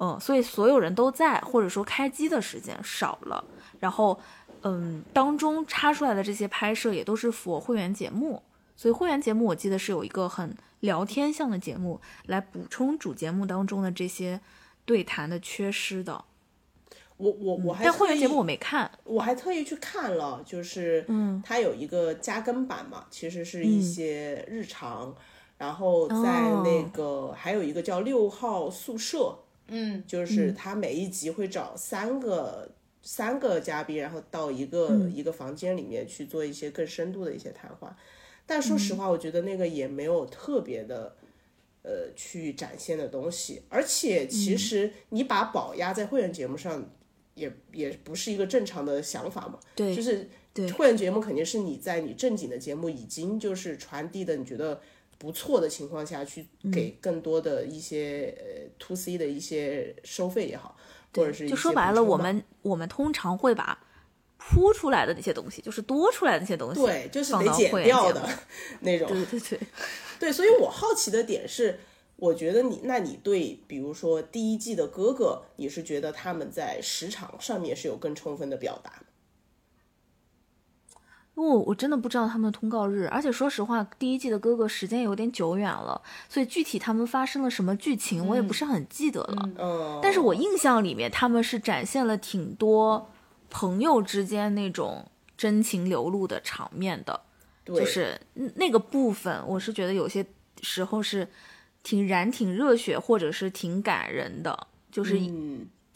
Speaker 3: 嗯，所以所有人都在，或者说开机的时间少了，然后，嗯，当中插出来的这些拍摄也都是佛会员节目，所以会员节目我记得是有一个很聊天向的节目来补充主节目当中的这些对谈的缺失的。
Speaker 1: 我我我还
Speaker 3: 但会员节目我没看，
Speaker 1: 我还特意去看了，就是嗯，它有一个加更版嘛，其实是一些日常，然后在那个还有一个叫六号宿舍。
Speaker 2: 嗯，
Speaker 1: 就是他每一集会找三个三个嘉宾，然后到一个一个房间里面去做一些更深度的一些谈话。但说实话，我觉得那个也没有特别的呃去展现的东西。而且其实你把宝压在会员节目上，也也不是一个正常的想法嘛。
Speaker 3: 对，
Speaker 1: 就是会员节目肯定是你在你正经的节目已经就是传递的，你觉得。不错的情况下去给更多的一些呃 to C 的一些收费也好，或者是
Speaker 3: 就说白了，我们我们通常会把铺出来的那些东西，就是多出来的那些东西，
Speaker 1: 对，就是得剪掉的 那种，
Speaker 3: 对对对
Speaker 1: 对。所以我好奇的点是，我觉得你，那你对比如说第一季的哥哥，你是觉得他们在时长上面是有更充分的表达？
Speaker 3: 因为我我真的不知道他们的通告日，而且说实话，第一季的哥哥时间有点久远了，所以具体他们发生了什么剧情，我也不是很记得了。
Speaker 1: 嗯，
Speaker 3: 但是我印象里面他们是展现了挺多朋友之间那种真情流露的场面的，就是那个部分，我是觉得有些时候是挺燃、挺热血，或者是挺感人的，就是。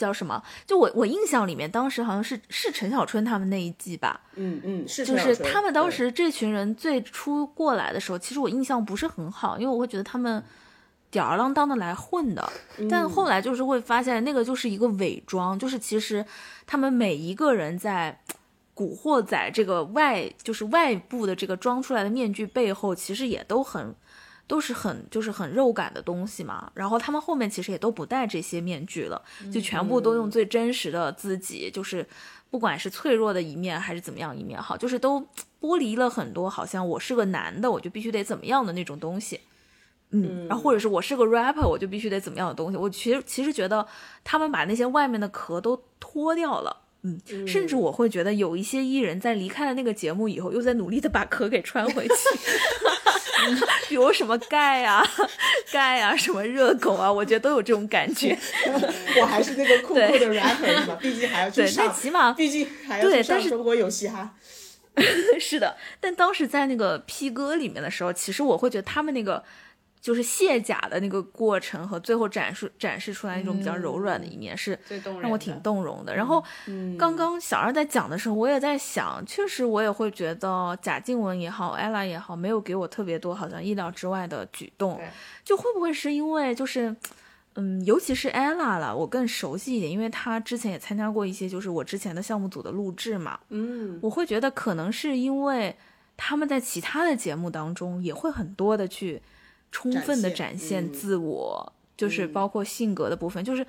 Speaker 3: 叫什么？就我我印象里面，当时好像是是陈小春他们那一季吧。
Speaker 1: 嗯嗯，是
Speaker 3: 就是他们当时这群人最初过来的时候，其实我印象不是很好，因为我会觉得他们吊儿郎当的来混的。但后来就是会发现，那个就是一个伪装，就是其实他们每一个人在《古惑仔》这个外，就是外部的这个装出来的面具背后，其实也都很。都是很就是很肉感的东西嘛，然后他们后面其实也都不戴这些面具了，就全部都用最真实的自己，就是不管是脆弱的一面还是怎么样一面，好，就是都剥离了很多，好像我是个男的，我就必须得怎么样的那种东西，嗯，然后或者是我是个 rapper，我就必须得怎么样的东西，我其实其实觉得他们把那些外面的壳都脱掉了，嗯，甚至我会觉得有一些艺人在离开了那个节目以后，又在努力的把壳给穿回去。比如什么盖啊、盖啊，什么热狗啊，我觉得都有这种感觉。
Speaker 1: 我还是那个酷酷的 rapper 嘛？毕竟还要去上，
Speaker 3: 起码
Speaker 1: 毕竟还要去上中国有嘻哈。
Speaker 3: 是的，但当时在那个 P 歌里面的时候，其实我会觉得他们那个。就是卸甲的那个过程和最后展示展示出来那种比较柔软的一面，是让我挺动容的。然后，刚刚小二在讲的时候，我也在想，确实我也会觉得贾静雯也好，ella 也好，没有给我特别多好像意料之外的举动。就会不会是因为就是，嗯，尤其是 ella 了，我更熟悉一点，因为她之前也参加过一些就是我之前的项目组的录制嘛。
Speaker 1: 嗯，
Speaker 3: 我会觉得可能是因为他们在其他的节目当中也会很多的去。充分的展现自我，就是包括性格的部分，就是，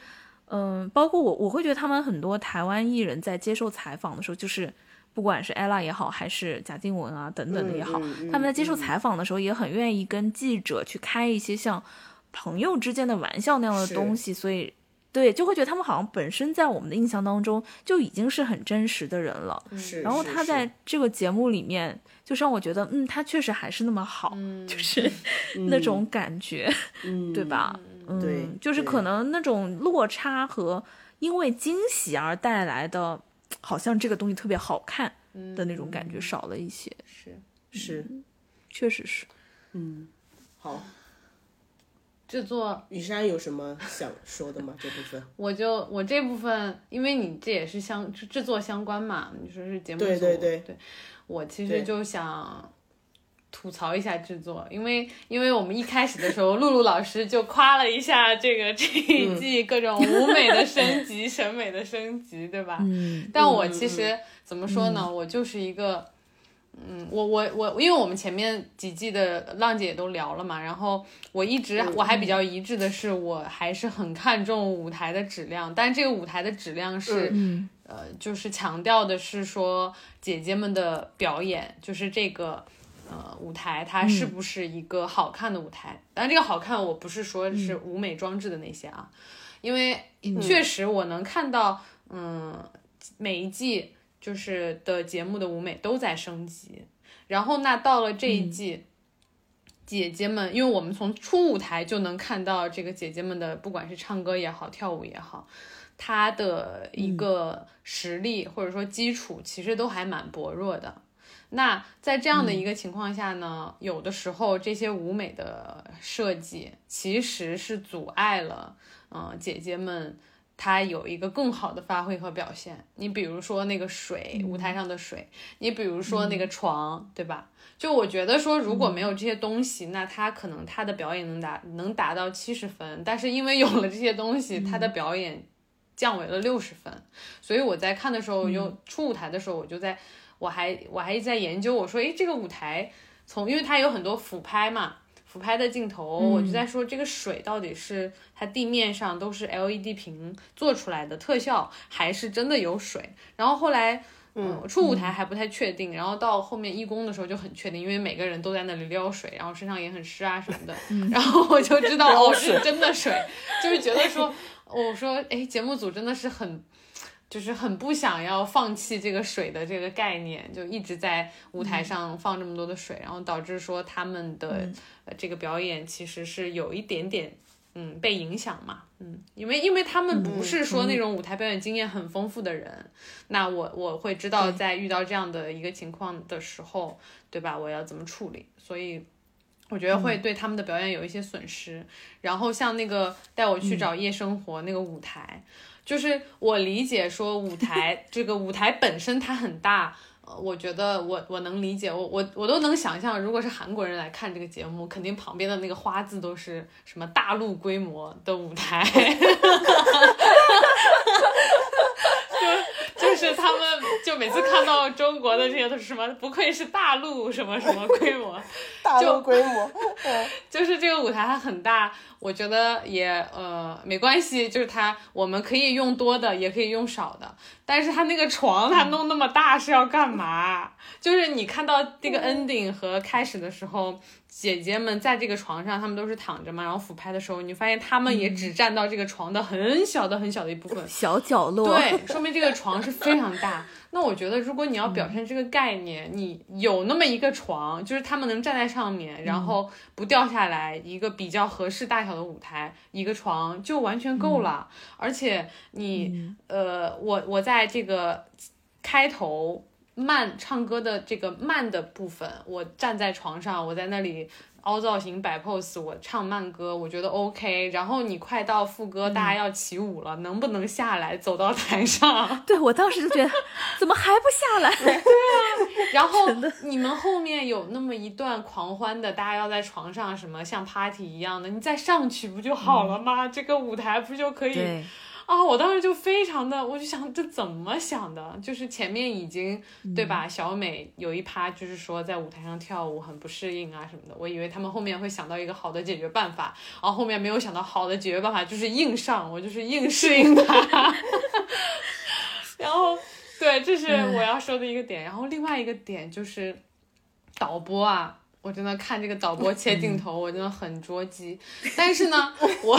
Speaker 3: 嗯，包括我，我会觉得他们很多台湾艺人，在接受采访的时候，就是不管是 ella 也好，还是贾静雯啊等等的也好，他们在接受采访的时候，也很愿意跟记者去开一些像朋友之间的玩笑那样的东西，所以。对，就会觉得他们好像本身在我们的印象当中就已经是很真实的人了。
Speaker 1: 是，
Speaker 3: 然后他在这个节目里面，就让我觉得，嗯，他确实还是那么好，就是 那种感觉，对吧？
Speaker 1: 对，
Speaker 3: 就是可能那种落差和因为惊喜而带来的，好像这个东西特别好看的那种感觉少了一些。
Speaker 1: 是是，
Speaker 3: 确实是。
Speaker 1: 嗯，好。
Speaker 2: 制作
Speaker 1: 雨山有什么想说的吗？这部分
Speaker 2: 我就我这部分，因为你这也是相制作相关嘛，你说是节目组，
Speaker 1: 对对对
Speaker 2: 对，我其实就想吐槽一下制作，因为因为我们一开始的时候，露露老师就夸了一下这个这一季各种舞美的升级、审美的升级，对吧？
Speaker 3: 嗯，
Speaker 2: 但我其实怎么说呢？我就是一个。嗯，我我我，因为我们前面几季的浪姐也都聊了嘛，然后我一直我还比较一致的是，我还是很看重舞台的质量，但这个舞台的质量是，呃，就是强调的是说姐姐们的表演，就是这个呃舞台它是不是一个好看的舞台？但这个好看，我不是说是舞美装置的那些啊，因为确实我能看到，嗯，每一季。就是的节目的舞美都在升级，然后那到了这一季，姐姐们，因为我们从初舞台就能看到这个姐姐们的，不管是唱歌也好，跳舞也好，她的一个实力或者说基础其实都还蛮薄弱的。那在这样的一个情况下呢，有的时候这些舞美的设计其实是阻碍了，嗯，姐姐们。它有一个更好的发挥和表现。你比如说那个水，舞台上的水；你比如说那个床，对吧？就我觉得说，如果没有这些东西，那他可能他的表演能达能达到七十分，但是因为有了这些东西，他的表演降为了六十分。所以我在看的时候，又出舞台的时候，我就在我还我还在研究，我说，诶，这个舞台从，因为它有很多俯拍嘛。俯拍的镜头，我就在说这个水到底是它地面上都是 LED 屏做出来的特效，还是真的有水？然后后来，嗯，出舞台还不太确定，然后到后面义工的时候就很确定，因为每个人都在那里撩水，然后身上也很湿啊什么的，然后我就知道哦是真的水，就是觉得说，我说哎，节目组真的是很。就是很不想要放弃这个水的这个概念，就一直在舞台上放这么多的水，然后导致说他们的呃这个表演其实是有一点点嗯被影响嘛，嗯，因为因为他们不是说那种舞台表演经验很丰富的人，那我我会知道在遇到这样的一个情况的时候，对吧？我要怎么处理？所以我觉得会对他们的表演有一些损失。然后像那个带我去找夜生活那个舞台。就是我理解说舞台这个舞台本身它很大，呃我觉得我我能理解，我我我都能想象，如果是韩国人来看这个节目，肯定旁边的那个花字都是什么大陆规模的舞台，就就是他们就每次看到中国的这些都是什么，不愧是大陆什么什么规模，
Speaker 1: 大陆规模，嗯。
Speaker 2: 就是这个舞台它很大，我觉得也呃没关系，就是它我们可以用多的，也可以用少的，但是它那个床它弄那么大是要干嘛？就是你看到这个 ending 和开始的时候，姐姐们在这个床上，她们都是躺着嘛，然后俯拍的时候，你发现她们也只占到这个床的很小的很小的一部分，
Speaker 3: 小角落，
Speaker 2: 对，说明这个床是非常大。那我觉得，如果你要表现这个概念，你有那么一个床，就是他们能站在上面，然后不掉下来，一个比较合适大小的舞台，一个床就完全够了。而且你，呃，我我在这个开头慢唱歌的这个慢的部分，我站在床上，我在那里。凹造型摆 pose，我唱慢歌，我觉得 OK。然后你快到副歌，大家要起舞了，能不能下来走到台上？
Speaker 3: 对我当时就觉得，怎么还不下来？
Speaker 2: 对啊然后 你们后面有那么一段狂欢的，大家要在床上什么像 party 一样的，你再上去不就好了吗？这个舞台不就可以？
Speaker 3: 对，
Speaker 2: 啊，我当时就非常的，我就想这怎么想的？就是前面已经对吧？小美有一趴就是说在舞台上跳舞很不适应啊什么的，我以为他们后面会想到一个好的解决办法，然后后面没有想到好的解决办法，就是硬上，我就是硬适应他。然后，对，这是我要说的一个点。然后另外一个点就是导播啊。我真的看这个导播切镜头，我真的很捉急。但是呢，我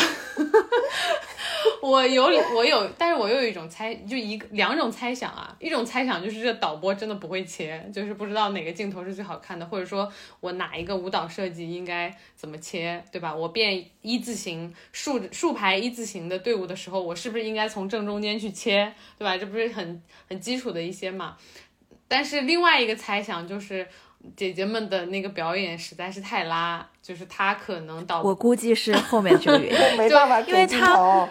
Speaker 2: 我有我有，但是我又有一种猜，就一个两种猜想啊。一种猜想就是这导播真的不会切，就是不知道哪个镜头是最好看的，或者说我哪一个舞蹈设计应该怎么切，对吧？我变一字形竖竖排一字形的队伍的时候，我是不是应该从正中间去切，对吧？这不是很很基础的一些嘛。但是另外一个猜想就是。姐姐们的那个表演实在是太拉，就是她可能导，
Speaker 3: 我估计是后面这个原因，
Speaker 1: 没办法
Speaker 3: 因为
Speaker 1: 给镜头。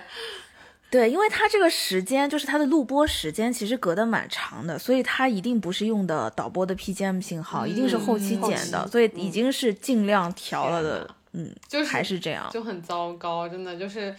Speaker 3: 对，因为它这个时间就是它的录播时间其实隔得蛮长的，所以它一定不是用的导播的 PGM 信号，一定是后期剪的，所以已经是尽量调了的嗯，
Speaker 2: 就是
Speaker 3: 还是这样。
Speaker 2: 就很糟糕，真的就是。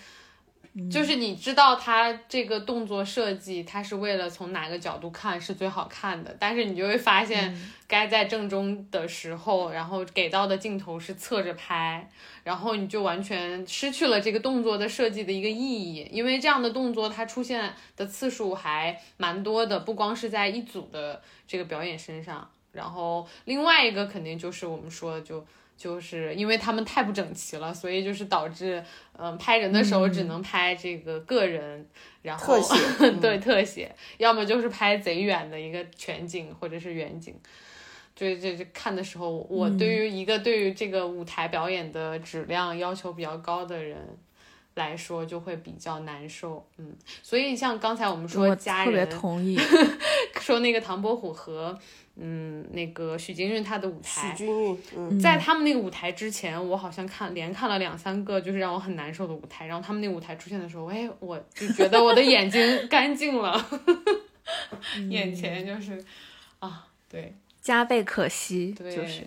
Speaker 2: 就是你知道他这个动作设计，他是为了从哪个角度看是最好看的，但是你就会发现，该在正中的时候，然后给到的镜头是侧着拍，然后你就完全失去了这个动作的设计的一个意义，因为这样的动作它出现的次数还蛮多的，不光是在一组的这个表演身上，然后另外一个肯定就是我们说的就。就是因为他们太不整齐了，所以就是导致，嗯、拍人的时候只能拍这个个人，然后
Speaker 1: 特写 嗯。
Speaker 2: 对特写，要么就是拍贼远的一个全景或者是远景。对这这看的时候，我对于一个对于这个舞台表演的质量要求比较高的人来说，就会比较难受。嗯，所以像刚才我们说
Speaker 3: 我特别
Speaker 2: 家人，
Speaker 3: 同意，
Speaker 2: 说那个唐伯虎和嗯那个许金韵他的舞台，
Speaker 1: 许君韵，嗯，
Speaker 2: 在他们那个舞台之前，我好像看连看了两三个，就是让我很难受的舞台。然后他们那个舞台出现的时候，哎，我就觉得我的眼睛 干净了，眼前就是啊，对
Speaker 3: 加倍可惜，
Speaker 2: 对，
Speaker 3: 就是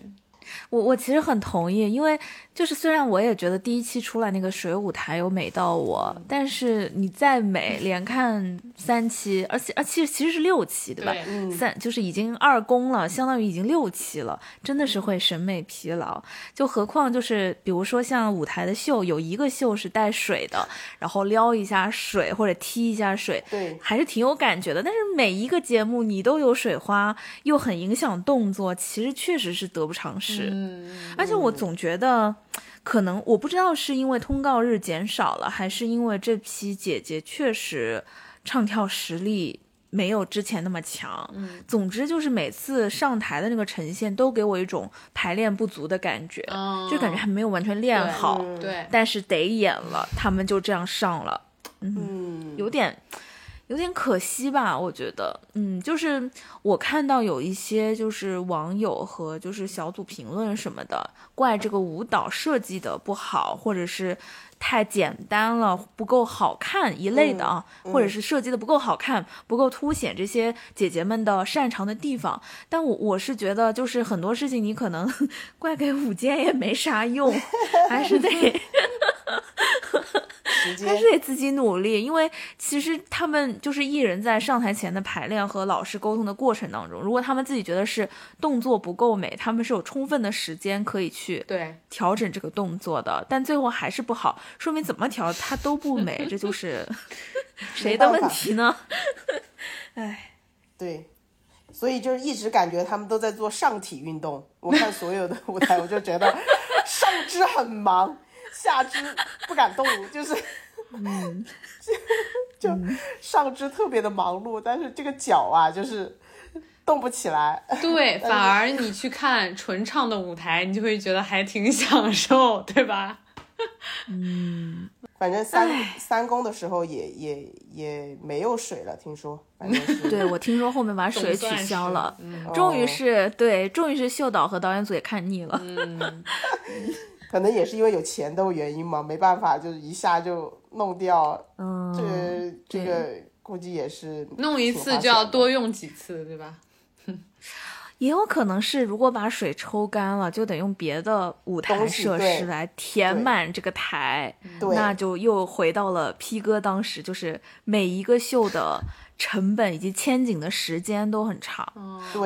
Speaker 3: 我我其实很同意，因为就是虽然我也觉得第一期出来那个水舞台有美到我，但是你再美，连看三期，而且而且其实是六期，对吧？
Speaker 2: 对
Speaker 1: 嗯
Speaker 3: 三就是已经二公了，相当于已经六期了，真的是会审美疲劳。就何况就是比如说像舞台的秀，有一个秀是带水的，然后撩一下水或者踢一下水，
Speaker 1: 对，
Speaker 3: 还是挺有感觉的。但是每一个节目你都有水花，又很影响动作，其实确实是得不偿失。
Speaker 2: 嗯，
Speaker 3: 而且我总觉得，可能我不知道是因为通告日减少了，还是因为这批姐姐确实唱跳实力没有之前那么强。
Speaker 2: 嗯，
Speaker 3: 总之就是每次上台的那个呈现，都给我一种排练不足的感觉，
Speaker 2: 嗯
Speaker 3: 就感觉还没有完全练
Speaker 2: 对
Speaker 3: 好。
Speaker 1: 嗯
Speaker 2: 对，
Speaker 3: 但是得演了，他们就这样上了，
Speaker 1: 嗯，
Speaker 3: 有点。有点可惜吧，我觉得，嗯，就是我看到有一些就是网友和就是小组评论什么的，怪这个舞蹈设计的不好，或者是太简单了，不够好看一类的啊，或者是设计的不够好看，不够凸显这些姐姐们的擅长的地方。但我我是觉得，就是很多事情你可能 怪给舞间也没啥用，还是得。还是得自己努力，因为其实他们就是艺人，在上台前的排练和老师沟通的过程当中，如果他们自己觉得是动作不够美，他们是有充分的时间可以去
Speaker 2: 对
Speaker 3: 调整这个动作的，但最后还是不好，说明怎么调它都不美，这就 是谁的问题呢？哎，
Speaker 1: 对，所以就是一直感觉他们都在做上体运动。我看所有的舞台，我就觉得上肢很忙。下肢不敢动，就是，嗯，就上肢特别的忙碌，但是这个脚啊，就是动不起来。
Speaker 2: 对，反而你去看纯唱的舞台，你就会觉得还挺享受，对吧？
Speaker 3: 嗯，
Speaker 1: 反正三三公的时候也也也没有水了，听说。反正是。
Speaker 3: 对，我听说后面把水取消了，嗯终于是对，终于是秀导和导演组也看腻了。
Speaker 2: 嗯。
Speaker 1: 可能也是因为有钱的原因嘛，没办法，就是一下就弄掉。
Speaker 3: 嗯，
Speaker 1: 这这个估计也是
Speaker 2: 弄一次就要多用几次，对吧？
Speaker 3: 也有可能是，如果把水抽干了，就得用别的舞台设施来填满这个台，那就又回到了 P 哥当时，就是每一个秀的。成本以及牵景的时间都很长。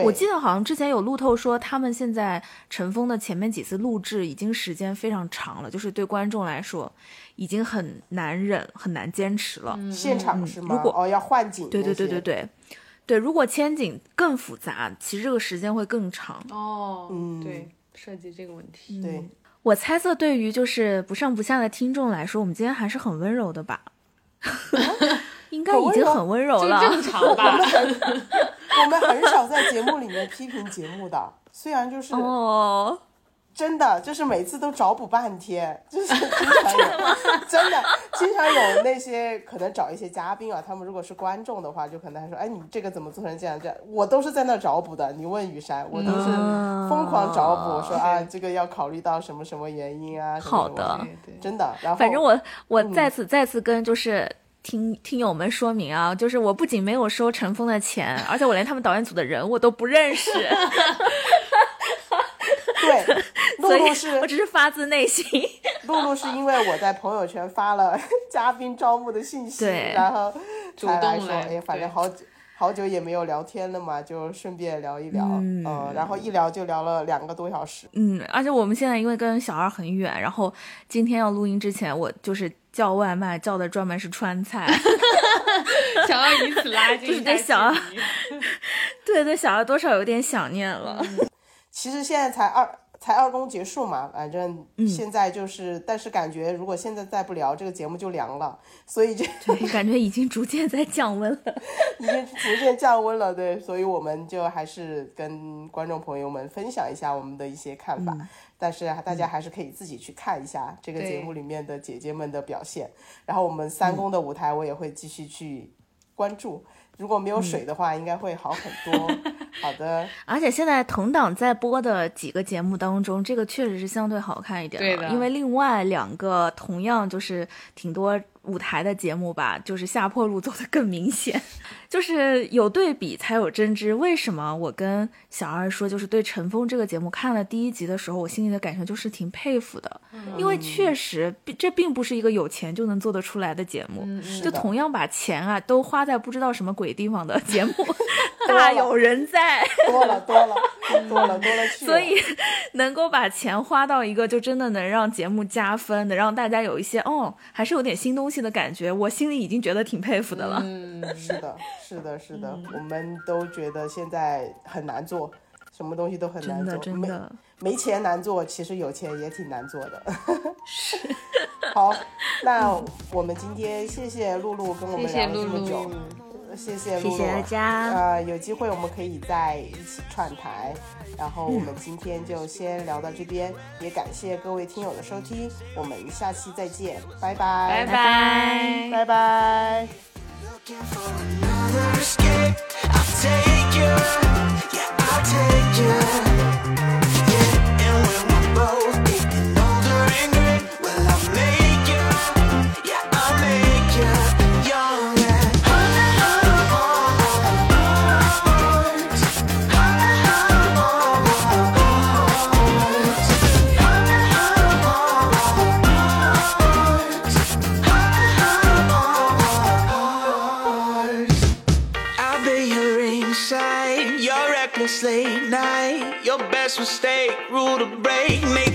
Speaker 3: 我记得好像之前有路透说，他们现在尘封的前面几次录制已经时间非常长了，就是对观众来说已经很难忍、很难坚持了。
Speaker 1: 现场是
Speaker 3: 吗？如果
Speaker 1: 哦要换景，
Speaker 3: 对对对对对对，如果牵景更复杂，其实这个时间会更长。
Speaker 2: 哦，嗯，对，涉及这个问题。
Speaker 1: 对
Speaker 3: 我猜测，对于就是不上不下的听众来说，我们今天还是很温柔的吧。应该已经很温柔了，
Speaker 2: 正常吧？
Speaker 1: 我们很少在节目里面批评节目的，虽然就是
Speaker 3: 哦，
Speaker 1: 真的就是每次都找补半天，就是 经常有，真的 经常有那些可能找一些嘉宾啊，他们如果是观众的话，就可能还说，哎，你这个怎么做成这样这样？我都是在那找补的。你问雨山，我都是疯狂找补，说啊，这个要考虑到什么什么原因啊？
Speaker 3: 好的，
Speaker 1: 真的。然后
Speaker 3: 反正我我再次再次跟就是。听听友们说明啊，就是我不仅没有收陈峰的钱，而且我连他们导演组的人我都不认识。
Speaker 1: 对，露露是，
Speaker 3: 我只是发自内心。
Speaker 1: 露露是因为我在朋友圈发了 嘉宾招募的信息，然后才来说，哎，反正好久好久也没有聊天了嘛，就顺便聊一聊。嗯，然后一聊就聊了两个多小时。
Speaker 3: 嗯，而且我们现在因为跟小二很远，然后今天要录音之前，我就是。叫外卖叫的专门是川菜，
Speaker 2: 想要以此拉近，
Speaker 3: 就是对小二，对对小二多少有点想念了。
Speaker 1: 其实现在才二才二公结束嘛，反正现在就是，但是感觉如果现在再不聊这个节目就凉了，所以就
Speaker 3: 感觉已经逐渐在降温了，
Speaker 1: 已经逐渐降温了。对，所以我们就还是跟观众朋友们分享一下我们的一些看法。但是大家还是可以自己去看一下这个节目里面的姐姐们的表现，然后我们三公的舞台我也会继续去关注。如果没有水的话，应该会好很多。好的，
Speaker 3: 而且现在同档在播的几个节目当中，这个确实是相对好看一点
Speaker 2: 的，
Speaker 3: 因为另外两个同样就是挺多。舞台的节目吧，就是下坡路走得更明显，就是有对比才有真知。为什么我跟小二说，就是对陈峰这个节目看了第一集的时候，我心里的感受就是挺佩服的，因为确实这并不是一个有钱就能做得出来的节目，就同样把钱啊都花在不知道什么鬼地方的节目，大有人在，
Speaker 1: 多了多了多了多了去
Speaker 3: 所以能够把钱花到一个就真的能让节目加分，能让大家有一些哦，还是有点新东西。的感觉，我心里已经觉得挺佩服的了。
Speaker 1: 嗯，是的，是的，是的，我们都觉得现在很难做，什么东西都很难做，
Speaker 3: 真的，
Speaker 1: 没钱难做，其实有钱也挺难做的。
Speaker 3: 是，
Speaker 1: 好，那我们今天谢谢露露跟我们聊了这么久。谢谢露露，
Speaker 3: 谢谢大家。
Speaker 1: 呃，有机会我们可以再一起串台。然后我们今天就先聊到这边，也感谢各位听友的收听，我们下期再见，拜
Speaker 2: 拜，
Speaker 3: 拜拜，
Speaker 1: 拜拜。
Speaker 4: Looking for another escape. I'll take you. Yeah, I'll take you. Mistake, rule to break. Make